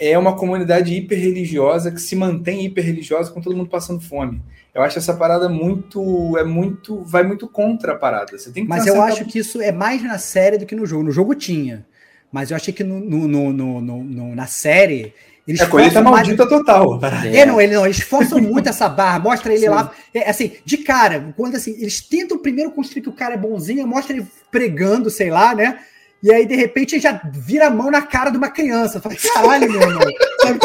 é uma comunidade hiper religiosa que se mantém hiper religiosa com todo mundo passando fome. Eu acho essa parada muito. É muito. Vai muito contra a parada. Você tem que Mas eu acho que isso é mais na série do que no jogo. No jogo tinha. Mas eu achei que no, no- no- no- na série. Eles É colheita forçam mais- maldita total. parada. É, não, ele não, eles forçam muito essa barra, mostra ele lá, é, assim, de cara, quando assim, eles tentam primeiro construir que o cara é bonzinho, mostra ele pregando, sei lá, né? E aí, de repente, ele já vira a mão na cara de uma criança. Fala, caralho, meu irmão. Sabe?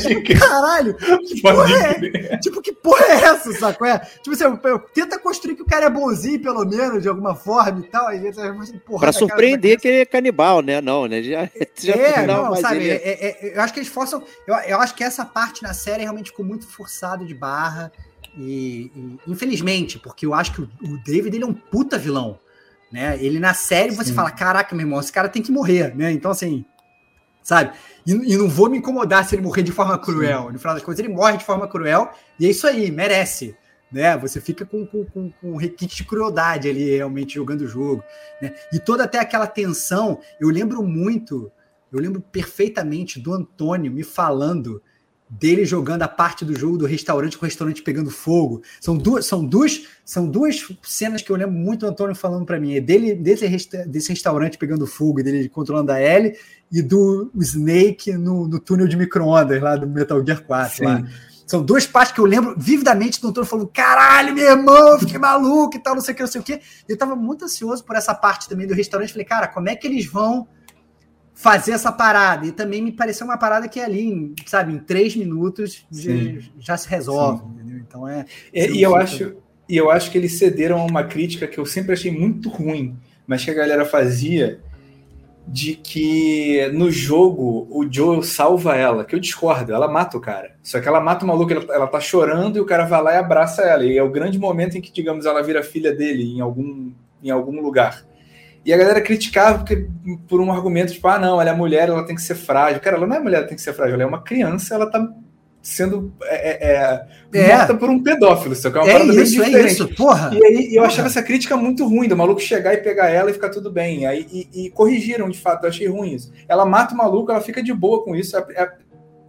Tipo, caralho, que porra é? Tipo, que porra é essa, saco? É? Tipo assim, eu- eu- tenta construir que o cara é bonzinho, pelo menos, de alguma forma e tal. Aí, porra, Pra surpreender que ele é canibal, né? Não, né? Já, já é, não, não, sabe? ele é- é- é- eu acho que eles forçam. Eu, eu acho que essa parte na série realmente ficou muito forçado de barra. E, e, infelizmente, porque eu acho que o, o David ele é um puta vilão. Né? Ele na série você Sim. fala: caraca, meu irmão, esse cara tem que morrer, né? Então, assim, sabe? E, e não vou me incomodar se ele morrer de forma cruel. No final das contas, ele morre de forma cruel, e é isso aí, merece. Né? Você fica com, com, com, com um requinte de crueldade ali, realmente, jogando o jogo. Né? E toda até aquela tensão, eu lembro muito, eu lembro perfeitamente do Antônio me falando dele jogando a parte do jogo do restaurante com o restaurante pegando fogo. São duas, são duas, são duas cenas que eu lembro muito do Antônio falando para mim. É dele, desse, resta- desse restaurante pegando fogo, dele controlando a Ellie, e do Snake no, no túnel de micro-ondas lá do Metal Gear 4. Sim. Lá. São duas partes que eu lembro vividamente do Antônio falando: caralho, meu irmão, eu fiquei maluco e tal, não sei o que, não sei o que. Eu tava muito ansioso por essa parte também do restaurante. Falei, cara, como é que eles vão fazer essa parada? E também me pareceu uma parada que ali, em, sabe, em três minutos já, já se resolve, entendeu? Então é. E, e eu acho, e eu acho que eles cederam a uma crítica que eu sempre achei muito ruim, mas que a galera fazia de que no jogo o Joe salva ela, que eu discordo, ela mata o cara. Só que ela mata o maluco, ela, ela tá chorando e o cara vai lá e abraça ela. E é o grande momento em que, digamos, ela vira filha dele em algum, em algum lugar. E a galera criticava porque, por um argumento tipo, ah, não, ela é mulher, ela tem que ser frágil. Cara, ela não é mulher, ela tem que ser frágil, ela é uma criança, ela tá sendo é, é, É. morta por um pedófilo. Que é uma É isso, é isso, porra. E aí eu Porra. achava essa crítica muito ruim, do maluco chegar e pegar ela e ficar tudo bem. Aí, e, e corrigiram, de fato, eu achei ruim isso. Ela mata o maluco, ela fica de boa com isso. É- é-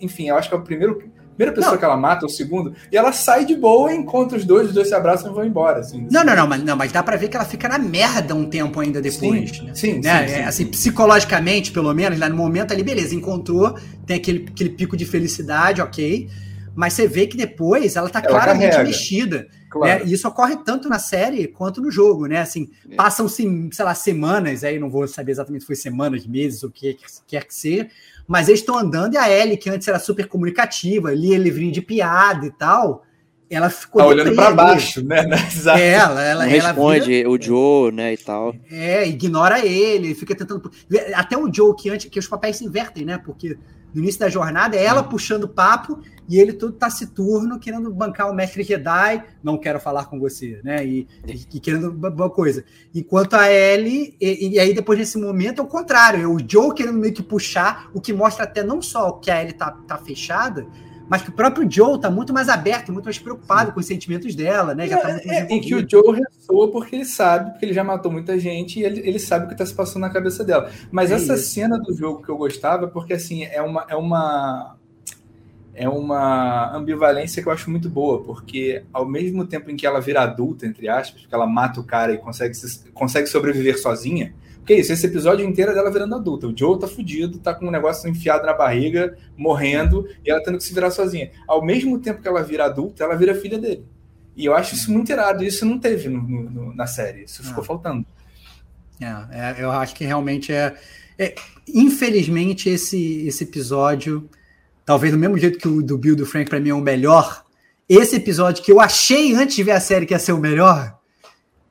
enfim, eu acho que é o primeiro. Primeira pessoa Não. que ela mata, o segundo, e ela sai de boa, encontra os dois, os dois se abraçam e vão embora. Assim, Não, não, não, mas, não, mas dá pra ver que ela fica na merda um tempo ainda depois. Sim, né? sim, né? sim, É, sim. assim, psicologicamente, pelo menos, lá no momento ali, beleza, encontrou, tem aquele, aquele pico de felicidade, ok. Mas você vê que depois ela tá Ela claramente carrega. mexida. Claro. né? E isso ocorre tanto na série quanto no jogo, né? Assim, É. passam-se, sei lá, semanas, aí não vou saber exatamente se foi semanas, meses, o que quer que seja, mas eles estão andando e a Ellie, que antes era super comunicativa, lia livrinho de piada e tal, ela ficou. Tá olhando ali. baixo, né? Exato. É, ela, ela, não ela responde vira- o Joe, né, e tal. é, ignora ele, fica tentando. Até o Joe, que antes que os papéis se invertem, né? Porque no início da jornada é ela puxando papo e ele todo taciturno, querendo bancar o mestre Jedi, não quero falar com você, né? E, e- e querendo ba- coisa. Enquanto a Ellie, e, e aí depois nesse momento é o contrário, é o Joe querendo meio que puxar, o que mostra até não só que a Ellie tá, tá fechada, mas que o próprio Joe tá muito mais aberto, muito mais preocupado com os sentimentos dela, né? Já tá muito mais É, em que o. Joe ressoa porque ele sabe, porque ele já matou muita gente e ele, ele sabe o que está se passando na cabeça dela. Mas É essa isso. cena do jogo que eu gostava, porque assim, é uma, é uma. É uma ambivalência que eu acho muito boa, porque ao mesmo tempo em que ela vira adulta, entre aspas, porque ela mata o cara e consegue, se- consegue sobreviver sozinha, é isso, esse episódio inteiro é dela virando adulta. O Joe tá fudido, tá com um negócio enfiado na barriga, morrendo, e ela tendo que se virar sozinha. Ao mesmo tempo que ela vira adulta, ela vira filha dele. E eu acho isso muito irado, isso não teve no- no- na série, isso ficou Ah. faltando. É, é, eu acho que realmente é, é- Infelizmente, esse, esse episódio, talvez do mesmo jeito que o do Bill do Frank, pra mim é o melhor. Esse episódio que eu achei antes de ver a série que ia ser o melhor,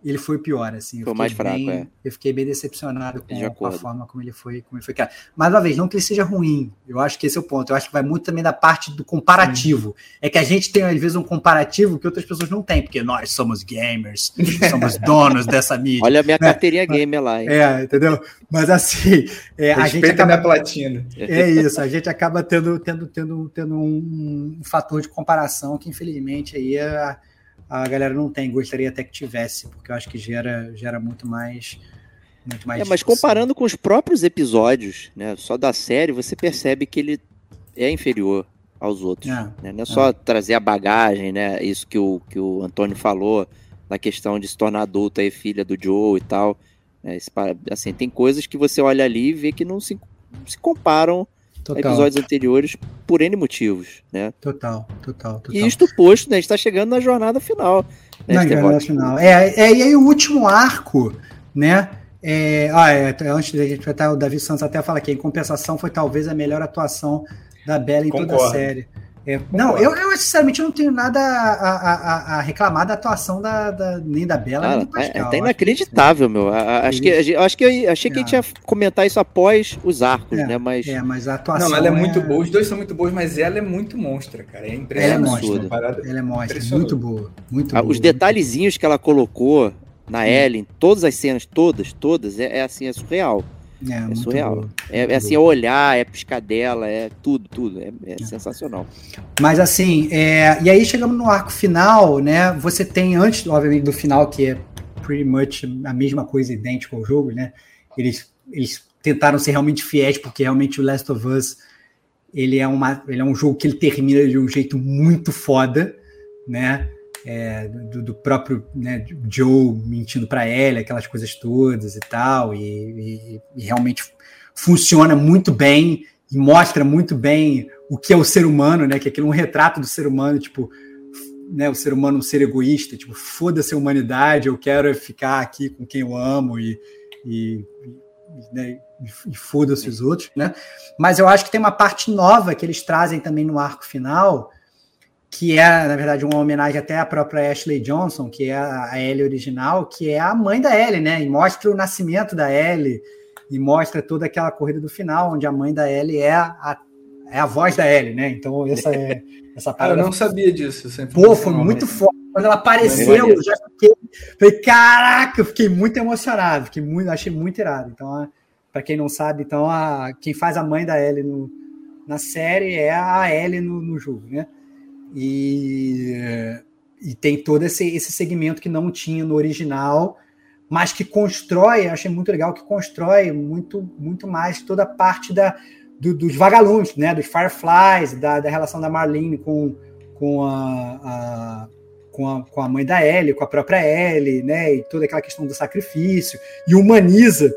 ele foi pior, assim. Foi mais fraco, bem, é. Eu fiquei bem decepcionado com, De com a forma como ele foi, como ele foi criado. Mais uma vez, não que ele seja ruim. Eu acho que esse é o ponto. Eu acho que vai muito também da parte do comparativo. É que a gente tem, às vezes, um comparativo que outras pessoas não têm, porque nós somos gamers, somos donos dessa mídia. Olha a minha né? carteirinha gamer lá, hein? É, entendeu? Mas assim, é, a gente acaba minha platina. é isso, a gente acaba tendo, tendo, tendo, tendo um, um fator de comparação que, infelizmente, aí a, a galera não tem. Gostaria até que tivesse, porque eu acho que gera, gera muito mais. Muito mais É, mas comparando com os próprios episódios, né, só da série, você percebe que ele é inferior aos outros. É, né? Não é só trazer a bagagem, né? Isso que o, que o Antônio falou, na questão de se tornar adulta e filha do Joe e tal. né, esse assim, tem coisas que você olha ali e vê que não se, se comparam total, episódios anteriores por N motivos, né? total, total, total. E isto posto, né? A gente tá chegando na jornada final. Né, Na guerra nacional. É, é, e aí o último arco, né? É, ah, é, antes da gente até o Davi Santos até fala que em compensação foi talvez a melhor atuação da Bela em toda a Concordo. série. É, não, eu, eu sinceramente não tenho nada a, a- a- a reclamar da atuação da, da- nem da Bela Cara, nem do tá, Pascal. tá Acho que, inacreditável, meu. A- Acho que, gente- acho que eu achei que a gente ia comentar isso após os arcos, É, né? Mas É, mas a atuação. Não, ela é muito boa. Os dois são muito bons, mas ela é muito monstra, cara. É Ela é impressionante. monstra. parada. Ela é Impressionante. muito boa. Muito ah, boa. os detalhezinhos que ela colocou na. Ellen, todas as cenas, todas, todas, é, é assim, é surreal. É, muito surreal. É, é assim, é olhar, é piscadela, é tudo, tudo. É, é sensacional. Mas assim, é, e aí chegamos no arco final, né? Você tem, antes, obviamente, do final, que é pretty much a mesma coisa, idêntica ao jogo, né? Eles, eles tentaram ser realmente fiéis, porque realmente o Last of Us ele é, uma, ele é um jogo que ele termina de um jeito muito foda, né? É, do, do próprio né, Joe mentindo para ela, aquelas coisas todas e tal, e, e- e realmente funciona muito bem e mostra muito bem o que é o ser humano, né? Que aquilo é um retrato do ser humano, tipo, né? O ser humano um ser egoísta, tipo, foda-se a humanidade, eu quero é ficar aqui com quem eu amo e, e, né, e foda-se os outros, né? Mas eu acho que tem uma parte nova que eles trazem também no arco final, que é, na verdade, uma homenagem até à própria Ashley Johnson, que é a Ellie original, que é a mãe da Ellie, né? E mostra o nascimento da Ellie, e mostra toda aquela corrida do final, onde a mãe da Ellie é a, é a voz da Ellie, né? Então, essa é essa Cara, eu parada. não sabia disso. Sempre Pô, foi muito foda. Quando ela apareceu, eu já fiquei. Falei, caraca, eu fiquei muito emocionado, fiquei muito, achei muito irado. Então, para quem não sabe, então, a, quem faz a mãe da Ellie no, na série é a Ellie no, no jogo, né? E, e tem todo esse, esse segmento que não tinha no original, mas que constrói, achei muito legal, que constrói muito, muito mais toda a parte da, do- dos vagalumes, né? Dos Fireflies, da, da relação da Marlene com, com a, a- com, a, com a mãe da Ellie, com a própria Ellie, né? E toda aquela questão do sacrifício, e humaniza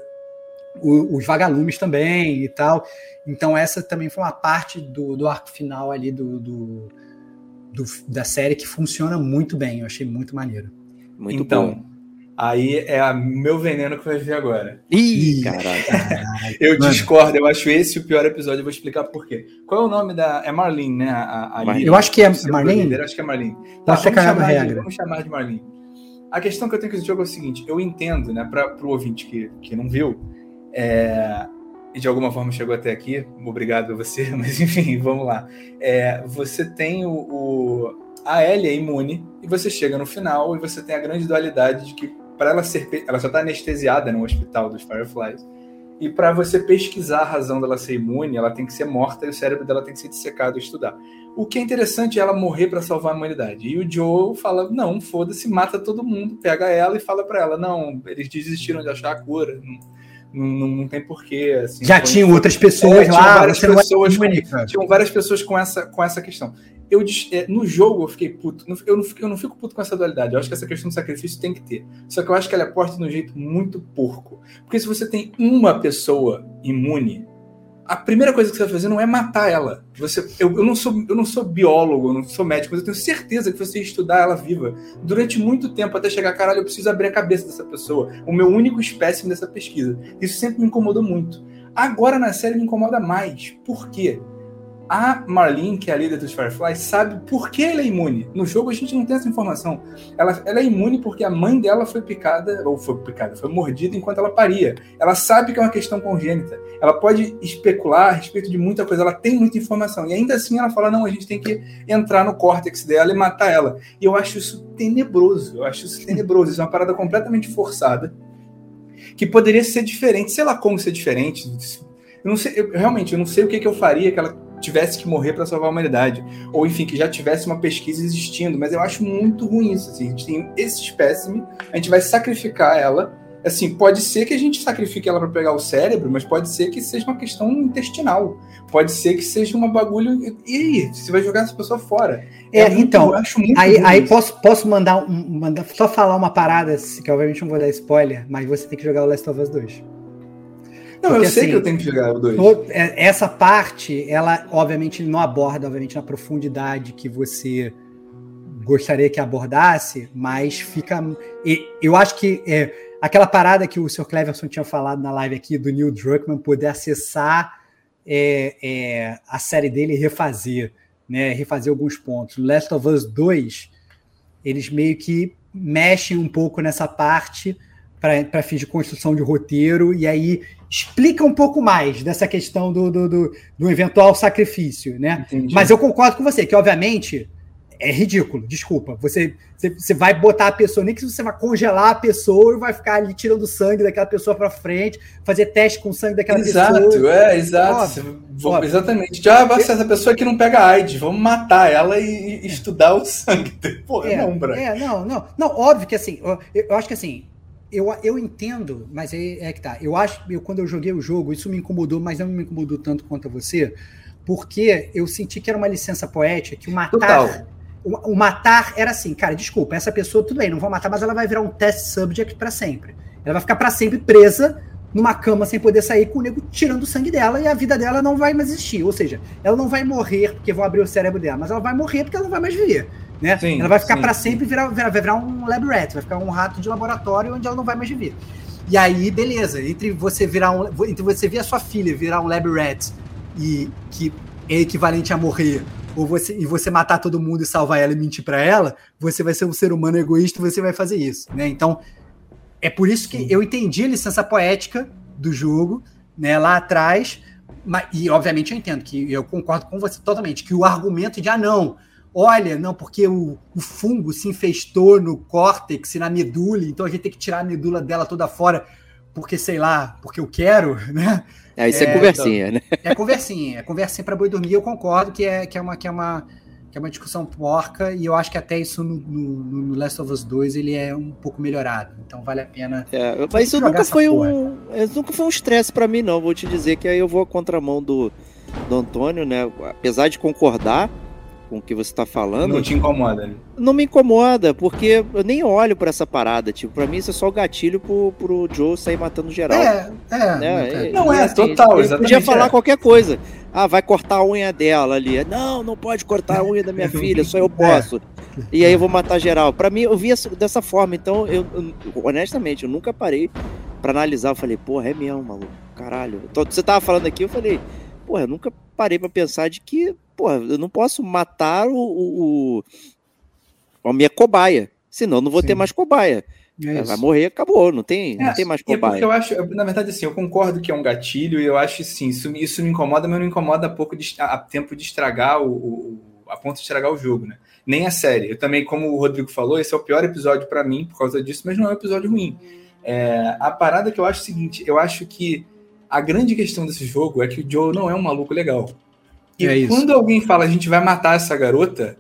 o- os vagalumes também e tal. Então, essa também foi uma parte do, do arco final ali do, do- do- da série que funciona muito bem. Eu achei muito maneiro. Muito então, bom. aí é meu veneno que vai vir agora. Ih, caralho. Eu Mano. discordo, eu acho esse o pior episódio, eu vou explicar por quê. Qual é o nome da. É Marlene, né? A, a Marlene. Eu acho que é Marlene. líder, acho que é Marlene. Posso vamos chamar de-. Vamos chamar de Marlene. A questão que eu tenho com esse jogo é o seguinte: eu entendo, né, para o ouvinte que, que não viu, é, e de alguma forma chegou até aqui, obrigado a você, mas enfim, vamos lá. É, você tem o, o- A Ellie é imune, e você chega no final e você tem a grande dualidade de que, para ela ser. Ela já está anestesiada no hospital dos Fireflies. E para você pesquisar a razão dela ser imune, ela tem que ser morta e o cérebro dela tem que ser dissecado e estudar. O que é interessante é ela morrer para salvar a humanidade. E o Joe fala: não, foda-se, mata todo mundo, pega ela e fala para ela: não, eles desistiram de achar a cura, não, não, não tem porquê. Assim, Já tinham outras pessoas É, tinham lá, várias você não é pessoas com- tinham várias pessoas com essa, com essa questão. Eu, é, no jogo eu fiquei puto. Eu não, fico- eu não fico puto com essa dualidade. Eu acho que essa questão do sacrifício tem que ter. Só que eu acho que ela é posta de um jeito muito porco. Porque se você tem uma pessoa imune, a primeira coisa que você vai fazer não é matar ela. Você, eu, eu, não sou, eu não sou biólogo, eu não sou médico, mas eu tenho certeza que você estudar ela viva durante muito tempo até chegar, caralho, eu preciso abrir a cabeça dessa pessoa. O meu único espécime dessa pesquisa. Isso sempre me incomodou muito. Agora na série me incomoda mais. Por quê? A Marlene, que é a líder dos Fireflies, sabe por que ela é imune. No jogo a gente não tem essa informação. Ela, ela é imune porque a mãe dela foi picada, ou foi picada, foi mordida enquanto ela paria. Ela sabe que é uma questão congênita. Ela pode especular a respeito de muita coisa, ela tem muita informação. E ainda assim ela fala: não, a gente tem que entrar no córtex dela e matar ela. E eu acho isso tenebroso. Eu acho isso tenebroso. Isso é uma parada completamente forçada. Que poderia ser diferente, sei lá como ser diferente. Eu não sei, eu, realmente, eu não sei o que, que eu faria que ela tivesse que morrer para salvar a humanidade. Ou, enfim, que já tivesse uma pesquisa existindo. Mas eu acho muito ruim isso. Assim. A gente tem esse espécime, a gente vai sacrificar ela. Assim, pode ser que a gente sacrifique ela para pegar o cérebro, mas pode ser que seja uma questão intestinal. Pode ser que seja uma bagulho. E aí? Você vai jogar essa pessoa fora. É, é muito, então, aí, aí posso, posso mandar, um, mandar só falar uma parada, que obviamente não vou dar spoiler, mas você tem que jogar o Last of Us 2. Não, Porque, eu sei assim, que eu tenho que jogar o 2. É, essa parte, ela obviamente não aborda, obviamente, na profundidade que você gostaria que abordasse, mas fica. Eu acho que é, aquela parada que o Sr. Cleverson tinha falado na live aqui do Neil Druckmann poder acessar é, é, a série dele e refazer, né? Refazer alguns pontos. Last of Us 2, eles meio que mexem um pouco nessa parte para fins de construção de roteiro, e aí explica um pouco mais dessa questão do, do, do, do eventual sacrifício, né? Entendi. Mas eu concordo com você, que obviamente é ridículo, desculpa. Você, você, você, vai botar a pessoa, nem que você vai congelar a pessoa e vai ficar ali tirando sangue daquela pessoa para frente, fazer teste com sangue daquela exato, pessoa. É, exato, é, exatamente. Já vai ser essa pessoa que não pega AIDS, vamos matar ela e, e estudar o sangue. Pô, é, não, Brian. É, não, não. Não, óbvio que assim, eu, eu acho que assim, eu, eu entendo, mas é, é que tá. Eu acho que quando eu joguei o jogo, isso me incomodou, mas não me incomodou tanto quanto a você, porque eu senti que era uma licença poética, que o matar. O, o, matar era assim, cara, desculpa, essa pessoa, tudo bem, não vou matar, mas ela vai virar um test subject para sempre. Ela vai ficar para sempre presa numa cama sem poder sair com o nego tirando o sangue dela e a vida dela não vai mais existir. Ou seja, ela não vai morrer porque vão abrir o cérebro dela, mas ela vai morrer porque ela não vai mais viver. Né? Sim, ela vai ficar para sempre virar, virar, vai virar um lab rat, vai ficar um rato de laboratório onde ela não vai mais viver. E aí, beleza, entre você virar um, entre você ver a sua filha virar um lab rat e que é equivalente a morrer, ou você e você matar todo mundo e salvar ela e mentir para ela, você vai ser um ser humano egoísta, você vai fazer isso, né? Então, é por isso que eu entendi a licença poética do jogo, né, lá atrás, mas, e obviamente eu entendo que eu concordo com você totalmente que o argumento de ah não, olha, não, porque o, o fungo se infestou no córtex e na medula, então a gente tem que tirar a medula dela toda fora, porque sei lá, porque eu quero, né? É, isso é, é conversinha, então, né? É conversinha, é conversinha para boi dormir. Eu concordo que é, que é uma que é uma que é uma discussão porca e eu acho que até isso no, no, no, Last of Us 2 ele é um pouco melhorado. Então vale a pena. É, mas isso nunca foi porra, um, isso nunca foi um estresse para mim não. Vou te dizer que aí eu vou a contramão do do Antônio, né? Apesar de concordar, com o que você está falando. Não te incomoda, né? Não me incomoda, porque eu nem olho para essa parada. Tipo, pra mim isso é só o gatilho pro, pro Joe sair matando geral. É, é. Né? é não é, assim, total, exatamente. Podia falar é. qualquer coisa. Ah, vai cortar a unha dela ali. Não, não pode cortar a unha da minha filha, só eu posso. É. E aí eu vou matar geral. Para mim, eu vi dessa forma. Então, eu, eu honestamente, eu nunca parei para analisar. Eu falei, porra, é mesmo, maluco. Caralho. Você tava falando aqui, eu falei, porra, eu nunca parei para pensar de que pô, eu não posso matar o, o, o a minha cobaia, senão eu não vou Sim. ter mais cobaia. É vai morrer, acabou, não tem, é, não tem mais cobaia. É porque eu acho, na verdade, assim, eu concordo que é um gatilho e eu acho sim, isso, isso me incomoda, mas não incomoda a pouco de, a, a tempo de estragar o, o, a ponto de estragar o jogo, né? Nem a série. Eu também, como o Rodrigo falou, esse é o pior episódio para mim por causa disso, mas não é um episódio ruim. É, a parada que eu acho é o seguinte, eu acho que a grande questão desse jogo é que o Joe não é um maluco legal. E é quando alguém fala a gente vai matar essa garota,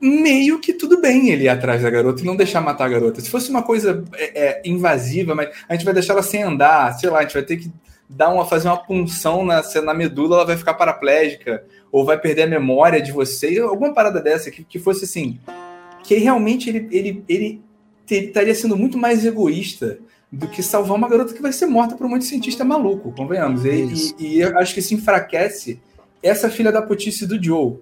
meio que tudo bem ele ir atrás da garota e não deixar matar a garota. Se fosse uma coisa é, é, invasiva, mas a gente vai deixar ela sem andar, sei lá, a gente vai ter que dar uma, fazer uma punção na, na medula, ela vai ficar paraplégica, ou vai perder a memória de você, alguma parada dessa que, que fosse assim. Que realmente ele, ele, ele, ele estaria sendo muito mais egoísta do que salvar uma garota que vai ser morta por um monte de cientista maluco, convenhamos. E, e, e eu acho que isso enfraquece essa filha da putice do Joe.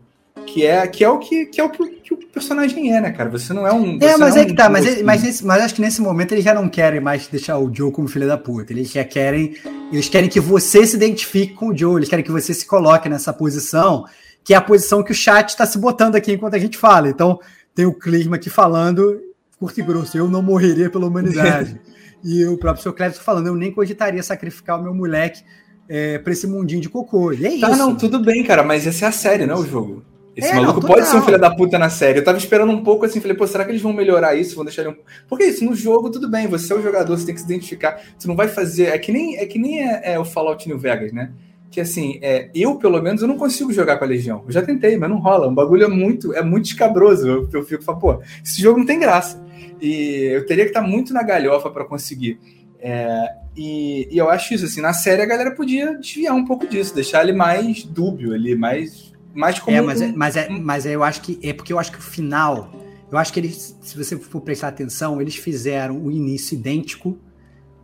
que é, que é o que, que é o que, o personagem é, né, cara? Você não é um. É, mas é, é que tá, mas, ele, mas, nesse, mas acho que nesse momento eles já não querem mais deixar o Joe como filho da puta. Eles já querem. Eles querem que você se identifique com o Joe, eles querem que você se coloque nessa posição, que é a posição que o chat está se botando aqui enquanto a gente fala. Então, tem o clima aqui falando, curto e grosso, eu não morreria pela humanidade. e o próprio seu Cleber falando, eu nem cogitaria sacrificar o meu moleque é, para esse mundinho de cocô. E é tá, isso. não, tudo bem, cara, mas essa é a série, não é o jogo. Esse é, maluco não, pode ser um filho da puta na série. Eu tava esperando um pouco assim, falei, pô, será que eles vão melhorar isso? Vão deixar ele um... Porque isso, no jogo, tudo bem, você é o jogador, você tem que se identificar. Você não vai fazer. É que nem é, que nem é, é o Fallout New Vegas, né? Que assim, é, eu, pelo menos, eu não consigo jogar com a Legião. Eu já tentei, mas não rola. O bagulho é muito, é muito escabroso. Eu, eu fico falando, pô, esse jogo não tem graça. E eu teria que estar muito na galhofa para conseguir. É, e, e, eu acho isso, assim, na série a galera podia desviar um pouco disso, deixar ele mais dúbio ali, mais mais como é, mas, é, mas, é, mas é, eu acho que é porque eu acho que o final, eu acho que eles, se você for prestar atenção, eles fizeram o início idêntico,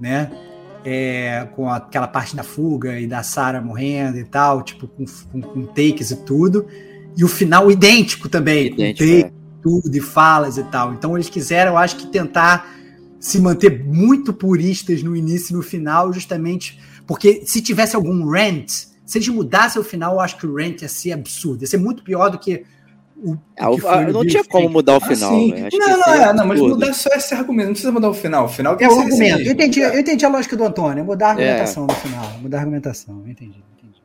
né? É, com aquela parte da fuga e da Sarah morrendo e tal, tipo, com, com, com, takes e tudo. E o final idêntico também, idêntico, com takes, é. tudo, e falas e tal. Então eles quiseram, eu acho que tentar se manter muito puristas no início e no final, justamente porque se tivesse algum rant, se eles mudassem o final, eu acho que o rank ia ser absurdo. Ia ser muito pior do que o. É, o que não tinha como mudar o ah, final. Ah, né? não, não, é, não, mas mudar só esse argumento. Não precisa mudar o final. O final é o argumento. Eu entendi, eu entendi a lógica do Antônio. Mudar a argumentação é. no final. Mudar a argumentação. Eu entendi. entendi.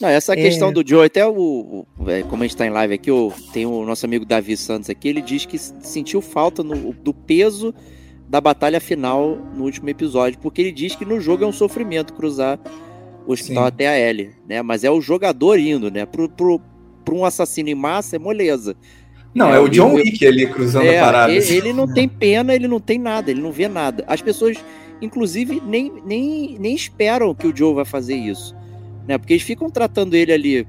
Não, essa questão é... do Joe, até o, o, é, como a gente está em live aqui, o, tem o nosso amigo Davi Santos aqui, ele diz que sentiu falta no, do peso da batalha final no último episódio, porque ele diz que no jogo é um sofrimento cruzar o hospital Sim. até a L, né? Mas é o jogador indo, né? Pro, pro, pro um assassino em massa é moleza. Não, é, é o John Wick ali cruzando é, a parada. Ele, ele, não tem pena, ele não tem nada, ele não vê nada. As pessoas, inclusive, nem, nem, nem esperam que o Joe vai fazer isso. Né? Porque eles ficam tratando ele ali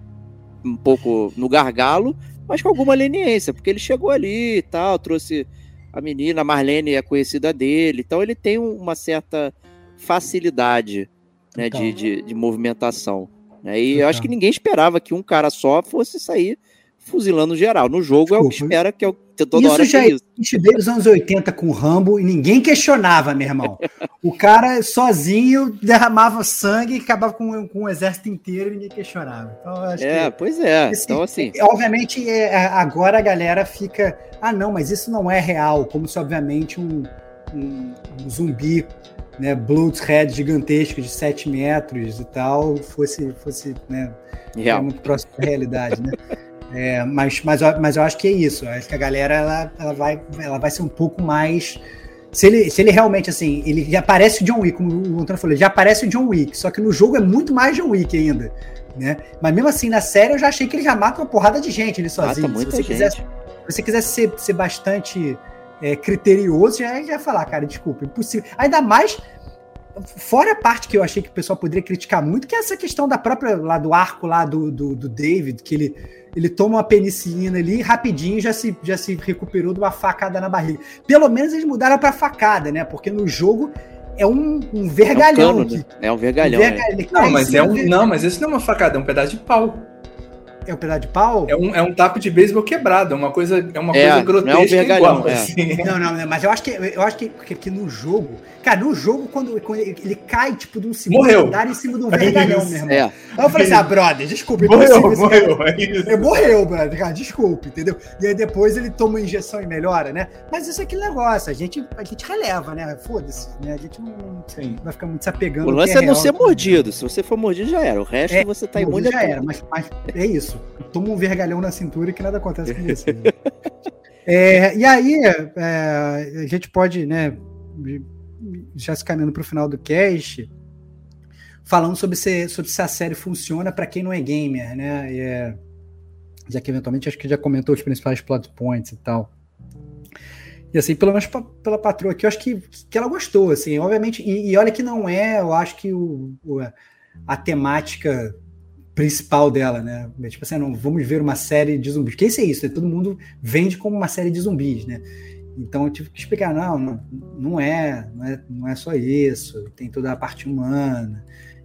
um pouco no gargalo, mas com alguma leniência, porque ele chegou ali e tal, trouxe a menina, a Marlene é conhecida dele, então ele tem uma certa facilidade né, então. de, de, de, movimentação. Né? E então. eu acho que ninguém esperava que um cara só fosse sair fuzilando geral. No jogo Desculpa. é o que espera que é o toda isso hora já é isso. desde os anos 80 com o Rambo e ninguém questionava, meu irmão. o cara sozinho derramava sangue e acabava com, com o exército inteiro e ninguém questionava. Então, é, que, pois é. Assim, então, assim. Obviamente, é, agora a galera fica. Ah, não, mas isso não é real. Como se, obviamente, um, um, um zumbi né, Bloodhead gigantesco de 7 metros e tal, fosse, fosse né, Real. muito próximo da realidade, né? É, mas, mas, mas eu acho que é isso. Eu acho que a galera ela, ela, vai, ela vai ser um pouco mais. Se ele, se ele realmente, assim, ele já parece o John Wick, como o Antônio falou, já parece o John Wick, só que no jogo é muito mais John Wick ainda. Né? Mas mesmo assim, na série eu já achei que ele já mata uma porrada de gente ele sozinho. Mata muita se você gente. quisesse, se você quisesse ser, ser bastante é, criterioso, já ia falar, cara, desculpa, impossível. Ainda mais Fora a parte que eu achei que o pessoal poderia criticar muito, que é essa questão da própria lá do arco lá do, do, do David, que ele, ele toma uma penicilina ali e rapidinho já se, já se recuperou de uma facada na barriga. Pelo menos eles mudaram para facada, né? Porque no jogo é um, um vergalhão. É um, cano, né? é um vergalhão. Um vergalhão. É. Não, mas é um, não, mas isso não é uma facada, é um pedaço de pau. É um pedaço de pau? É um, é um taco de beisebol quebrado, é uma coisa, é uma é, coisa grotesca não é um vergalhão, igual, é. assim. Não, não, mas eu acho que eu acho que, que, que, no jogo, cara, no jogo quando, quando ele, ele, cai tipo de um segundo morreu. andar em cima de um vergalhão, é meu irmão. É. Aí eu falei assim: "Ah, brother, desculpe, morreu, morreu, é isso. Ele morreu, brother, cara, desculpe, entendeu? E aí depois ele toma uma injeção e melhora, né? Mas isso é aquele negócio, a gente a gente releva, né? Foda-se, né? A gente não, Sim. vai ficar muito se apegando. O lance é, é não ser mordido, se você for mordido já era, o resto é, você tá imune já era, mas, mas é isso. Toma um vergalhão na cintura que nada acontece com você. Né? é, e aí, é, a gente pode, né, já se caminhando para o final do cast, falando sobre se, sobre se a série funciona para quem não é gamer, né? É, já que eventualmente acho que já comentou os principais plot points e tal. E assim, pelo menos pela patroa aqui, eu acho que, que ela gostou, assim, obviamente, e, e olha que não é, eu acho que o, o a temática principal dela, né? Tipo assim, ah, não, vamos ver uma série de zumbis. Que isso é isso, né? todo mundo vende como uma série de zumbis, né? Então eu tive que explicar, não, não, não é, não é, não é só isso, tem toda a parte humana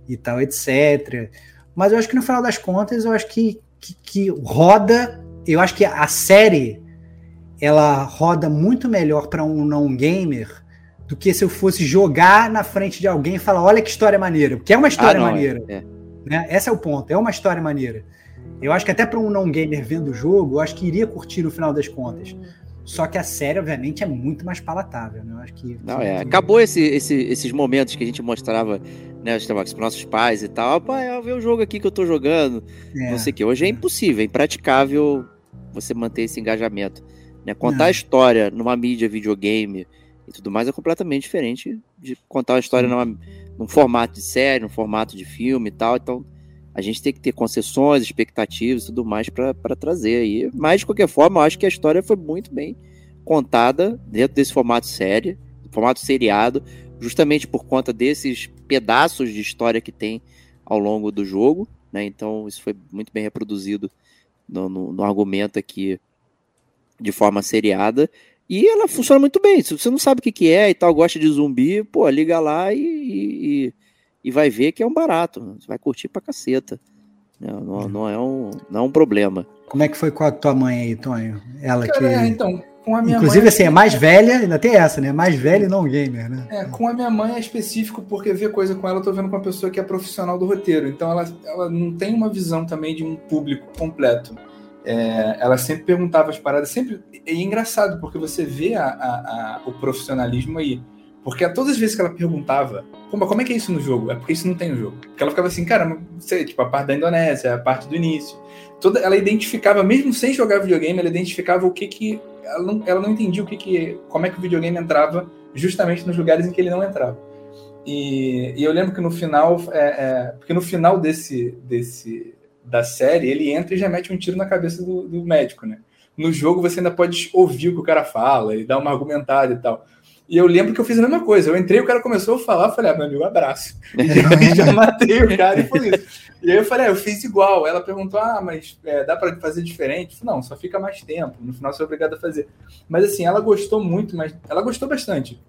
e tal, etc. Mas eu acho que no final das contas, eu acho que, que, que roda. Eu acho que a série ela roda muito melhor para um não gamer do que se eu fosse jogar na frente de alguém e falar, olha que história maneira, porque é uma história ah, não, maneira. É, é. Né? Esse é o ponto, é uma história maneira. Eu acho que até para um não gamer vendo o jogo, eu acho que iria curtir no final das contas. Só que a série, obviamente, é muito mais palatável, né? Eu acho que. Não, é. Acabou esse, esse, esses momentos que a gente mostrava, né, os para nossos pais e tal. Pai, olha o jogo aqui que eu tô jogando. É, não sei o que. Hoje é, é impossível, é impraticável você manter esse engajamento. Né? Contar não. a história numa mídia videogame e tudo mais é completamente diferente de contar uma história numa, num formato de série, num formato de filme e tal. Então, a gente tem que ter concessões, expectativas e tudo mais para trazer aí. Mas, de qualquer forma, eu acho que a história foi muito bem contada dentro desse formato série, formato seriado, justamente por conta desses pedaços de história que tem ao longo do jogo. Né? Então, isso foi muito bem reproduzido no, no, no argumento aqui de forma seriada. E ela funciona muito bem. Se você não sabe o que, que é e tal, gosta de zumbi, pô, liga lá e, e, e vai ver que é um barato. Você vai curtir pra caceta. Não, não, uhum. não, é, um, não é um problema. Como é que foi com a tua mãe aí, Tonho? Ela Cara, que. É, então, com a minha Inclusive, mãe. assim, é mais velha, ainda tem essa, né? Mais velha e não gamer, né? É, com a minha mãe é específico, porque ver coisa com ela, eu tô vendo com uma pessoa que é profissional do roteiro. Então ela, ela não tem uma visão também de um público completo é, ela sempre perguntava as paradas, sempre. É engraçado, porque você vê a, a, a, o profissionalismo aí. Porque todas as vezes que ela perguntava, como, como é que é isso no jogo? É porque isso não tem no jogo. Porque ela ficava assim, cara, não sei, tipo, a parte da Indonésia, a parte do início. Toda, ela identificava, mesmo sem jogar videogame, ela identificava o que que. Ela não, ela não entendia o que que. como é que o videogame entrava justamente nos lugares em que ele não entrava. E, e eu lembro que no final. É, é, porque no final desse, desse, da série, ele entra e já mete um tiro na cabeça do, do, médico, né? No jogo você ainda pode ouvir o que o cara fala e dar uma argumentada e tal. E eu lembro que eu fiz a mesma coisa. Eu entrei, o cara começou a falar, eu falei, ah, meu amigo, abraço. E já matei o cara e foi isso. E aí eu falei, ah, eu fiz igual. Ela perguntou, ah, mas é, dá para fazer diferente? Falei, não, só fica mais tempo. No final você é obrigado a fazer. Mas assim, ela gostou muito, mas ela gostou bastante.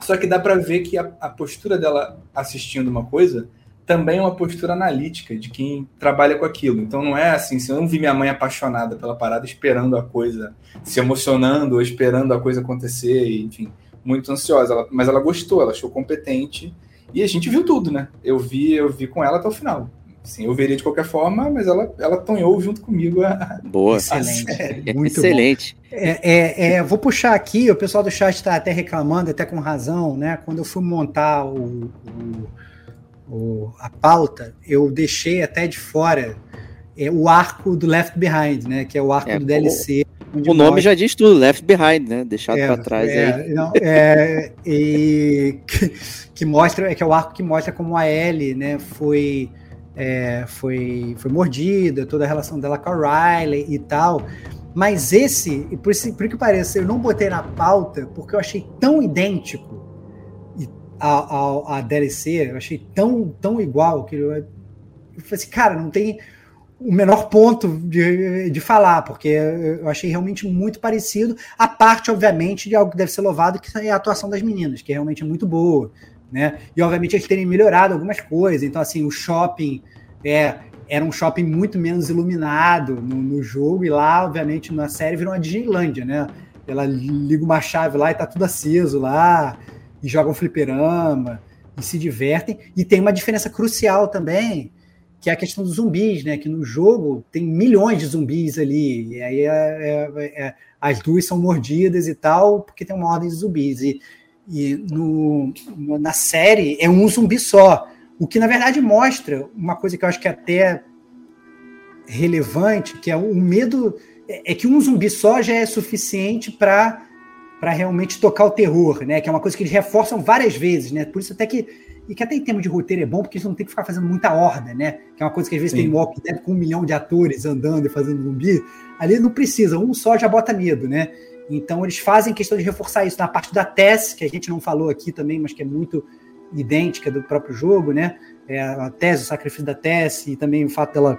Só que dá para ver que a, a postura dela assistindo uma coisa também uma postura analítica de quem trabalha com aquilo. Então não é assim, se eu não vi minha mãe apaixonada pela parada, esperando a coisa, se emocionando ou esperando a coisa acontecer, enfim, muito ansiosa. Ela, mas ela gostou, ela achou competente e a gente viu tudo, né? Eu vi, eu vi com ela até o final. Sim, eu veria de qualquer forma, mas ela, ela tonhou junto comigo a. Boa. Excelente. Muito excelente. É, é, é, vou puxar aqui, o pessoal do chat está até reclamando, até com razão, né? Quando eu fui montar o, o o, a pauta, eu deixei até de fora é, o arco do Left Behind, né? Que é o arco é, do DLC. O, nome já diz tudo, Left Behind, né? Deixado é, para trás é, aí. Não, é, e que, que, mostra, é que é o arco que mostra como a Ellie, né, foi, é, foi, foi mordida, toda a relação dela com a Riley e tal. Mas esse, por, por que pareça, eu não botei na pauta porque eu achei tão idêntico a, a, a DLC, eu achei tão, tão igual que eu, eu falei assim, cara, não tem o menor ponto de, de falar, porque eu achei realmente muito parecido, a parte, obviamente, de algo que deve ser louvado, que é a atuação das meninas, que realmente é muito boa, né? E, obviamente, eles terem melhorado algumas coisas, então, assim, o shopping é, era um shopping muito menos iluminado no, no jogo, e lá, obviamente, na série virou uma Disneylândia, né? Ela liga uma chave lá e tá tudo aceso lá, e jogam fliperama e se divertem. E tem uma diferença crucial também, que é a questão dos zumbis, né? Que no jogo tem milhões de zumbis ali, e aí é, é, é, as duas são mordidas e tal, porque tem uma ordem de zumbis. E, e no, na série é um zumbi só. O que na verdade mostra uma coisa que eu acho que é até relevante, que é o medo. É, é que um zumbi só já é suficiente para para realmente tocar o terror, né? Que é uma coisa que eles reforçam várias vezes, né? Por isso até que e que até em termos de roteiro é bom, porque eles não tem que ficar fazendo muita horda, né? Que é uma coisa que às vezes Sim. tem Walking Dead com um milhão de atores andando e fazendo zumbi. Ali não precisa, um só já bota medo, né? Então eles fazem questão de reforçar isso na parte da Tess, que a gente não falou aqui também, mas que é muito idêntica do próprio jogo, né? É, a Tess, o sacrifício da Tess e também o fato dela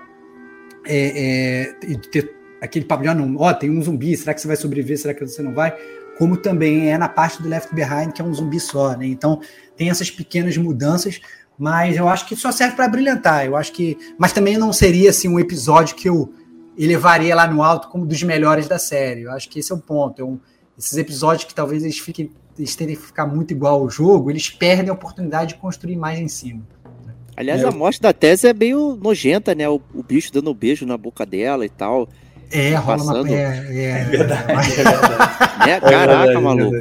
é, é, ter aquele de, ah, ó, tem um zumbi, será que você vai sobreviver, será que você não vai? Como também é na parte do Left Behind, que é um zumbi só, né? Então tem essas pequenas mudanças, mas eu acho que só serve para brilhantar. Eu acho que, mas também não seria assim um episódio que eu elevaria lá no alto como dos melhores da série. Eu acho que esse é o ponto. É um, esses episódios que talvez eles fiquem eles terem que ficar muito igual ao jogo, eles perdem a oportunidade de construir mais em cima. Aliás, é. a morte da Tese é meio nojenta, né? O, o bicho dando um beijo na boca dela e tal. É, rola uma... é, é, é verdade. É, verdade. Né? Caraca, é verdade, maluco.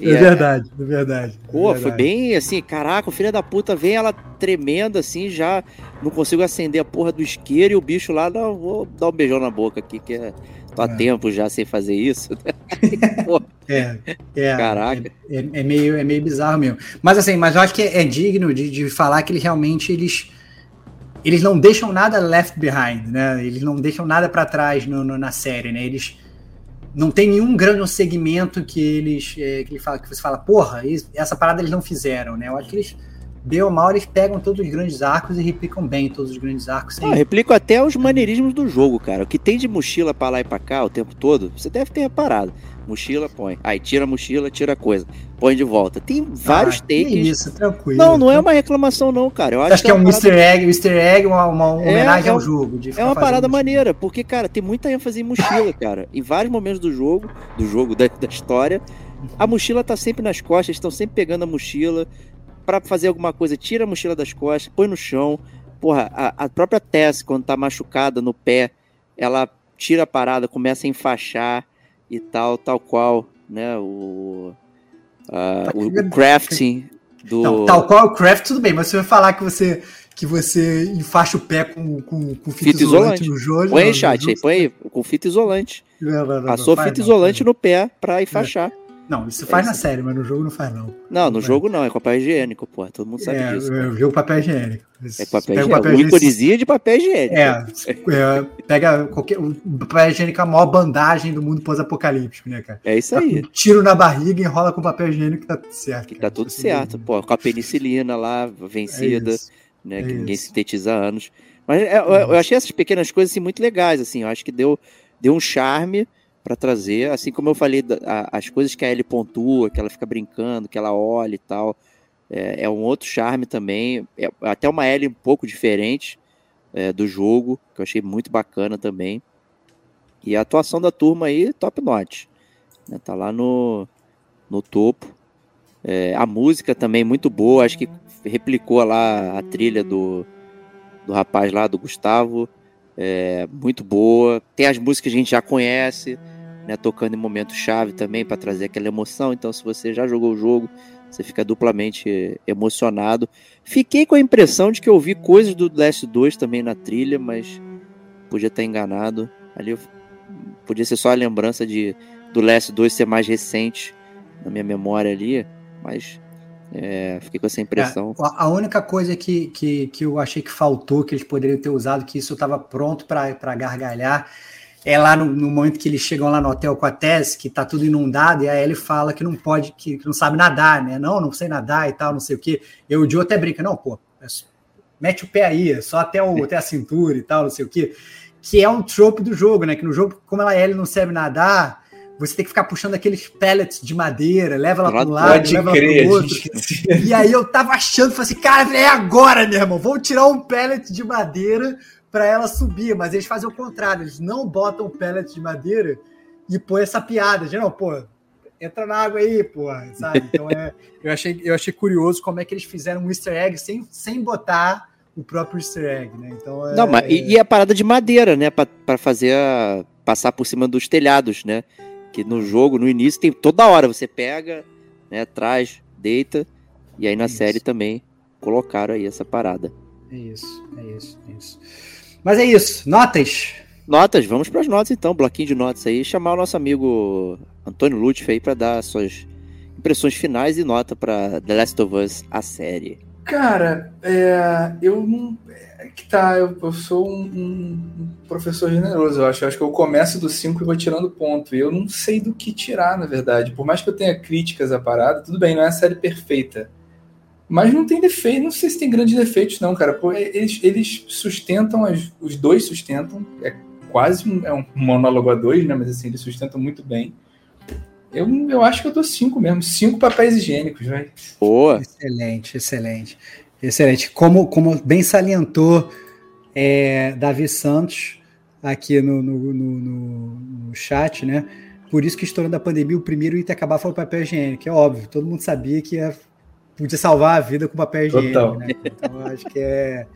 É, é verdade, é verdade. Pô, é verdade. foi bem assim, caraca, o filho da puta vem ela tremendo assim, já não consigo acender a porra do isqueiro e o bicho lá, não, vou dar um beijão na boca aqui, que é. Tô há é. tempo já sem fazer isso. é, é, Caraca. É, é, é, meio, é meio bizarro mesmo. Mas assim, mas eu acho que é, digno de, de falar que eles realmente eles eles não deixam nada left behind, né? Eles não deixam nada para trás no, no, na série, né? Eles não tem nenhum grande segmento que eles é, que, ele fala, que você fala, porra, essa parada eles não fizeram, né? Eu acho que eles, bem ou mal, eles pegam todos os grandes arcos e replicam bem todos os grandes arcos. Sem... Ah, replicam até os maneirismos do jogo, cara. O que tem de mochila para lá e para cá o tempo todo, você deve ter reparado. Mochila, põe. Aí tira a mochila, tira a coisa. Põe de volta. Tem vários ah, takes. Isso, tranquilo. Não, não é uma reclamação, não, cara. Eu acho, acho que, é, é um parada... easter egg, um easter egg, uma, uma homenagem é, é, ao jogo. é uma parada maneira, porque, cara, tem muita ênfase em mochila, cara. Em vários momentos do jogo, do jogo, da, da história, a mochila tá sempre nas costas, estão sempre pegando a mochila para fazer alguma coisa, tira a mochila das costas, põe no chão. Porra, a, a própria Tess, quando tá machucada no pé, ela tira a parada, começa a enfaixar e tal, tal qual, né? O, uh, o, o, crafting do. Não, tal qual o craft, tudo bem, mas você vai falar que você que você enfaixa o pé com, com, com fita, fita isolante, isolante, no jogo. Põe aí, chat, aí, põe aí, com fita isolante. Não, não, não, Passou fita isolante no pé pra enfaixar. É. Não, isso faz é na série, mas no jogo não faz, não. Não, no jogo não, é papel higiênico, pô. Todo mundo sabe é, disso. É, jogo papel higiênico. É papel higiênico. Papel o de papel higiênico. É, é, pega qualquer. O papel higiênico é a maior bandagem do mundo pós-apocalíptico, né, cara? É isso tá aí. Um tiro na barriga, enrola com papel higiênico que tá tudo certo. Que tá tudo certo, pô. Com a penicilina lá, vencida, é né? que é ninguém sintetiza há anos. Mas é, eu, eu achei essas pequenas coisas assim, muito legais, assim. Eu acho que deu, deu um charme para trazer, assim como eu falei, a, as coisas que a Ellie pontua, que ela fica brincando, que ela olha e tal, é, é um outro charme também, é até uma Ellie um pouco diferente é, do jogo, que eu achei muito bacana também. E a atuação da turma aí, top notch. Né, tá lá no, no topo. É, a música também muito boa, acho que replicou lá a trilha do, do rapaz lá, do Gustavo. É, muito boa. Tem as músicas que a gente já conhece né, tocando em momento chave também para trazer aquela emoção. Então, se você já jogou o jogo, você fica duplamente emocionado. Fiquei com a impressão de que eu vi coisas do Last 2 também na trilha, mas podia estar enganado. Ali podia ser só a lembrança de do Last 2 ser mais recente na minha memória ali, mas é, fiquei com essa impressão. É, a única coisa que, que, que eu achei que faltou, que eles poderiam ter usado, que isso estava pronto para gargalhar, é lá no, no, momento que eles chegam lá no hotel com a Tess, que tá tudo inundado, e aí ele fala que não pode, que, que, não sabe nadar, né? Não, não sei nadar e tal, não sei o quê. E o Joe até brinca, não, pô, é mete o pé aí, só até, o, até a cintura e tal, não sei o quê. Que é um trope do jogo, né? Que no jogo, como ela ele não sabe nadar, você tem que ficar puxando aqueles pellets de madeira, leva ela para um lado, leva ela para outro. E aí eu tava achando, falei assim, cara, é agora, meu irmão, vamos tirar um pellet de madeira para ela subir, mas eles fazem o contrário, eles não botam pellet de madeira e põe essa piada de não, pô, entra na água aí, pô, sabe? Então é, eu achei, eu achei curioso como é que eles fizeram um easter egg sem, sem botar o próprio easter egg, né? Então é, Não, mas e, e a parada de madeira, né, para fazer a, passar por cima dos telhados, né? Que no jogo, no início tem toda hora você pega, né, traz, deita e aí na isso. série também colocaram aí essa parada. É isso, é isso, é isso. Mas é isso. Notas? Notas, vamos para as notas então, bloquinho de notas aí, chamar o nosso amigo Antônio Lutfi aí para dar suas impressões finais e nota para The Last of Us, a série. Cara, é, eu não. É que tá, eu, eu sou um, um, professor generoso, eu acho. Eu acho que eu começo do 5 e vou tirando ponto. E eu não sei do que tirar, na verdade. Por mais que eu tenha críticas à parada, tudo bem, não é a série perfeita. Mas não tem defeito, não sei se tem grandes defeitos, não, cara. Pô, eles, eles sustentam, as, os dois sustentam. É quase um, é um monólogo a dois, né? Mas assim, eles sustentam muito bem. Eu, eu acho que eu dou cinco mesmo. Cinco papéis higiênicos, velho. Boa. Excelente, excelente. Excelente. Como, como bem salientou é, Davi Santos, aqui no, no, no, no chat, né? Por isso que estourando a pandemia, o primeiro item a acabar foi o papel higiênico, é óbvio. Todo mundo sabia que ia, podia salvar a vida com papel higiênico, né? Então, eu acho que é,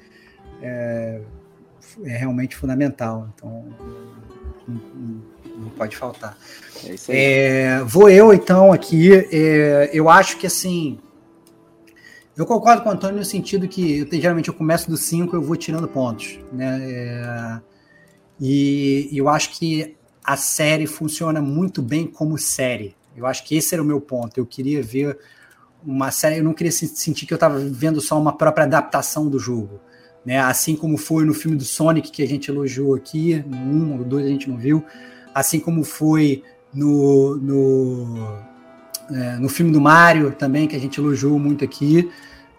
é, é realmente fundamental. Então, não, não pode faltar. É é, vou eu, então, aqui. É, eu acho que, assim... Eu concordo com o Antônio no sentido que eu, geralmente eu começo do 5 eu vou tirando pontos, né? É, e eu acho que a série funciona muito bem como série. Eu acho que esse era o meu ponto. Eu queria ver uma série, eu não queria sentir que eu estava vendo só uma própria adaptação do jogo. Né? Assim como foi no filme do Sonic, que a gente elogiou aqui, no 1 ou 2 a gente não viu, assim como foi no, no, é, no filme do Mario também, que a gente elogiou muito aqui.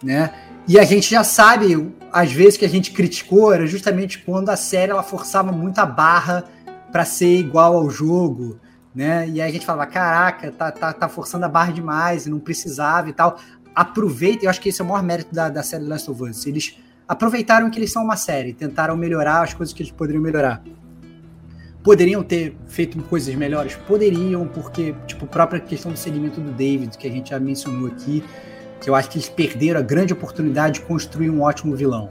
Né? E a gente já sabe, às vezes que a gente criticou, era justamente quando a série ela forçava muito a barra para ser igual ao jogo, né? E aí a gente falava, caraca, tá, tá, tá forçando a barra demais, não precisava e tal. Aproveita, eu acho que esse é o maior mérito da, da série Last of Us. Eles aproveitaram que eles são uma série, tentaram melhorar as coisas que eles poderiam melhorar. Poderiam ter feito coisas melhores? Poderiam, porque, tipo, a própria questão do segmento do David, que a gente já mencionou aqui, que eu acho que eles perderam a grande oportunidade de construir um ótimo vilão,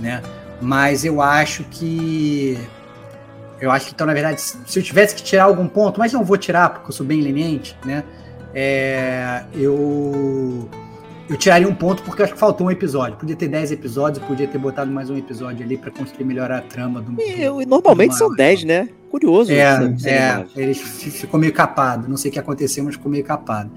né? Mas eu acho que eu acho que, então, na verdade, se eu tivesse que tirar algum ponto, mas não vou tirar porque eu sou bem leniente, né? É, eu eu tiraria um ponto porque acho que faltou um episódio. Podia ter 10 episódios, podia ter botado mais um episódio ali para construir melhor a trama do. E, normalmente são 10, né? Curioso. É, é ele ficou meio capado. Não sei o que aconteceu, mas ficou meio capado.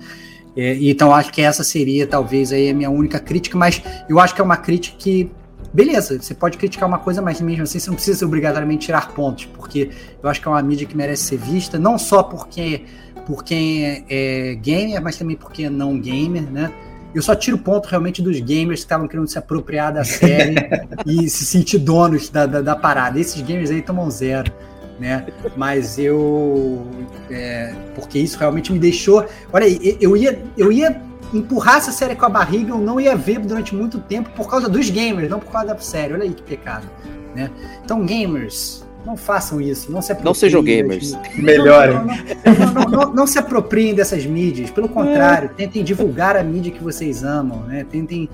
É, então acho que essa seria talvez aí a minha única crítica, mas eu acho que é uma crítica que beleza, você pode criticar uma coisa, mas mesmo assim você não precisa obrigatoriamente tirar pontos, porque eu acho que é uma mídia que merece ser vista, não só porque por quem é, é gamer, mas também porque é não gamer, né? Eu só tiro ponto realmente dos gamers que estavam querendo se apropriar da série e se sentir donos da, da, da, parada. Esses gamers aí tomam zero, né? Mas eu. É, porque isso realmente me deixou. Olha aí, eu ia, eu ia empurrasse a série com a barriga, eu não ia ver durante muito tempo por causa dos gamers, não por causa da série. Olha aí que pecado. Né? Então, gamers, não façam isso. Não se Não sejam gamers. Melhorem. Não, não, não, não, se apropriem dessas mídias. Pelo contrário, tentem divulgar a mídia que vocês amam. Né? Tentem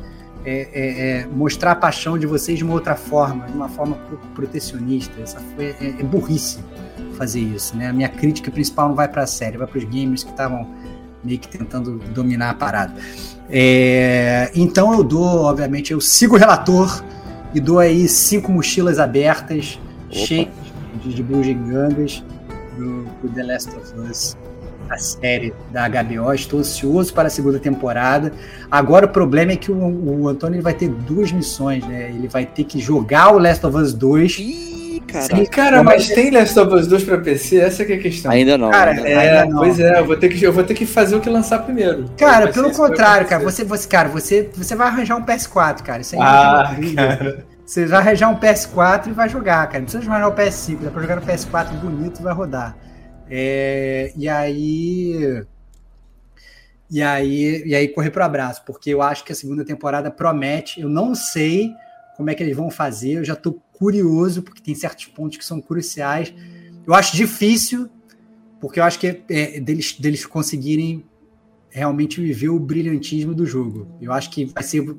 é, é, é, mostrar a paixão de vocês de uma outra forma, de uma forma protecionista. Essa foi, é, é burrice fazer isso. Né? A minha crítica principal não vai para a série, vai para os gamers que estavam meio que tentando dominar a parada. É, então eu dou, obviamente, eu sigo o relator e dou aí cinco mochilas abertas, cheias de, bugigangas do, do The Last of Us a série da HBO. Estou ansioso para a segunda temporada. Agora o problema é que o, o Antônio vai ter duas missões, né? Ele vai ter que jogar o Last of Us 2 cara. Sim, cara, mas tem Last of Us 2 pra PC? Essa é a questão. Ainda não. Cara, ainda é, ainda não. pois é, eu vou, ter que, eu vou ter que fazer o que lançar primeiro. Cara, pelo contrário, cara, você, você, cara, você, você vai arranjar um PS4, cara. Isso aí ah, cara. Você vai arranjar um PS4 e vai jogar, cara. Não precisa jogar no PS5, dá pra jogar no PS4 bonito e vai rodar. É, e aí. E aí, e aí correr pro abraço, porque eu acho que a segunda temporada promete. Eu não sei como é que eles vão fazer, eu já tô curioso, porque tem certos pontos que são cruciais. Eu acho difícil, porque eu acho que é, deles, deles conseguirem realmente viver o brilhantismo do jogo. Eu acho que vai ser,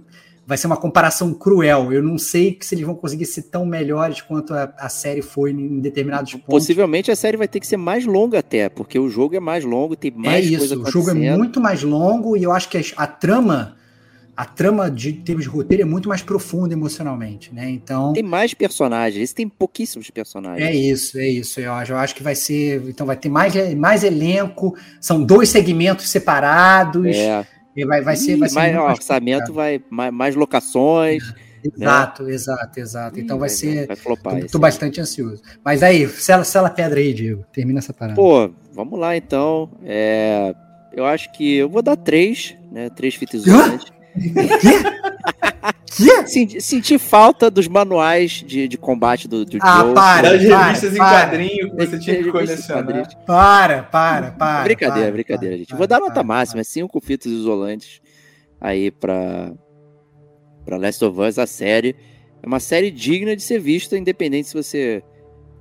vai ser uma comparação cruel. Eu não sei se eles vão conseguir ser tão melhores quanto a, a série foi em determinados pontos. Possivelmente a série vai ter que ser mais longa até, porque o jogo é mais longo, tem mais é isso, O jogo é muito mais longo e eu acho que a, a trama a trama de termos de roteiro é muito mais profunda emocionalmente, né? Então tem mais personagens, tem pouquíssimos personagens. É isso, é isso. Eu acho, eu acho que vai ser, então vai ter mais, mais elenco. São dois segmentos separados. É. Vai, vai ser, vai ser mais orçamento, vai mais, mais locações. É. Exato, né? exato, exato. Então vai, vai ser. Vai flopar. Tô, tô bastante ansioso. Mas aí, sela, sela pedra aí, Diego. Termina essa parada. Pô, vamos lá então. É, eu acho que eu vou dar três, né? Três fitas isolantes. Quê? Senti, senti, falta dos manuais de, de combate do, do ah, Joe. Para, das revistas em quadrinho que você tinha que colecionar. Para, para, para. Brincadeira, para, brincadeira, para, gente. Vou dar nota máxima, cinco fitas isolantes aí pra, pra Last of Us, a série. É uma série digna de ser vista, independente se você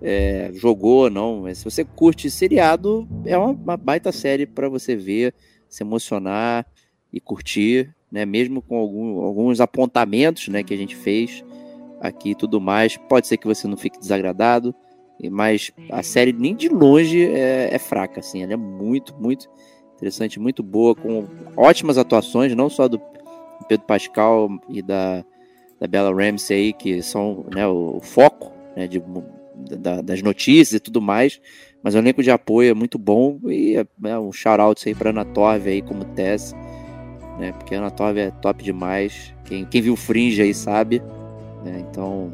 é, jogou, não. Mas se você curte seriado, é uma, uma baita série para você ver, se emocionar e curtir, né? Mesmo com algum, alguns apontamentos, né, que a gente fez aqui e tudo mais. Pode ser que você não fique desagradado, mas a série nem de longe é, é fraca, assim. Ela é muito, muito interessante, muito boa, com ótimas atuações, não só do Pedro Pascal e da, da Bella Ramsey aí, que são né, o, foco né, de, da, das notícias e tudo mais, mas o elenco de apoio é muito bom e é, é um shout-out aí pra Ana Torve aí como Tess, né, porque a Ana Torve é top demais, quem, quem viu Fringe aí sabe, né, então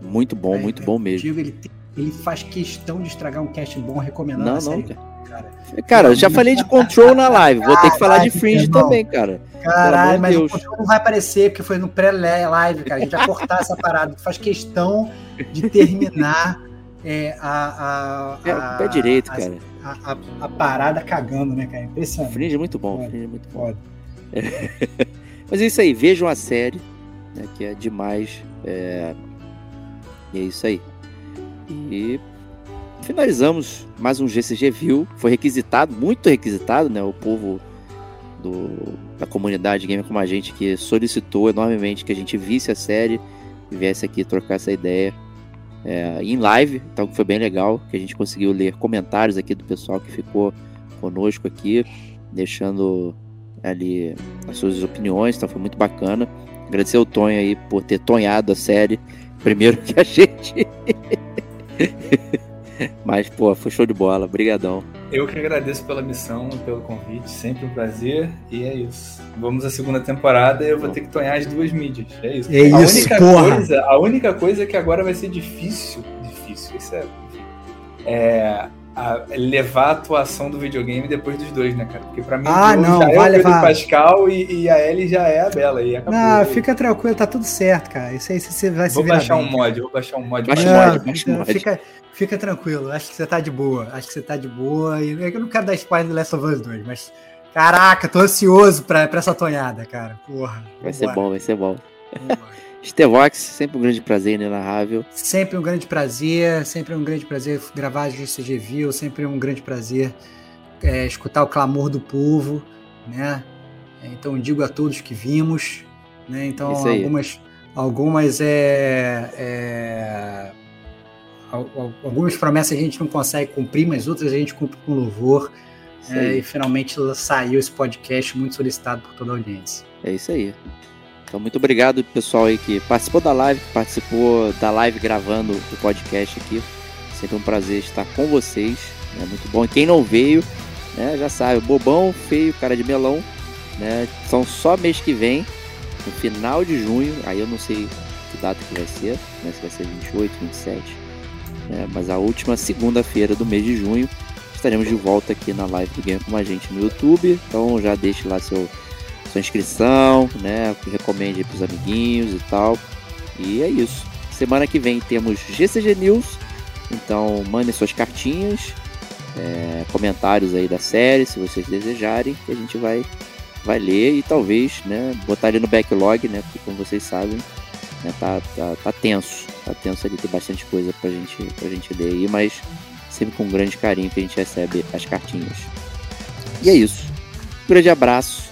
muito bom, é, muito bom mesmo. Digo, ele, ele faz questão de estragar um cast bom recomendando não, a série. Não, cara. Cara, eu já falei de Control na live, vou ter que falar de Fringe também, cara. Caralho, mas Deus. o Control não vai aparecer, porque foi no pré-live, cara. A gente vai cortar essa parada. Faz questão de terminar é, a, a, a, pé direito, a, cara. A, a, a, parada cagando, né, cara? Impressionante. Fringe é muito bom, Fringe é muito bom. Mas é isso aí, vejam a série, né, que é demais. É... E é isso aí. E finalizamos mais um GCG View. Foi requisitado, muito requisitado, né? O povo do, da comunidade gamer como a gente que solicitou enormemente que a gente visse a série e viesse aqui trocar essa ideia é, em live. Então foi bem legal que a gente conseguiu ler comentários aqui do pessoal que ficou conosco aqui, deixando ali as suas opiniões. Então foi muito bacana. Agradecer ao Tonho aí por ter tonhado a série primeiro que a gente. Mas, pô, foi show de bola. Brigadão. Eu que agradeço pela missão, pelo convite. Sempre um prazer. E é isso. Vamos à segunda temporada e eu vou ter que tonhar as duas mídias. É isso. É a isso, única porra. Coisa, a única coisa é que agora vai ser difícil. Difícil, isso é... É a levar a atuação do videogame depois dos dois, né, cara? Porque pra mim ah, não, já vai é o Pedro levar. Pascal e, e, a Ellie já é a Bela. E acabou, não, fica tranquilo, tá tudo certo, cara. Isso aí você vai vou se baixar bem. um mod, vou baixar um mod. Baixa não, mod, baixa mod. Fica, fica tranquilo, acho que você tá de boa. Acho que você tá de boa. E eu não quero dar spoiler do Last of Us 2, mas. Caraca, tô ansioso pra, pra essa tonhada, cara. Porra. Vai ser bom, vai ser bom. Stevox, sempre um grande prazer, inenarrável. Sempre um grande prazer, sempre um grande prazer gravar a GCG View, sempre um grande prazer é, escutar o clamor do povo, né? Então digo a todos que vimos, né? Então algumas, algumas é, é, algumas promessas a gente não consegue cumprir, mas outras a gente cumpre com louvor. É, e finalmente saiu esse podcast muito solicitado por toda a audiência. É isso aí. Então, muito obrigado, pessoal aí que participou da live, que participou da live gravando o podcast aqui. Sempre um prazer estar com vocês. É muito bom. E quem não veio, né, já sabe, bobão, feio, cara de melão, né? São só mês que vem, no final de junho. Aí eu não sei que data que vai ser, né, se vai ser 28, 27. Né, mas a última segunda-feira do mês de junho estaremos de volta aqui na live do Game com a gente no YouTube. Então já deixe lá seu sua inscrição, né? Recomende para os amiguinhos e tal. E é isso. Semana que vem temos GCG News. Então mandem suas cartinhas, é, comentários aí da série, se vocês desejarem, que a gente vai, vai ler e talvez, né, botar ali no backlog, né? Porque como vocês sabem, né, tá, tá, tá tenso. Tá tenso ali, tem bastante coisa pra gente, pra gente ler aí, mas sempre com grande carinho que a gente recebe as cartinhas. E é isso. Um grande abraço